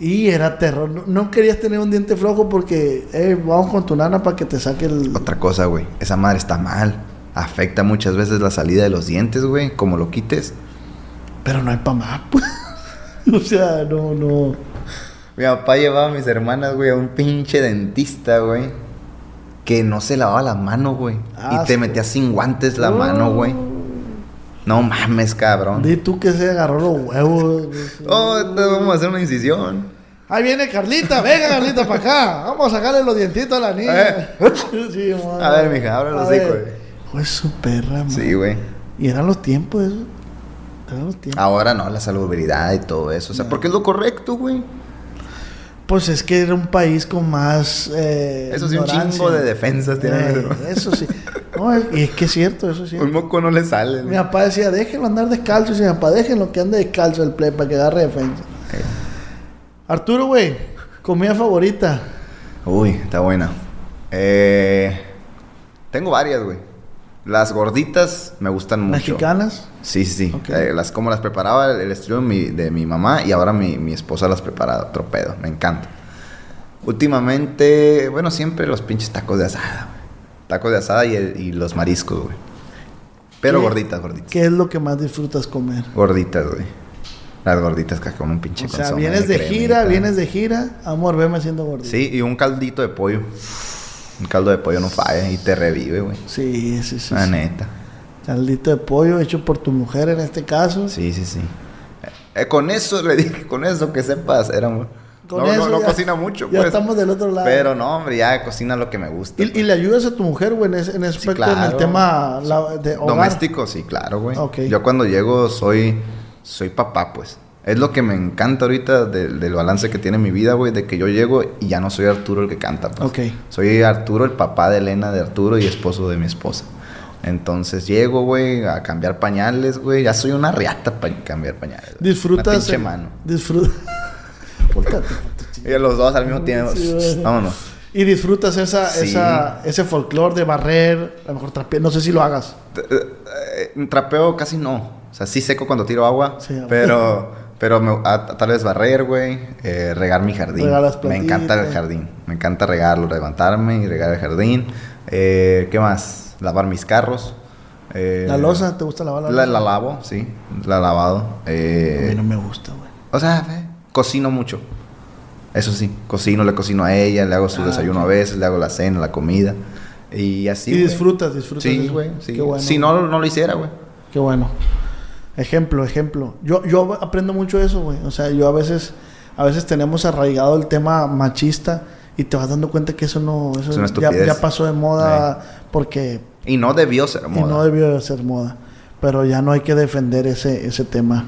Speaker 2: Y era terror. No, no querías tener un diente flojo porque, eh, vamos con tu nana para que te saque el.
Speaker 3: Otra cosa, güey. Esa madre está mal. Afecta muchas veces la salida de los dientes, güey. Como lo quites.
Speaker 2: Pero no hay pa' más. pues. o sea, no, no.
Speaker 3: Mi papá llevaba a mis hermanas, güey, a un pinche dentista, güey. Que no se lavaba la mano, güey.
Speaker 2: Ah,
Speaker 3: y te
Speaker 2: sí.
Speaker 3: metía sin guantes la mano, güey. No mames, cabrón.
Speaker 2: Di tú que se agarró los huevos.
Speaker 3: Oh, te vamos a hacer una incisión.
Speaker 2: Ahí viene Carlita, venga Carlita para acá. Vamos a sacarle los dientitos a la niña.
Speaker 3: Eh.
Speaker 2: Sí.
Speaker 3: A ver, mija, abre los hocico.
Speaker 2: Pues su perra, man.
Speaker 3: Sí, güey.
Speaker 2: Y eran los tiempos eso. Eran los tiempos.
Speaker 3: Ahora no, la salubridad y todo eso. O sea, porque es lo correcto, güey.
Speaker 2: Pues es que era un país con más. Eh,
Speaker 3: Eso sí, un chingo de defensas tiene.
Speaker 2: Eh, eso sí. No, es- y es que es cierto, eso sí.
Speaker 3: Un moco no le sale.
Speaker 2: Mi papá decía, déjenlo andar descalzo. Y decía, papá, déjenlo que ande descalzo el play para que agarre defensa. Arturo, güey, comida favorita.
Speaker 3: Uy, está buena. Eh, tengo varias, güey. Las gorditas me gustan mucho.
Speaker 2: Mexicanas.
Speaker 3: Sí, sí, sí. Eh, las, como las preparaba el, el estilo de mi, de mi mamá y ahora mi, mi esposa las prepara otro pedo. Me encanta. Últimamente, bueno, siempre los pinches tacos de asada, güey. Tacos de asada y, el- y los mariscos, güey. Pero
Speaker 2: ¿Qué-
Speaker 3: gorditas, gorditas.
Speaker 2: ¿Qué es lo que más disfrutas comer?
Speaker 3: Gorditas, güey. Las gorditas que con un pinche
Speaker 2: O sea, vienes de gira, vienes de gira, amor, veme haciendo gordito.
Speaker 3: Sí, y un caldito de pollo. Un caldo de pollo no falla y te revive, güey.
Speaker 2: Sí, sí, sí.
Speaker 3: La
Speaker 2: sí.
Speaker 3: neta.
Speaker 2: Caldito de pollo hecho por tu mujer en este caso.
Speaker 3: Sí, sí, sí. Eh, con eso le dije, con eso que sepas, era
Speaker 2: Con
Speaker 3: no,
Speaker 2: eso
Speaker 3: no, no
Speaker 2: ya-
Speaker 3: cocina mucho,
Speaker 2: Ya
Speaker 3: pues.
Speaker 2: estamos del otro lado.
Speaker 3: Pero no, hombre, ya cocina lo que me gusta.
Speaker 2: y,
Speaker 3: pues.
Speaker 2: y le ayudas a tu mujer, güey, en ese, en ese
Speaker 3: Sí,
Speaker 2: aspecto, en el tema la- de hogar.
Speaker 3: Doméstico, sí, claro, güey.
Speaker 2: Ok.
Speaker 3: Yo cuando llego soy, soy papá, pues. Es lo que me encanta ahorita del, del balance que tiene mi vida, güey, de que yo llego y ya no soy Arturo el que canta, pues.
Speaker 2: Ok.
Speaker 3: Soy Arturo, el papá de Elena, de Arturo y esposo de mi esposa. Entonces llego, güey, a cambiar pañales, güey. Ya soy una riata para cambiar pañales.
Speaker 2: Disfrutas.
Speaker 3: Una pinche
Speaker 2: el-
Speaker 3: mano.
Speaker 2: Disfruta. Volteate,
Speaker 3: Y los dos al mismo tiempo. Vámonos.
Speaker 2: y disfrutas esa,
Speaker 3: Sí.
Speaker 2: esa, ese folclore de barrer, a lo mejor trapear, no sé si lo hagas.
Speaker 3: Eh, eh, Trapeo casi no. O sea, sí seco cuando tiro agua.
Speaker 2: Sí, a
Speaker 3: pero pero me- a- tal vez barrer, güey. eh, regar mi jardín.
Speaker 2: Regar las
Speaker 3: me encanta el jardín. Me encanta regarlo, levantarme y regar el jardín. Eh, ¿Qué más? Lavar mis carros. Eh,
Speaker 2: ¿La losa? ¿Te gusta lavar la
Speaker 3: La,
Speaker 2: losa?
Speaker 3: la lavo, sí. La lavado.
Speaker 2: A
Speaker 3: Eh,
Speaker 2: mí no me gusta, güey.
Speaker 3: o sea, eh, cocino mucho. Eso sí, cocino, le cocino a ella, le hago su
Speaker 2: Ah,
Speaker 3: desayuno
Speaker 2: ok.
Speaker 3: a veces, le hago la cena, la comida. Y así.
Speaker 2: y disfrutas, disfrutas.
Speaker 3: Sí, güey. Sí.
Speaker 2: Qué bueno.
Speaker 3: Si no, no lo hiciera, güey.
Speaker 2: Qué bueno. Ejemplo, ejemplo. Yo, yo aprendo mucho eso, güey. O sea, yo a veces, a veces tenemos arraigado el tema machista y te vas dando cuenta que eso no, eso
Speaker 3: Es una
Speaker 2: ya, ya pasó de moda porque
Speaker 3: Y no debió ser
Speaker 2: y
Speaker 3: moda.
Speaker 2: no debió de ser moda. Pero ya no hay que defender ese, ese tema.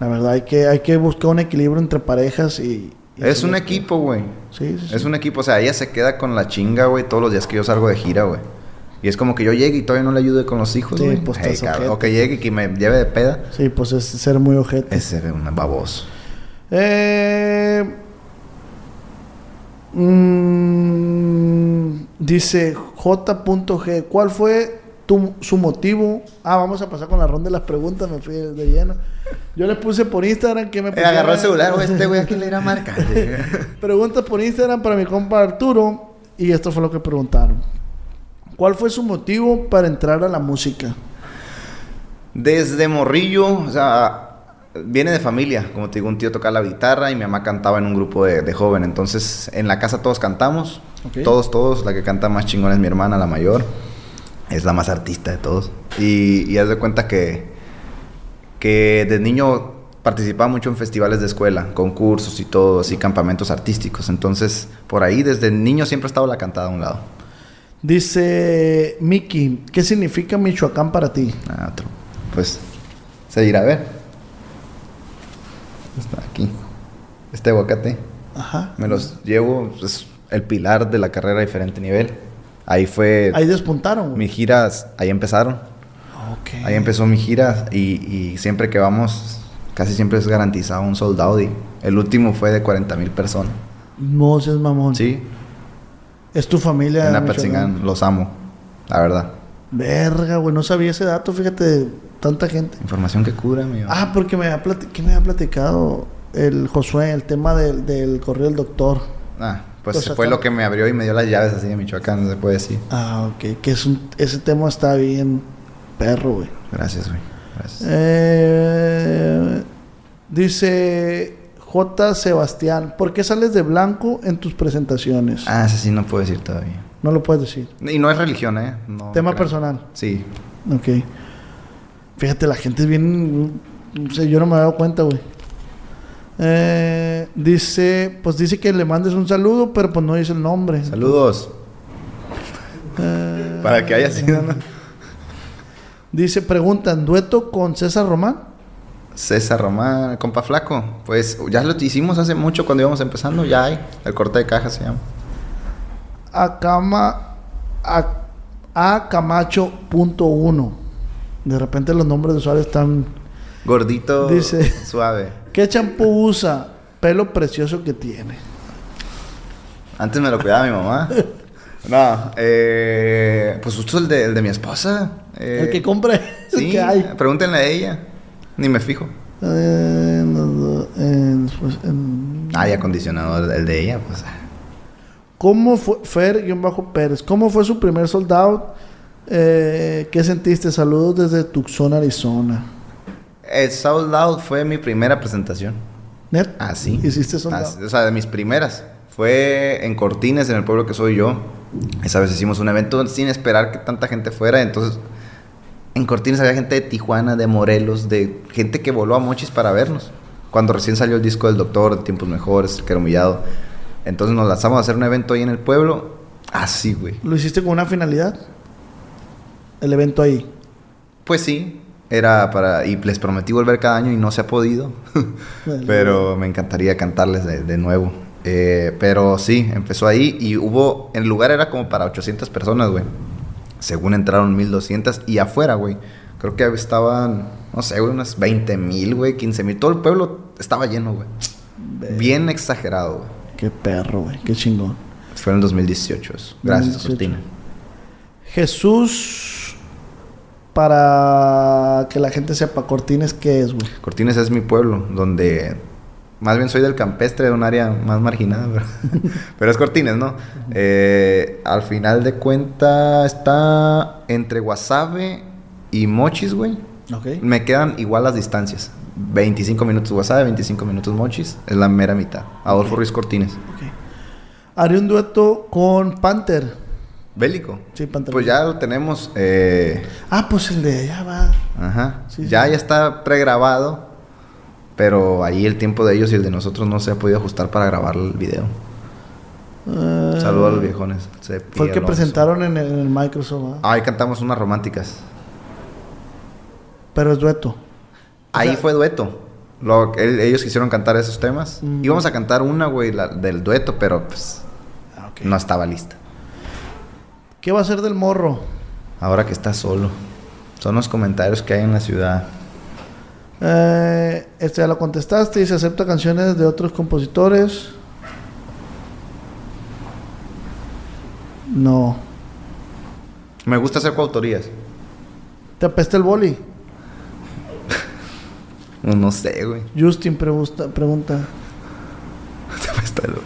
Speaker 2: La verdad, hay que, hay que buscar un equilibrio entre parejas y. y
Speaker 3: es un equipo, güey.
Speaker 2: sí, sí.
Speaker 3: Es un equipo. O sea, ella se queda con la chinga, güey, todos los días que yo salgo de gira, güey. Y es como que yo llegue y todavía no le ayude con los hijos,
Speaker 2: Sí, pues,
Speaker 3: Hey, cabrón. O que llegue y que me lleve de peda.
Speaker 2: Sí, pues es ser muy ojete.
Speaker 3: Es un baboso.
Speaker 2: Eh, mm, dice J.G. ¿Cuál fue tu, su motivo? Ah, vamos a pasar con la ronda de las preguntas. Me fui de lleno. Yo les puse por Instagram que me
Speaker 3: Eh,
Speaker 2: pusieran-
Speaker 3: agarró el celular, güey. Este güey, ¿a quién le irá a marcar?
Speaker 2: Preguntas por Instagram para mi compa Arturo. Y esto fue lo que preguntaron. ¿Cuál fue su motivo para entrar a la música?
Speaker 3: Desde morrillo, o sea, viene de familia. Como te digo, un tío tocaba la guitarra y mi mamá cantaba en un grupo de, de joven. Entonces, en la casa todos cantamos. Todos, todos. La que canta más chingón es mi hermana, la mayor. Es la más artista de todos. Y, y haz de cuenta que, que de niño participaba mucho en festivales de escuela, concursos y todo, así campamentos artísticos. Entonces, por ahí, desde niño siempre ha estado la cantada a un lado.
Speaker 2: Dice Miki, ¿qué significa Michoacán para ti?
Speaker 3: Ah, otro. Pues Se irá a ver. Está aquí. Este aguacate.
Speaker 2: Ajá.
Speaker 3: Me los llevo. Es el pilar de la carrera a diferente nivel. Ahí fue.
Speaker 2: Ahí despuntaron, güey.
Speaker 3: Mis giras, ahí empezaron. Ahí empezó mi gira y, y siempre que vamos, casi siempre es garantizado un soldado. Y el último fue de 40 mil personas.
Speaker 2: No seas mamón.
Speaker 3: Sí,
Speaker 2: Es tu familia.
Speaker 3: en. Apatzingán. Los amo, la verdad.
Speaker 2: Verga, güey. No sabía ese dato, fíjate, tanta gente.
Speaker 3: Información que cura, mi
Speaker 2: Ah, porque me ha, plati- ¿qué me ha platicado el Josué, el tema del, del correo del doctor.
Speaker 3: Ah, pues
Speaker 2: O sea,
Speaker 3: fue lo que me abrió y me dio las llaves así de Michoacán, no se puede decir.
Speaker 2: Ah, ok. Que es un, ese tema está bien perro, güey.
Speaker 3: Gracias, güey. Gracias.
Speaker 2: Eh, dice J. Sebastián, ¿por qué sales de blanco en tus presentaciones?
Speaker 3: Ah, ese sí no puedo decir todavía.
Speaker 2: No lo puedes decir.
Speaker 3: Y no es religión, ¿eh? No
Speaker 2: Tema
Speaker 3: creo.
Speaker 2: personal.
Speaker 3: Sí.
Speaker 2: Ok. Fíjate, la gente es bien... No sé, yo no me he dado cuenta, güey. Eh, dice, pues dice que le mandes un saludo, pero pues no dice el nombre.
Speaker 3: Saludos.
Speaker 2: Eh,
Speaker 3: Para que haya sido, ¿no?
Speaker 2: Dice, preguntan, ¿dueto con César Román?
Speaker 3: César Román, compa flaco. Pues ya lo hicimos hace mucho cuando íbamos empezando, ya hay. El corte de caja se llama.
Speaker 2: Acama, a, a Camacho.1. De repente los nombres de usuarios están...
Speaker 3: Gordito,
Speaker 2: Dice-
Speaker 3: suave.
Speaker 2: ¿Qué champú usa? Pelo precioso que tiene.
Speaker 3: Antes me lo cuidaba mi mamá. No, eh, pues justo el de, el de mi esposa. eh,
Speaker 2: el que compre, el
Speaker 3: Sí,
Speaker 2: que hay.
Speaker 3: pregúntenle a ella. Ni me fijo.
Speaker 2: Pues,
Speaker 3: Hay acondicionador, el de ella, pues.
Speaker 2: ¿Cómo fue Fer-Pérez? ¿Cómo fue su primer sold out? Eh, ¿Qué sentiste? Saludos desde Tucson, Arizona.
Speaker 3: El Sold Out fue mi primera presentación.
Speaker 2: ¿Net?
Speaker 3: Así.
Speaker 2: ¿Hiciste sold
Speaker 3: Así,
Speaker 2: out?
Speaker 3: O sea, de mis primeras. Fue en Cortines, en el pueblo que soy yo. Esa vez hicimos un evento sin esperar que tanta gente fuera. Entonces, en Cortines había gente de Tijuana, de Morelos, de gente que voló a Mochis para vernos. Cuando recién salió el disco del Doctor, Tiempos Mejores, que era humillado. Entonces nos lanzamos a hacer un evento ahí en el pueblo. Así, güey.
Speaker 2: ¿Lo hiciste con una finalidad? El evento ahí.
Speaker 3: Pues sí, era para... Y les prometí volver cada año y no se ha podido. pero me encantaría cantarles de, de nuevo. Eh, pero sí, empezó ahí y hubo... El lugar era como para 800 personas, güey. Según entraron 1200 y afuera, güey. Creo que estaban, no sé, güey, unas 20 mil, güey, 15 mil. Todo el pueblo estaba lleno, güey. Bien exagerado, güey.
Speaker 2: Qué perro, güey. Qué chingón.
Speaker 3: Fue en el 2018 eso. Gracias,
Speaker 2: 2018.
Speaker 3: Cortina.
Speaker 2: Jesús, para que la gente sepa, Cortines, ¿qué es, güey?
Speaker 3: Cortines es mi pueblo, donde más bien soy del campestre, de un área más marginada, pero, pero es Cortines, ¿no? Eh, al final de cuenta está entre Guasave y Mochis, güey. Me quedan igual las distancias. 25 minutos Guasave, 25 minutos Mochis. Es la mera mitad. Adolfo Ruiz Cortines.
Speaker 2: Haré un dueto con Panther.
Speaker 3: Bélico.
Speaker 2: Sí, Panther.
Speaker 3: Pues ya lo tenemos. eh,
Speaker 2: Ah, pues el de allá va.
Speaker 3: Ajá.
Speaker 2: Sí,
Speaker 3: ya,
Speaker 2: sí.
Speaker 3: ya está pregrabado. Pero ahí el tiempo de ellos y el de nosotros no se ha podido ajustar para grabar el video.
Speaker 2: Eh,
Speaker 3: Saludos a los viejones. Se
Speaker 2: Fue el que presentaron en el, en el Microsoft, ¿ah?
Speaker 3: Ahí cantamos unas románticas.
Speaker 2: pero es dueto.
Speaker 3: Ahí
Speaker 2: sea-
Speaker 3: fue dueto. Lo- el- ellos quisieron cantar esos temas.
Speaker 2: Mm.
Speaker 3: Íbamos a cantar una, güey, la- del dueto, pero pues
Speaker 2: Ah,
Speaker 3: no estaba lista.
Speaker 2: ¿Qué va a ser del morro?
Speaker 3: Ahora que está solo. Son los comentarios que hay en la ciudad.
Speaker 2: Eh, este ya lo contestaste y se acepta canciones de otros compositores. No.
Speaker 3: Me gusta hacer coautorías.
Speaker 2: ¿Te apesta el boli?
Speaker 3: No, no sé, güey.
Speaker 2: Justin pregunta. pregunta.
Speaker 3: Está loco.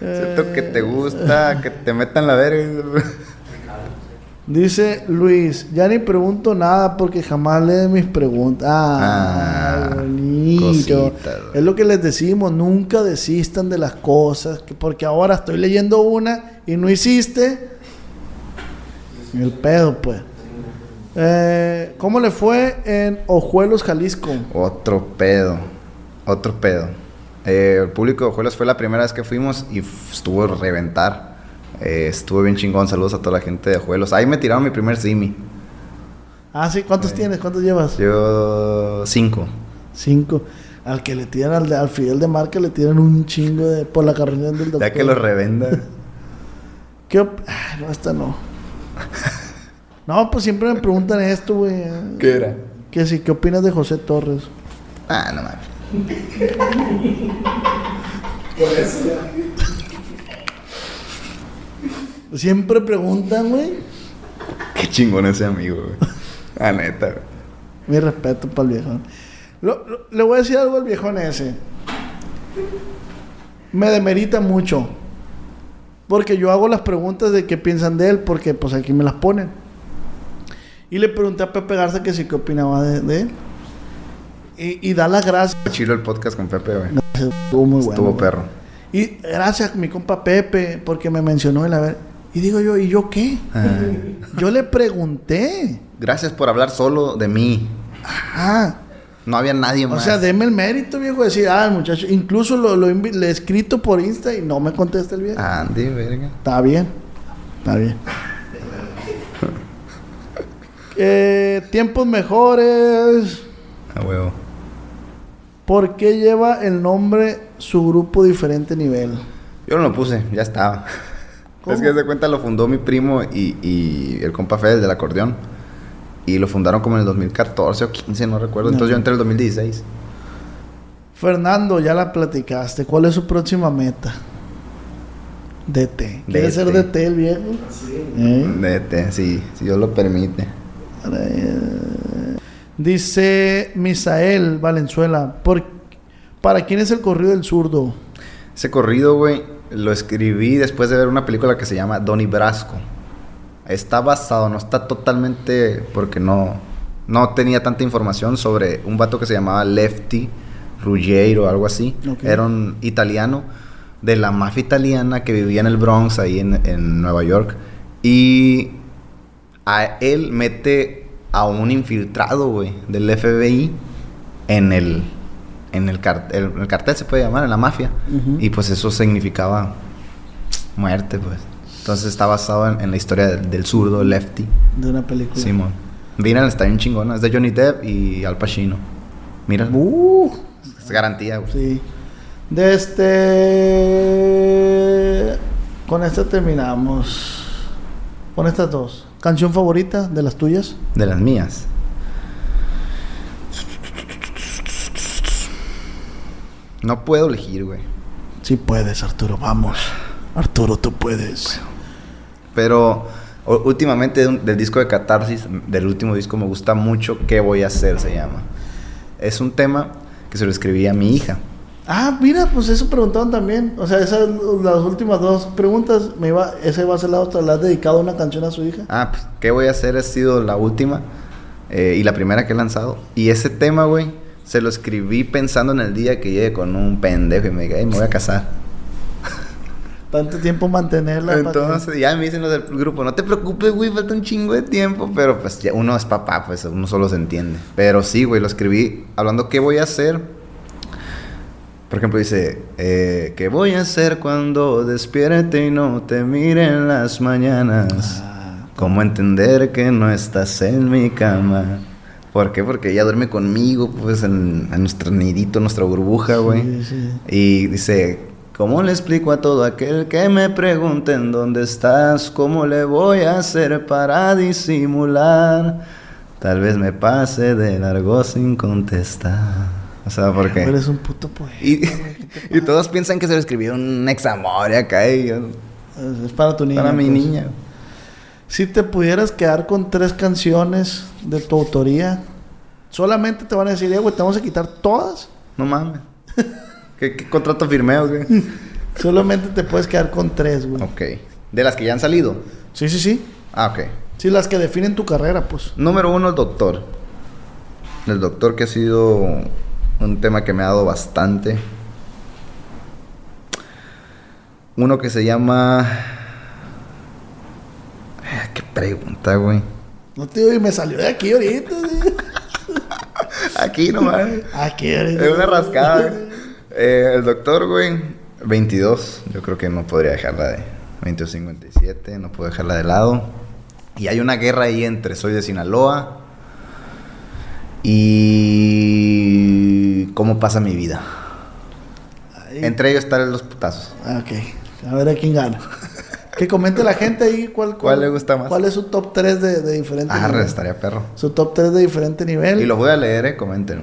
Speaker 2: Eh,
Speaker 3: Siento que te gusta, que te metan la verga.
Speaker 2: Dice Luis, ya ni pregunto nada porque jamás lee mis preguntas. Ah,
Speaker 3: Ah,
Speaker 2: bonito. es lo que les decimos, nunca desistan de las cosas, que porque ahora estoy leyendo una y no hiciste. El pedo, pues. Eh, ¿Cómo le fue en Ojuelos, Jalisco?
Speaker 3: Otro pedo. Otro pedo. Eh, el público de Ojuelos fue la primera vez que fuimos y estuvo a reventar. Eh, estuvo bien chingón. Saludos a toda la gente de Ojuelos. Ahí me tiraron mi primer simi.
Speaker 2: Ah, sí, ¿cuántos
Speaker 3: Sí.
Speaker 2: tienes? ¿Cuántos llevas?
Speaker 3: Yo cinco.
Speaker 2: Cinco. Al que le tiran, al, de- al Fidel de Marca le tiran un chingo de, por la carrera del doctor.
Speaker 3: Ya que lo revenda.
Speaker 2: ¿Qué op- Ay, no, esta no. No, pues siempre me preguntan esto, güey.
Speaker 3: ¿Qué era?
Speaker 2: Que sí, ¿qué opinas de José Torres?
Speaker 3: Ah, no mames.
Speaker 2: Siempre preguntan, güey.
Speaker 3: Qué chingón ese amigo, güey. Ah, neta, güey.
Speaker 2: Mi respeto para el viejón. Lo- lo- le voy a decir algo al viejón ese. Me demerita mucho. Porque yo hago las preguntas de qué piensan de él, porque pues aquí me las ponen. Y le pregunté a Pepe Garza que sí qué opinaba de, de él. Y, y da las gracias.
Speaker 3: Chilo el podcast con Pepe, güey.
Speaker 2: Estuvo muy bueno.
Speaker 3: Estuvo
Speaker 2: güey.
Speaker 3: perro.
Speaker 2: Y gracias a mi compa Pepe, porque me mencionó el haber. Y digo yo, ¿y yo qué?
Speaker 3: Ah.
Speaker 2: Yo le pregunté.
Speaker 3: Gracias por hablar solo de mí.
Speaker 2: Ajá.
Speaker 3: No había nadie
Speaker 2: O
Speaker 3: más.
Speaker 2: sea, deme el mérito, viejo, de decir, ah, el muchacho, incluso lo, lo le he escrito por Insta y no me contesta el viejo.
Speaker 3: Andy, verga.
Speaker 2: Está bien, está bien. Eh, tiempos mejores.
Speaker 3: A huevo.
Speaker 2: ¿Por qué lleva el nombre su grupo diferente nivel?
Speaker 3: Yo no lo puse, ya estaba.
Speaker 2: ¿Cómo?
Speaker 3: Es que de cuenta lo fundó mi primo y, y el compa Fede, el del acordeón. Y lo fundaron como en el 2014 o 15, no recuerdo. Entonces yo entré en el 2016.
Speaker 2: Fernando, ya la platicaste. ¿Cuál es su próxima meta? DT. ¿Quiere
Speaker 3: DT.
Speaker 2: ser DT el viejo? ¿Eh?
Speaker 3: Nete, sí, si Dios lo permite.
Speaker 2: Dice Misael Valenzuela, ¿por, ¿para quién es el corrido del zurdo?
Speaker 3: Ese corrido, güey, lo escribí después de ver una película que se llama Donnie Brasco. Está basado, no está totalmente, porque no, no tenía tanta información sobre un vato que se llamaba Lefty Ruggiero o algo así. Era un italiano de la mafia italiana que vivía en el Bronx, ahí en, en Nueva York. Y a él mete a un infiltrado, güey, del FBI en el, en el, cartel, el cartel se puede llamar, en la mafia. Y pues eso significaba muerte, pues. Entonces está basado en, en la historia del, del zurdo Lefty,
Speaker 2: De una película.
Speaker 3: Simón. Mira, está bien chingona. Es de Johnny Depp y Al Pacino. Mira,
Speaker 2: Uh,
Speaker 3: es garantía, güey.
Speaker 2: sí. De este... Con esta terminamos. Con estas dos. ¿Canción favorita de las tuyas?
Speaker 3: De las mías. No puedo elegir, güey.
Speaker 2: Sí puedes, Arturo, vamos. Arturo, tú puedes.
Speaker 3: Pero últimamente del disco de Catarsis, del último disco, me gusta mucho ¿Qué voy a hacer? se llama. Es un tema que se lo escribí a mi hija.
Speaker 2: Ah, mira, pues eso preguntaban también. O sea, esas las últimas dos preguntas, me iba, ese va a ser la otra. ¿Le has dedicado una canción a su hija?
Speaker 3: Ah, pues, ¿qué voy a hacer? Ha sido la última eh, y la primera que he lanzado. Y ese tema, güey, se lo escribí pensando en el día que llegue con un pendejo y me diga, "Ey, me voy a casar.
Speaker 2: Tanto tiempo mantenerla.
Speaker 3: Entonces ya me dicen los del grupo, no te preocupes, güey, falta un chingo de tiempo, pero pues ya uno es papá, pues uno solo se entiende. Pero sí, güey, lo escribí hablando qué voy a hacer. Por ejemplo, dice, eh, ¿qué voy a hacer cuando despierte y no te mire en las mañanas?
Speaker 2: Ah,
Speaker 3: ¿Cómo entender que no estás en mi cama? ¿Por qué? Porque ella duerme conmigo, pues, en, en nuestro nidito, nuestra burbuja, güey.
Speaker 2: Sí, sí.
Speaker 3: Y dice, ¿cómo le explico a todo aquel que me pregunte en dónde estás? ¿Cómo le voy a hacer para disimular? Tal vez me pase de largo sin contestar. O sea, porque...
Speaker 2: Eres un puto poeta.
Speaker 3: Y, y todos piensan que se lo escribió un ex amor y acá y yo-
Speaker 2: Es- Es para tu niña.
Speaker 3: para mi
Speaker 2: pues.
Speaker 3: niña.
Speaker 2: Si te pudieras quedar con tres canciones de tu autoría, solamente te van a decir, eh, güey, te vamos a quitar todas.
Speaker 3: No mames. ¿Qué, qué contrato firmé o qué?
Speaker 2: Solamente te puedes quedar con tres, güey.
Speaker 3: ok. ¿De las que ya han salido?
Speaker 2: Sí, sí, sí.
Speaker 3: Ah, ok.
Speaker 2: Sí, las que definen tu carrera, pues.
Speaker 3: Número uno, el doctor. El doctor que ha sido un tema que me ha dado bastante. Uno que se llama... Ah, ¿Qué pregunta, güey?
Speaker 2: No te digo, y me salió de aquí ahorita. sí.
Speaker 3: Aquí nomás.
Speaker 2: Aquí ahorita.
Speaker 3: Es una rascada. Eh, el doctor, güey, 22. Yo creo que no podría dejarla de 22.57. No puedo dejarla de lado. Y hay una guerra ahí entre Soy de Sinaloa y cómo pasa mi vida.
Speaker 2: Ahí.
Speaker 3: Entre ellos están los putazos.
Speaker 2: Ah, Ok. A ver a quién gana. Que comente la gente ahí cuál,
Speaker 3: ¿Cuál le gusta más?
Speaker 2: ¿Cuál es su top 3 de, de diferente
Speaker 3: Ah,
Speaker 2: nivel?
Speaker 3: estaría perro.
Speaker 2: Su top 3 de diferente nivel.
Speaker 3: Y los voy a leer, eh, comenten.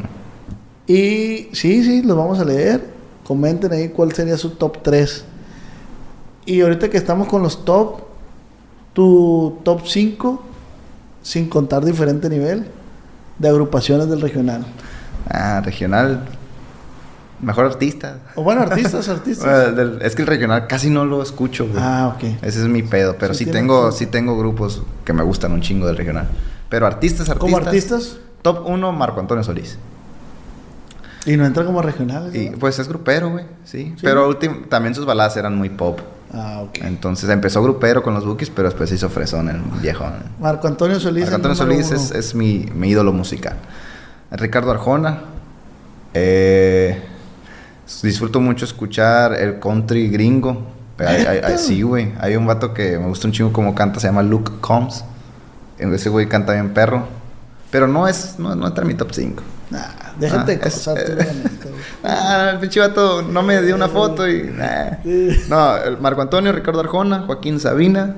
Speaker 2: Y sí, sí, los vamos a leer. Comenten ahí cuál sería su top 3. Y ahorita que estamos con los top, tu top 5, sin contar diferente nivel, de agrupaciones del regional.
Speaker 3: Ah, regional. Mejor artista.
Speaker 2: O bueno, artistas, artistas.
Speaker 3: Es que el regional casi no lo escucho, güey.
Speaker 2: ah, ok.
Speaker 3: Ese es mi pedo. Pero
Speaker 2: Sí,
Speaker 3: tengo, sí tengo grupos que me gustan un chingo del regional. Pero artistas, artistas.
Speaker 2: Como artistas.
Speaker 3: Top 1, Marco Antonio Solís.
Speaker 2: Y no entra como regionales.
Speaker 3: Y pues es grupero, güey. Sí.
Speaker 2: Sí.
Speaker 3: Pero también sus baladas eran muy pop.
Speaker 2: Ah, ok.
Speaker 3: Entonces empezó grupero con los Bookies, pero después se hizo fresón el viejo.
Speaker 2: Marco Antonio Solís.
Speaker 3: Marco Antonio Solís es, es mi, mi ídolo musical. Ricardo Arjona. eh, disfruto mucho escuchar el country gringo. Hay- hay- sí, güey. Hay un vato que me gusta un chingo como canta, se llama Luke Combs. Ese güey canta bien perro. Pero no es, no, no entra en mi top 5.
Speaker 2: Nah, déjate
Speaker 3: Ah,
Speaker 2: de
Speaker 3: es-
Speaker 2: cosas, tú, la neta, güey.
Speaker 3: Ah, el pinche vato no me dio una foto y. nah. No, el Marco Antonio, Ricardo Arjona, Joaquín Sabina.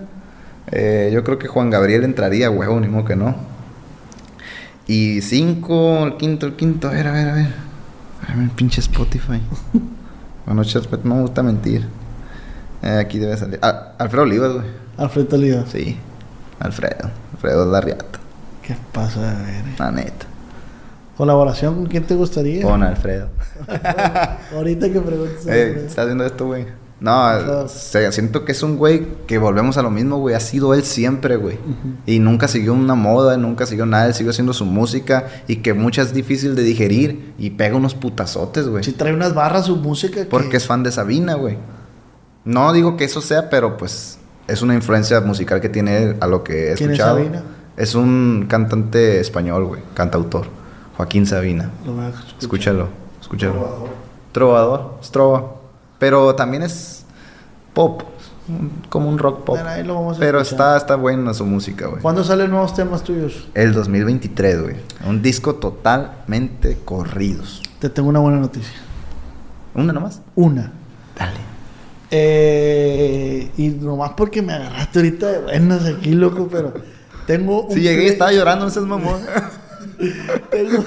Speaker 3: eh, yo creo que Juan Gabriel entraría, huevo, ni modo que no. Y cinco, el quinto, el quinto, a ver, a ver, a ver. A ver, el pinche Spotify. bueno, chat, no me gusta mentir. Eh, aquí debe salir. Ah, Alfredo Olivas, güey.
Speaker 2: Alfredo Olivas.
Speaker 3: Sí, Alfredo. Alfredo es la riata,
Speaker 2: ¿Qué pasa? A ver.
Speaker 3: la neta.
Speaker 2: ¿Colaboración con quién te gustaría?
Speaker 3: Con Alfredo.
Speaker 2: Ahorita que preguntes.
Speaker 3: Eh. ¿estás viendo esto, güey? No, se- siento que es un güey que volvemos a lo mismo, güey. Ha sido él siempre, güey. Y nunca siguió una moda, nunca siguió nada. Él siguió haciendo su música y que mucha es difícil de digerir y pega unos putazotes, güey.
Speaker 2: Si trae unas barras su música. que-
Speaker 3: Porque es fan de Sabina, güey. No digo que eso sea, pero pues es una influencia musical que tiene a lo que he
Speaker 2: ¿Quién es
Speaker 3: escuchado.
Speaker 2: Sabina?
Speaker 3: Es un cantante español, güey. Cantautor. Joaquín Sabina.
Speaker 2: Lo voy a escuchar.
Speaker 3: Escúchalo, escúchalo. Trovador, es trova. Pero también es pop, como un rock pop.
Speaker 2: Bueno, ahí lo vamos a
Speaker 3: Pero
Speaker 2: escuchar.
Speaker 3: está, está buena su música, güey.
Speaker 2: ¿Cuándo salen nuevos temas tuyos?
Speaker 3: El 2023, güey. Un disco totalmente corridos.
Speaker 2: Te tengo una buena noticia.
Speaker 3: ¿Una nomás?
Speaker 2: Una.
Speaker 3: Dale.
Speaker 2: Eh, y nomás porque me agarraste ahorita de buenas aquí, loco, pero tengo un
Speaker 3: Si llegué y estaba llorando, no seas mamón.
Speaker 2: tengo,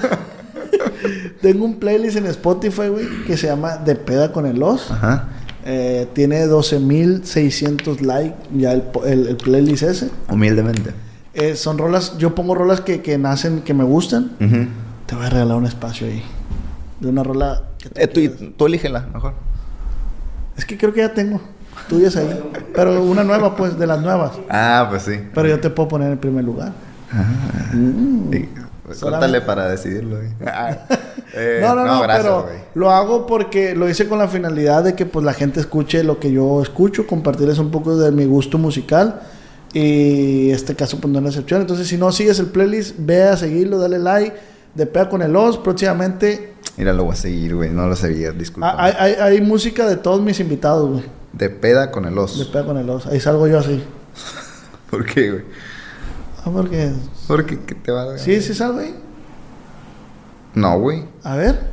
Speaker 2: tengo un playlist en Spotify, güey, que se llama De Peda con el Os.
Speaker 3: Ajá.
Speaker 2: Eh, tiene 12.600 likes ya el, po- el- el playlist ese.
Speaker 3: Humildemente.
Speaker 2: Eh, son rolas, yo pongo rolas que, que nacen, que me gustan. Te voy a regalar un espacio ahí. De una rola que tú
Speaker 3: Eh, tú, elígela, mejor.
Speaker 2: Es que creo que ya tengo tuyas ahí. Pero una nueva, pues, de las nuevas.
Speaker 3: Ah, pues sí.
Speaker 2: Pero yo te puedo poner en primer lugar. Mm.
Speaker 3: Sí. Pues
Speaker 2: Solamente-
Speaker 3: para decidirlo. güey. Eh,
Speaker 2: no, no, no,
Speaker 3: gracias,
Speaker 2: pero
Speaker 3: güey.
Speaker 2: lo hago porque lo hice con la finalidad de que pues la gente escuche lo que yo escucho, compartirles un poco de mi gusto musical y este caso pues no es la excepción. Entonces si no sigues el playlist, ve a seguirlo, dale like, de pega con el os, próximamente
Speaker 3: Mira, lo voy a seguir, güey. No lo sabía, disculpa.
Speaker 2: ah, hay, hay, hay música de todos mis invitados, güey,
Speaker 3: De peda con el
Speaker 2: de
Speaker 3: oso.
Speaker 2: pega con el os, ahí salgo yo así.
Speaker 3: ¿Por qué, güey?
Speaker 2: Ah, porque
Speaker 3: Porque ¿qué te va a
Speaker 2: sí, sí salgo ahí.
Speaker 3: No, güey.
Speaker 2: A ver.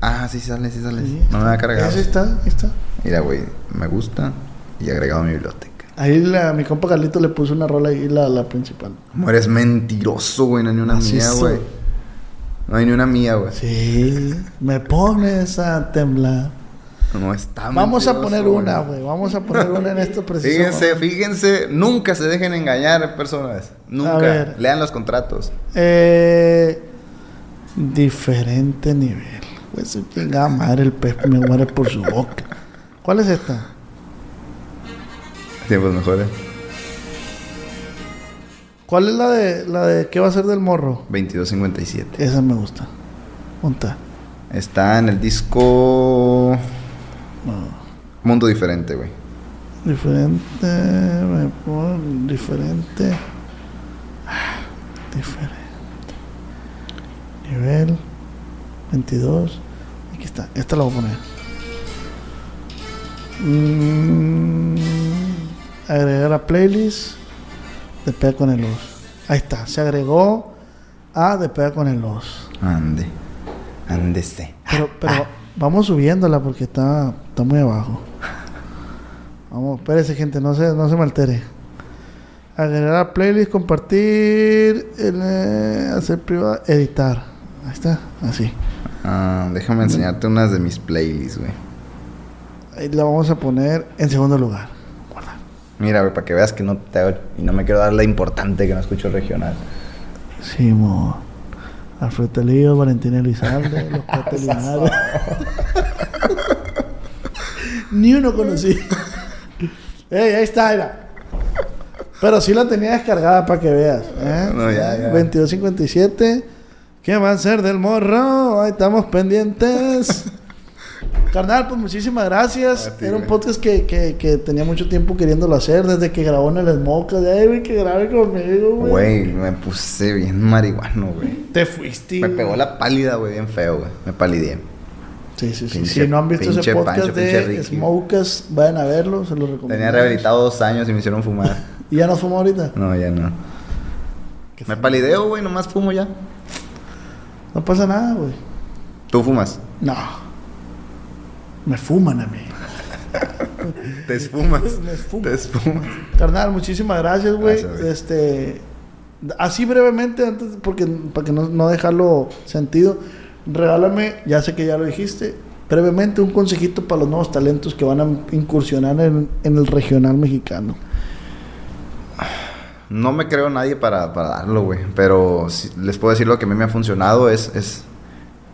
Speaker 3: Ah, sí sale, sí sale.
Speaker 2: Sí.
Speaker 3: No me va a cargar.
Speaker 2: Ese está, ahí está.
Speaker 3: Mira, güey, me gusta y agregado a mi biblioteca.
Speaker 2: Ahí la, mi compa Carlito le puso una rola ahí, la, la principal.
Speaker 3: Como eres mentiroso, güey, no hay ni una mía,
Speaker 2: Macizo.
Speaker 3: güey. No hay ni una mía, güey.
Speaker 2: Sí, me pones a temblar.
Speaker 3: No está
Speaker 2: Vamos a poner una, güey. Vamos a poner una en esto preciso.
Speaker 3: Fíjense, fíjense, nunca se dejen engañar, personas. Nunca. Lean los contratos.
Speaker 2: Eh, diferente nivel. Pues su chingada madre, el pez me muere por su boca. ¿Cuál es esta?
Speaker 3: Tiempos mejores.
Speaker 2: ¿Cuál es la de la de qué va a ser del morro?
Speaker 3: 2257.
Speaker 2: Esa me gusta. Monta.
Speaker 3: Está en el disco
Speaker 2: No.
Speaker 3: Mundo Diferente, güey.
Speaker 2: Diferente. Me diferente. Ah, Diferente. Nivel 22. Aquí está. Esta la voy a poner. Mm, agregar a playlist. De pega con el os. Ahí está. Se agregó. A de pega con el os.
Speaker 3: Ande. Ándese.
Speaker 2: Pero, pero vamos subiéndola porque está, está muy abajo. Vamos, espérese, gente, no se, no se me altere. Agregar playlist, compartir, eh, hacer privado, editar. Ahí está, así.
Speaker 3: Ah, déjame enseñarte unas de mis playlists, güey.
Speaker 2: Ahí la vamos a poner en segundo lugar. Guarda.
Speaker 3: Mira, güey, para que veas que no te y no me quiero dar la importante que no escucho regional.
Speaker 2: Simón. Alfredo Telío, Valentina Elizalde, los Catalinares. Ni uno conocí. Ey, ahí está, era. Pero sí la tenía descargada para que veas. ¿eh?
Speaker 3: No, ya, ya.
Speaker 2: 2257. ¿Qué va a ser del morro? Ahí estamos pendientes. Carnal, pues muchísimas gracias.
Speaker 3: Ti,
Speaker 2: Era un podcast que, que, que tenía mucho tiempo queriéndolo hacer desde que grabó en el Smoke. De güey, que grabe conmigo, güey.
Speaker 3: Güey, me puse bien marihuano, güey.
Speaker 2: Te fuiste.
Speaker 3: Me pegó la pálida, güey, bien feo, güey. Me palidé.
Speaker 2: Sí, sí, sí.
Speaker 3: Pinche-
Speaker 2: si no han visto ese podcast
Speaker 3: Pancho,
Speaker 2: de. Smokers, vayan a verlo, se lo recomiendo.
Speaker 3: Tenía rehabilitado dos años y me hicieron fumar.
Speaker 2: ¿Y ya no fuma ahorita?
Speaker 3: No, ya no. Me palideo, güey, nomás fumo ya.
Speaker 2: No pasa nada, güey.
Speaker 3: ¿Tú fumas?
Speaker 2: No. Me fuman a mí.
Speaker 3: Te esfumas.
Speaker 2: Me.
Speaker 3: Te esfumas.
Speaker 2: Carnal, muchísimas gracias, güey.
Speaker 3: Gracias, güey.
Speaker 2: Este. Así brevemente, antes, porque para que no, no dejarlo sentido, regálame, ya sé que ya lo dijiste, brevemente un consejito para los nuevos talentos que van a incursionar en, en el regional mexicano.
Speaker 3: No me creo nadie para, para darlo, güey. Pero si- les puedo decir lo que a mí me ha funcionado es, es,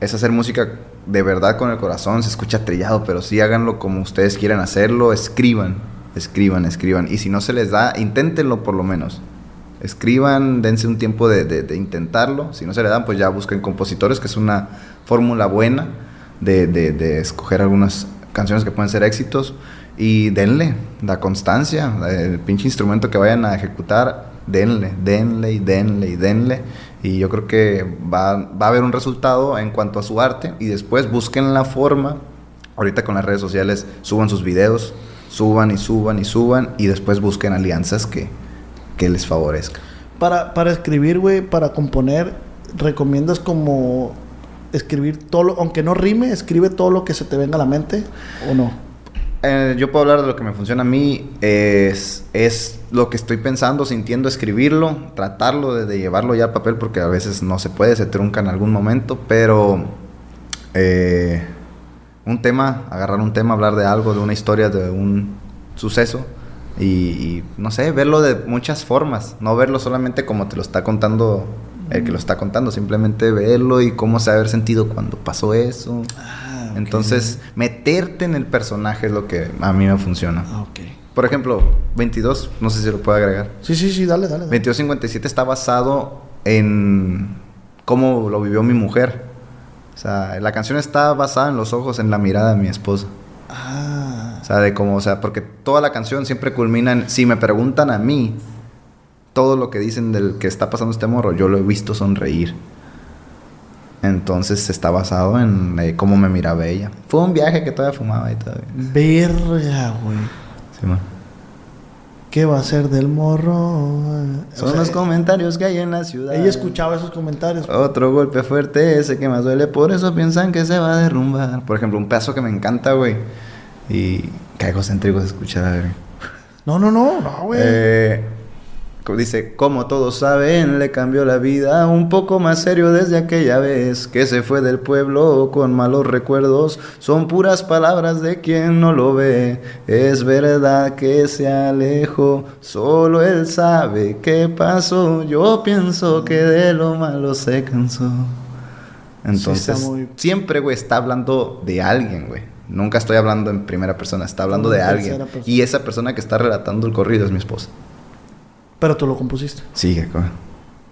Speaker 3: es hacer música de verdad con el corazón. Se escucha trillado, pero sí háganlo como ustedes quieran hacerlo. Escriban, escriban, escriban. Y si no se les da, inténtenlo por lo menos. Escriban, dense un tiempo de, de- de intentarlo. Si no se le dan, pues ya busquen compositores, que es una fórmula buena de, de- escoger algunas canciones que pueden ser éxitos. Y denle la constancia, el pinche instrumento que vayan a ejecutar, denle, denle y denle y denle. Y yo creo que va, va a haber un resultado en cuanto a su arte. Y después busquen la forma. Ahorita con las redes sociales suban sus videos, suban y suban y suban. Y después busquen alianzas que, que les favorezcan.
Speaker 2: Para, para escribir, güey, para componer, ¿recomiendas como escribir todo, aunque no rime, escribe todo lo que se te venga a la mente o no?
Speaker 3: Eh, yo puedo hablar de lo que me funciona a mí. Es, es lo que estoy pensando, sintiendo, escribirlo, tratarlo de, de llevarlo ya al papel, porque a veces no se puede, se trunca en algún momento, pero eh, un tema, agarrar un tema, hablar de algo, de una historia, de un suceso. Y, y, no sé, verlo de muchas formas, no verlo solamente como te lo está contando el que lo está contando, simplemente verlo y cómo se haber sentido cuando pasó eso.
Speaker 2: Ah.
Speaker 3: Entonces, meterte en el personaje es lo que a mí me funciona.
Speaker 2: Ah.
Speaker 3: Por ejemplo, 22, no sé si lo puedo agregar.
Speaker 2: Sí, sí, sí, dale, dale. dale.
Speaker 3: 2257 está basado en cómo lo vivió mi mujer. O sea, la canción está basada en los ojos, en la mirada de mi esposa.
Speaker 2: Ah,
Speaker 3: O sea, de cómo, o sea, porque toda la canción siempre culmina en, si me preguntan a mí, todo lo que dicen del que está pasando este morro, yo lo he visto sonreír. Entonces está basado en eh, cómo me miraba ella. Fue un viaje que todavía fumaba y todavía.
Speaker 2: verga, güey.
Speaker 3: Sí, man.
Speaker 2: ¿Qué va a ser del morro? O
Speaker 3: Son
Speaker 2: sea,
Speaker 3: los comentarios que hay en la ciudad.
Speaker 2: Ella escuchaba esos comentarios.
Speaker 3: Otro golpe fuerte, ese que más duele, por eso piensan que se va a derrumbar. Por ejemplo, un pedazo que me encanta, güey. Y qué egocéntrico se escucha, güey.
Speaker 2: No, no, no, no, güey.
Speaker 3: Eh, dice, como todos saben, le cambió la vida un poco más serio desde aquella vez que se fue del pueblo con malos recuerdos. Son puras palabras de quien no lo ve. Es verdad que se alejó, solo él sabe qué pasó. Yo pienso que de lo malo se cansó. Entonces,
Speaker 2: muy-
Speaker 3: siempre, güey, está hablando de alguien, güey. Nunca estoy hablando en primera persona, está hablando de
Speaker 2: en
Speaker 3: alguien.
Speaker 2: persona.
Speaker 3: Y esa persona que está relatando el corrido es mi esposa.
Speaker 2: Pero tú lo compusiste.
Speaker 3: Sí, que co-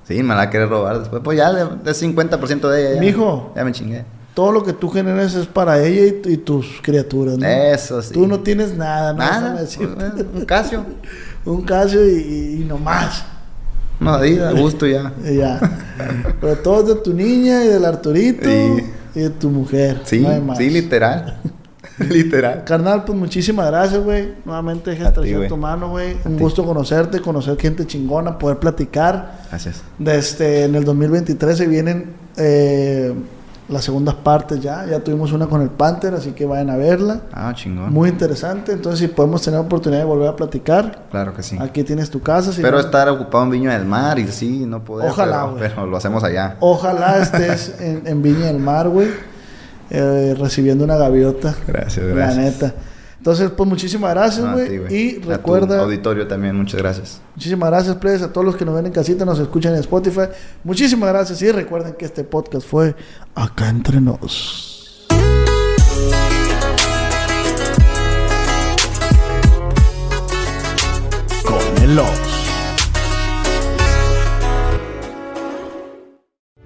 Speaker 3: Sí, me la va a querer robar después. Pues ya, de, de 50% de ella. Ya,
Speaker 2: Mijo.
Speaker 3: Ya me chingué.
Speaker 2: Todo lo que tú generas es para ella y, tu- y tus criaturas, ¿no?
Speaker 3: Eso sí.
Speaker 2: Tú no tienes nada, ¿no?
Speaker 3: Nada. Pues, Un casio.
Speaker 2: Un Casio y, y, y no más.
Speaker 3: No, ahí, a gusto ya.
Speaker 2: Ya. Pero todo es de tu niña y del Arturito
Speaker 3: Sí.
Speaker 2: y de tu mujer.
Speaker 3: Sí,
Speaker 2: no hay más.
Speaker 3: sí, literal. Literal.
Speaker 2: Carnal, pues muchísimas gracias, güey. Nuevamente deja
Speaker 3: güey.
Speaker 2: tu mano, güey. Un
Speaker 3: ti.
Speaker 2: gusto conocerte, conocer gente chingona, poder platicar.
Speaker 3: Gracias.
Speaker 2: De este, en el 2023 se vienen eh, las segundas partes ya. Ya tuvimos una con el Panther, así que vayan a verla.
Speaker 3: Ah, chingón.
Speaker 2: Muy interesante. Entonces, si podemos tener oportunidad de volver a platicar,
Speaker 3: Claro que sí.
Speaker 2: aquí tienes tu casa. si
Speaker 3: Espero
Speaker 2: no-
Speaker 3: estar ocupado en Viña del Mar y sí, no poder.
Speaker 2: Ojalá,
Speaker 3: pero,
Speaker 2: güey.
Speaker 3: pero lo hacemos allá.
Speaker 2: Ojalá estés en, en Viña del Mar, güey, eh, recibiendo una gaviota.
Speaker 3: Gracias,
Speaker 2: La
Speaker 3: gracias.
Speaker 2: neta. Entonces, pues muchísimas gracias, güey. y
Speaker 3: A tu
Speaker 2: recuerda,
Speaker 3: auditorio también, muchas gracias.
Speaker 2: muchísimas gracias, plebes, a todos los que nos ven en casita, nos escuchan en Spotify. Muchísimas gracias y recuerden que este podcast fue Acá Entre Nos. Con el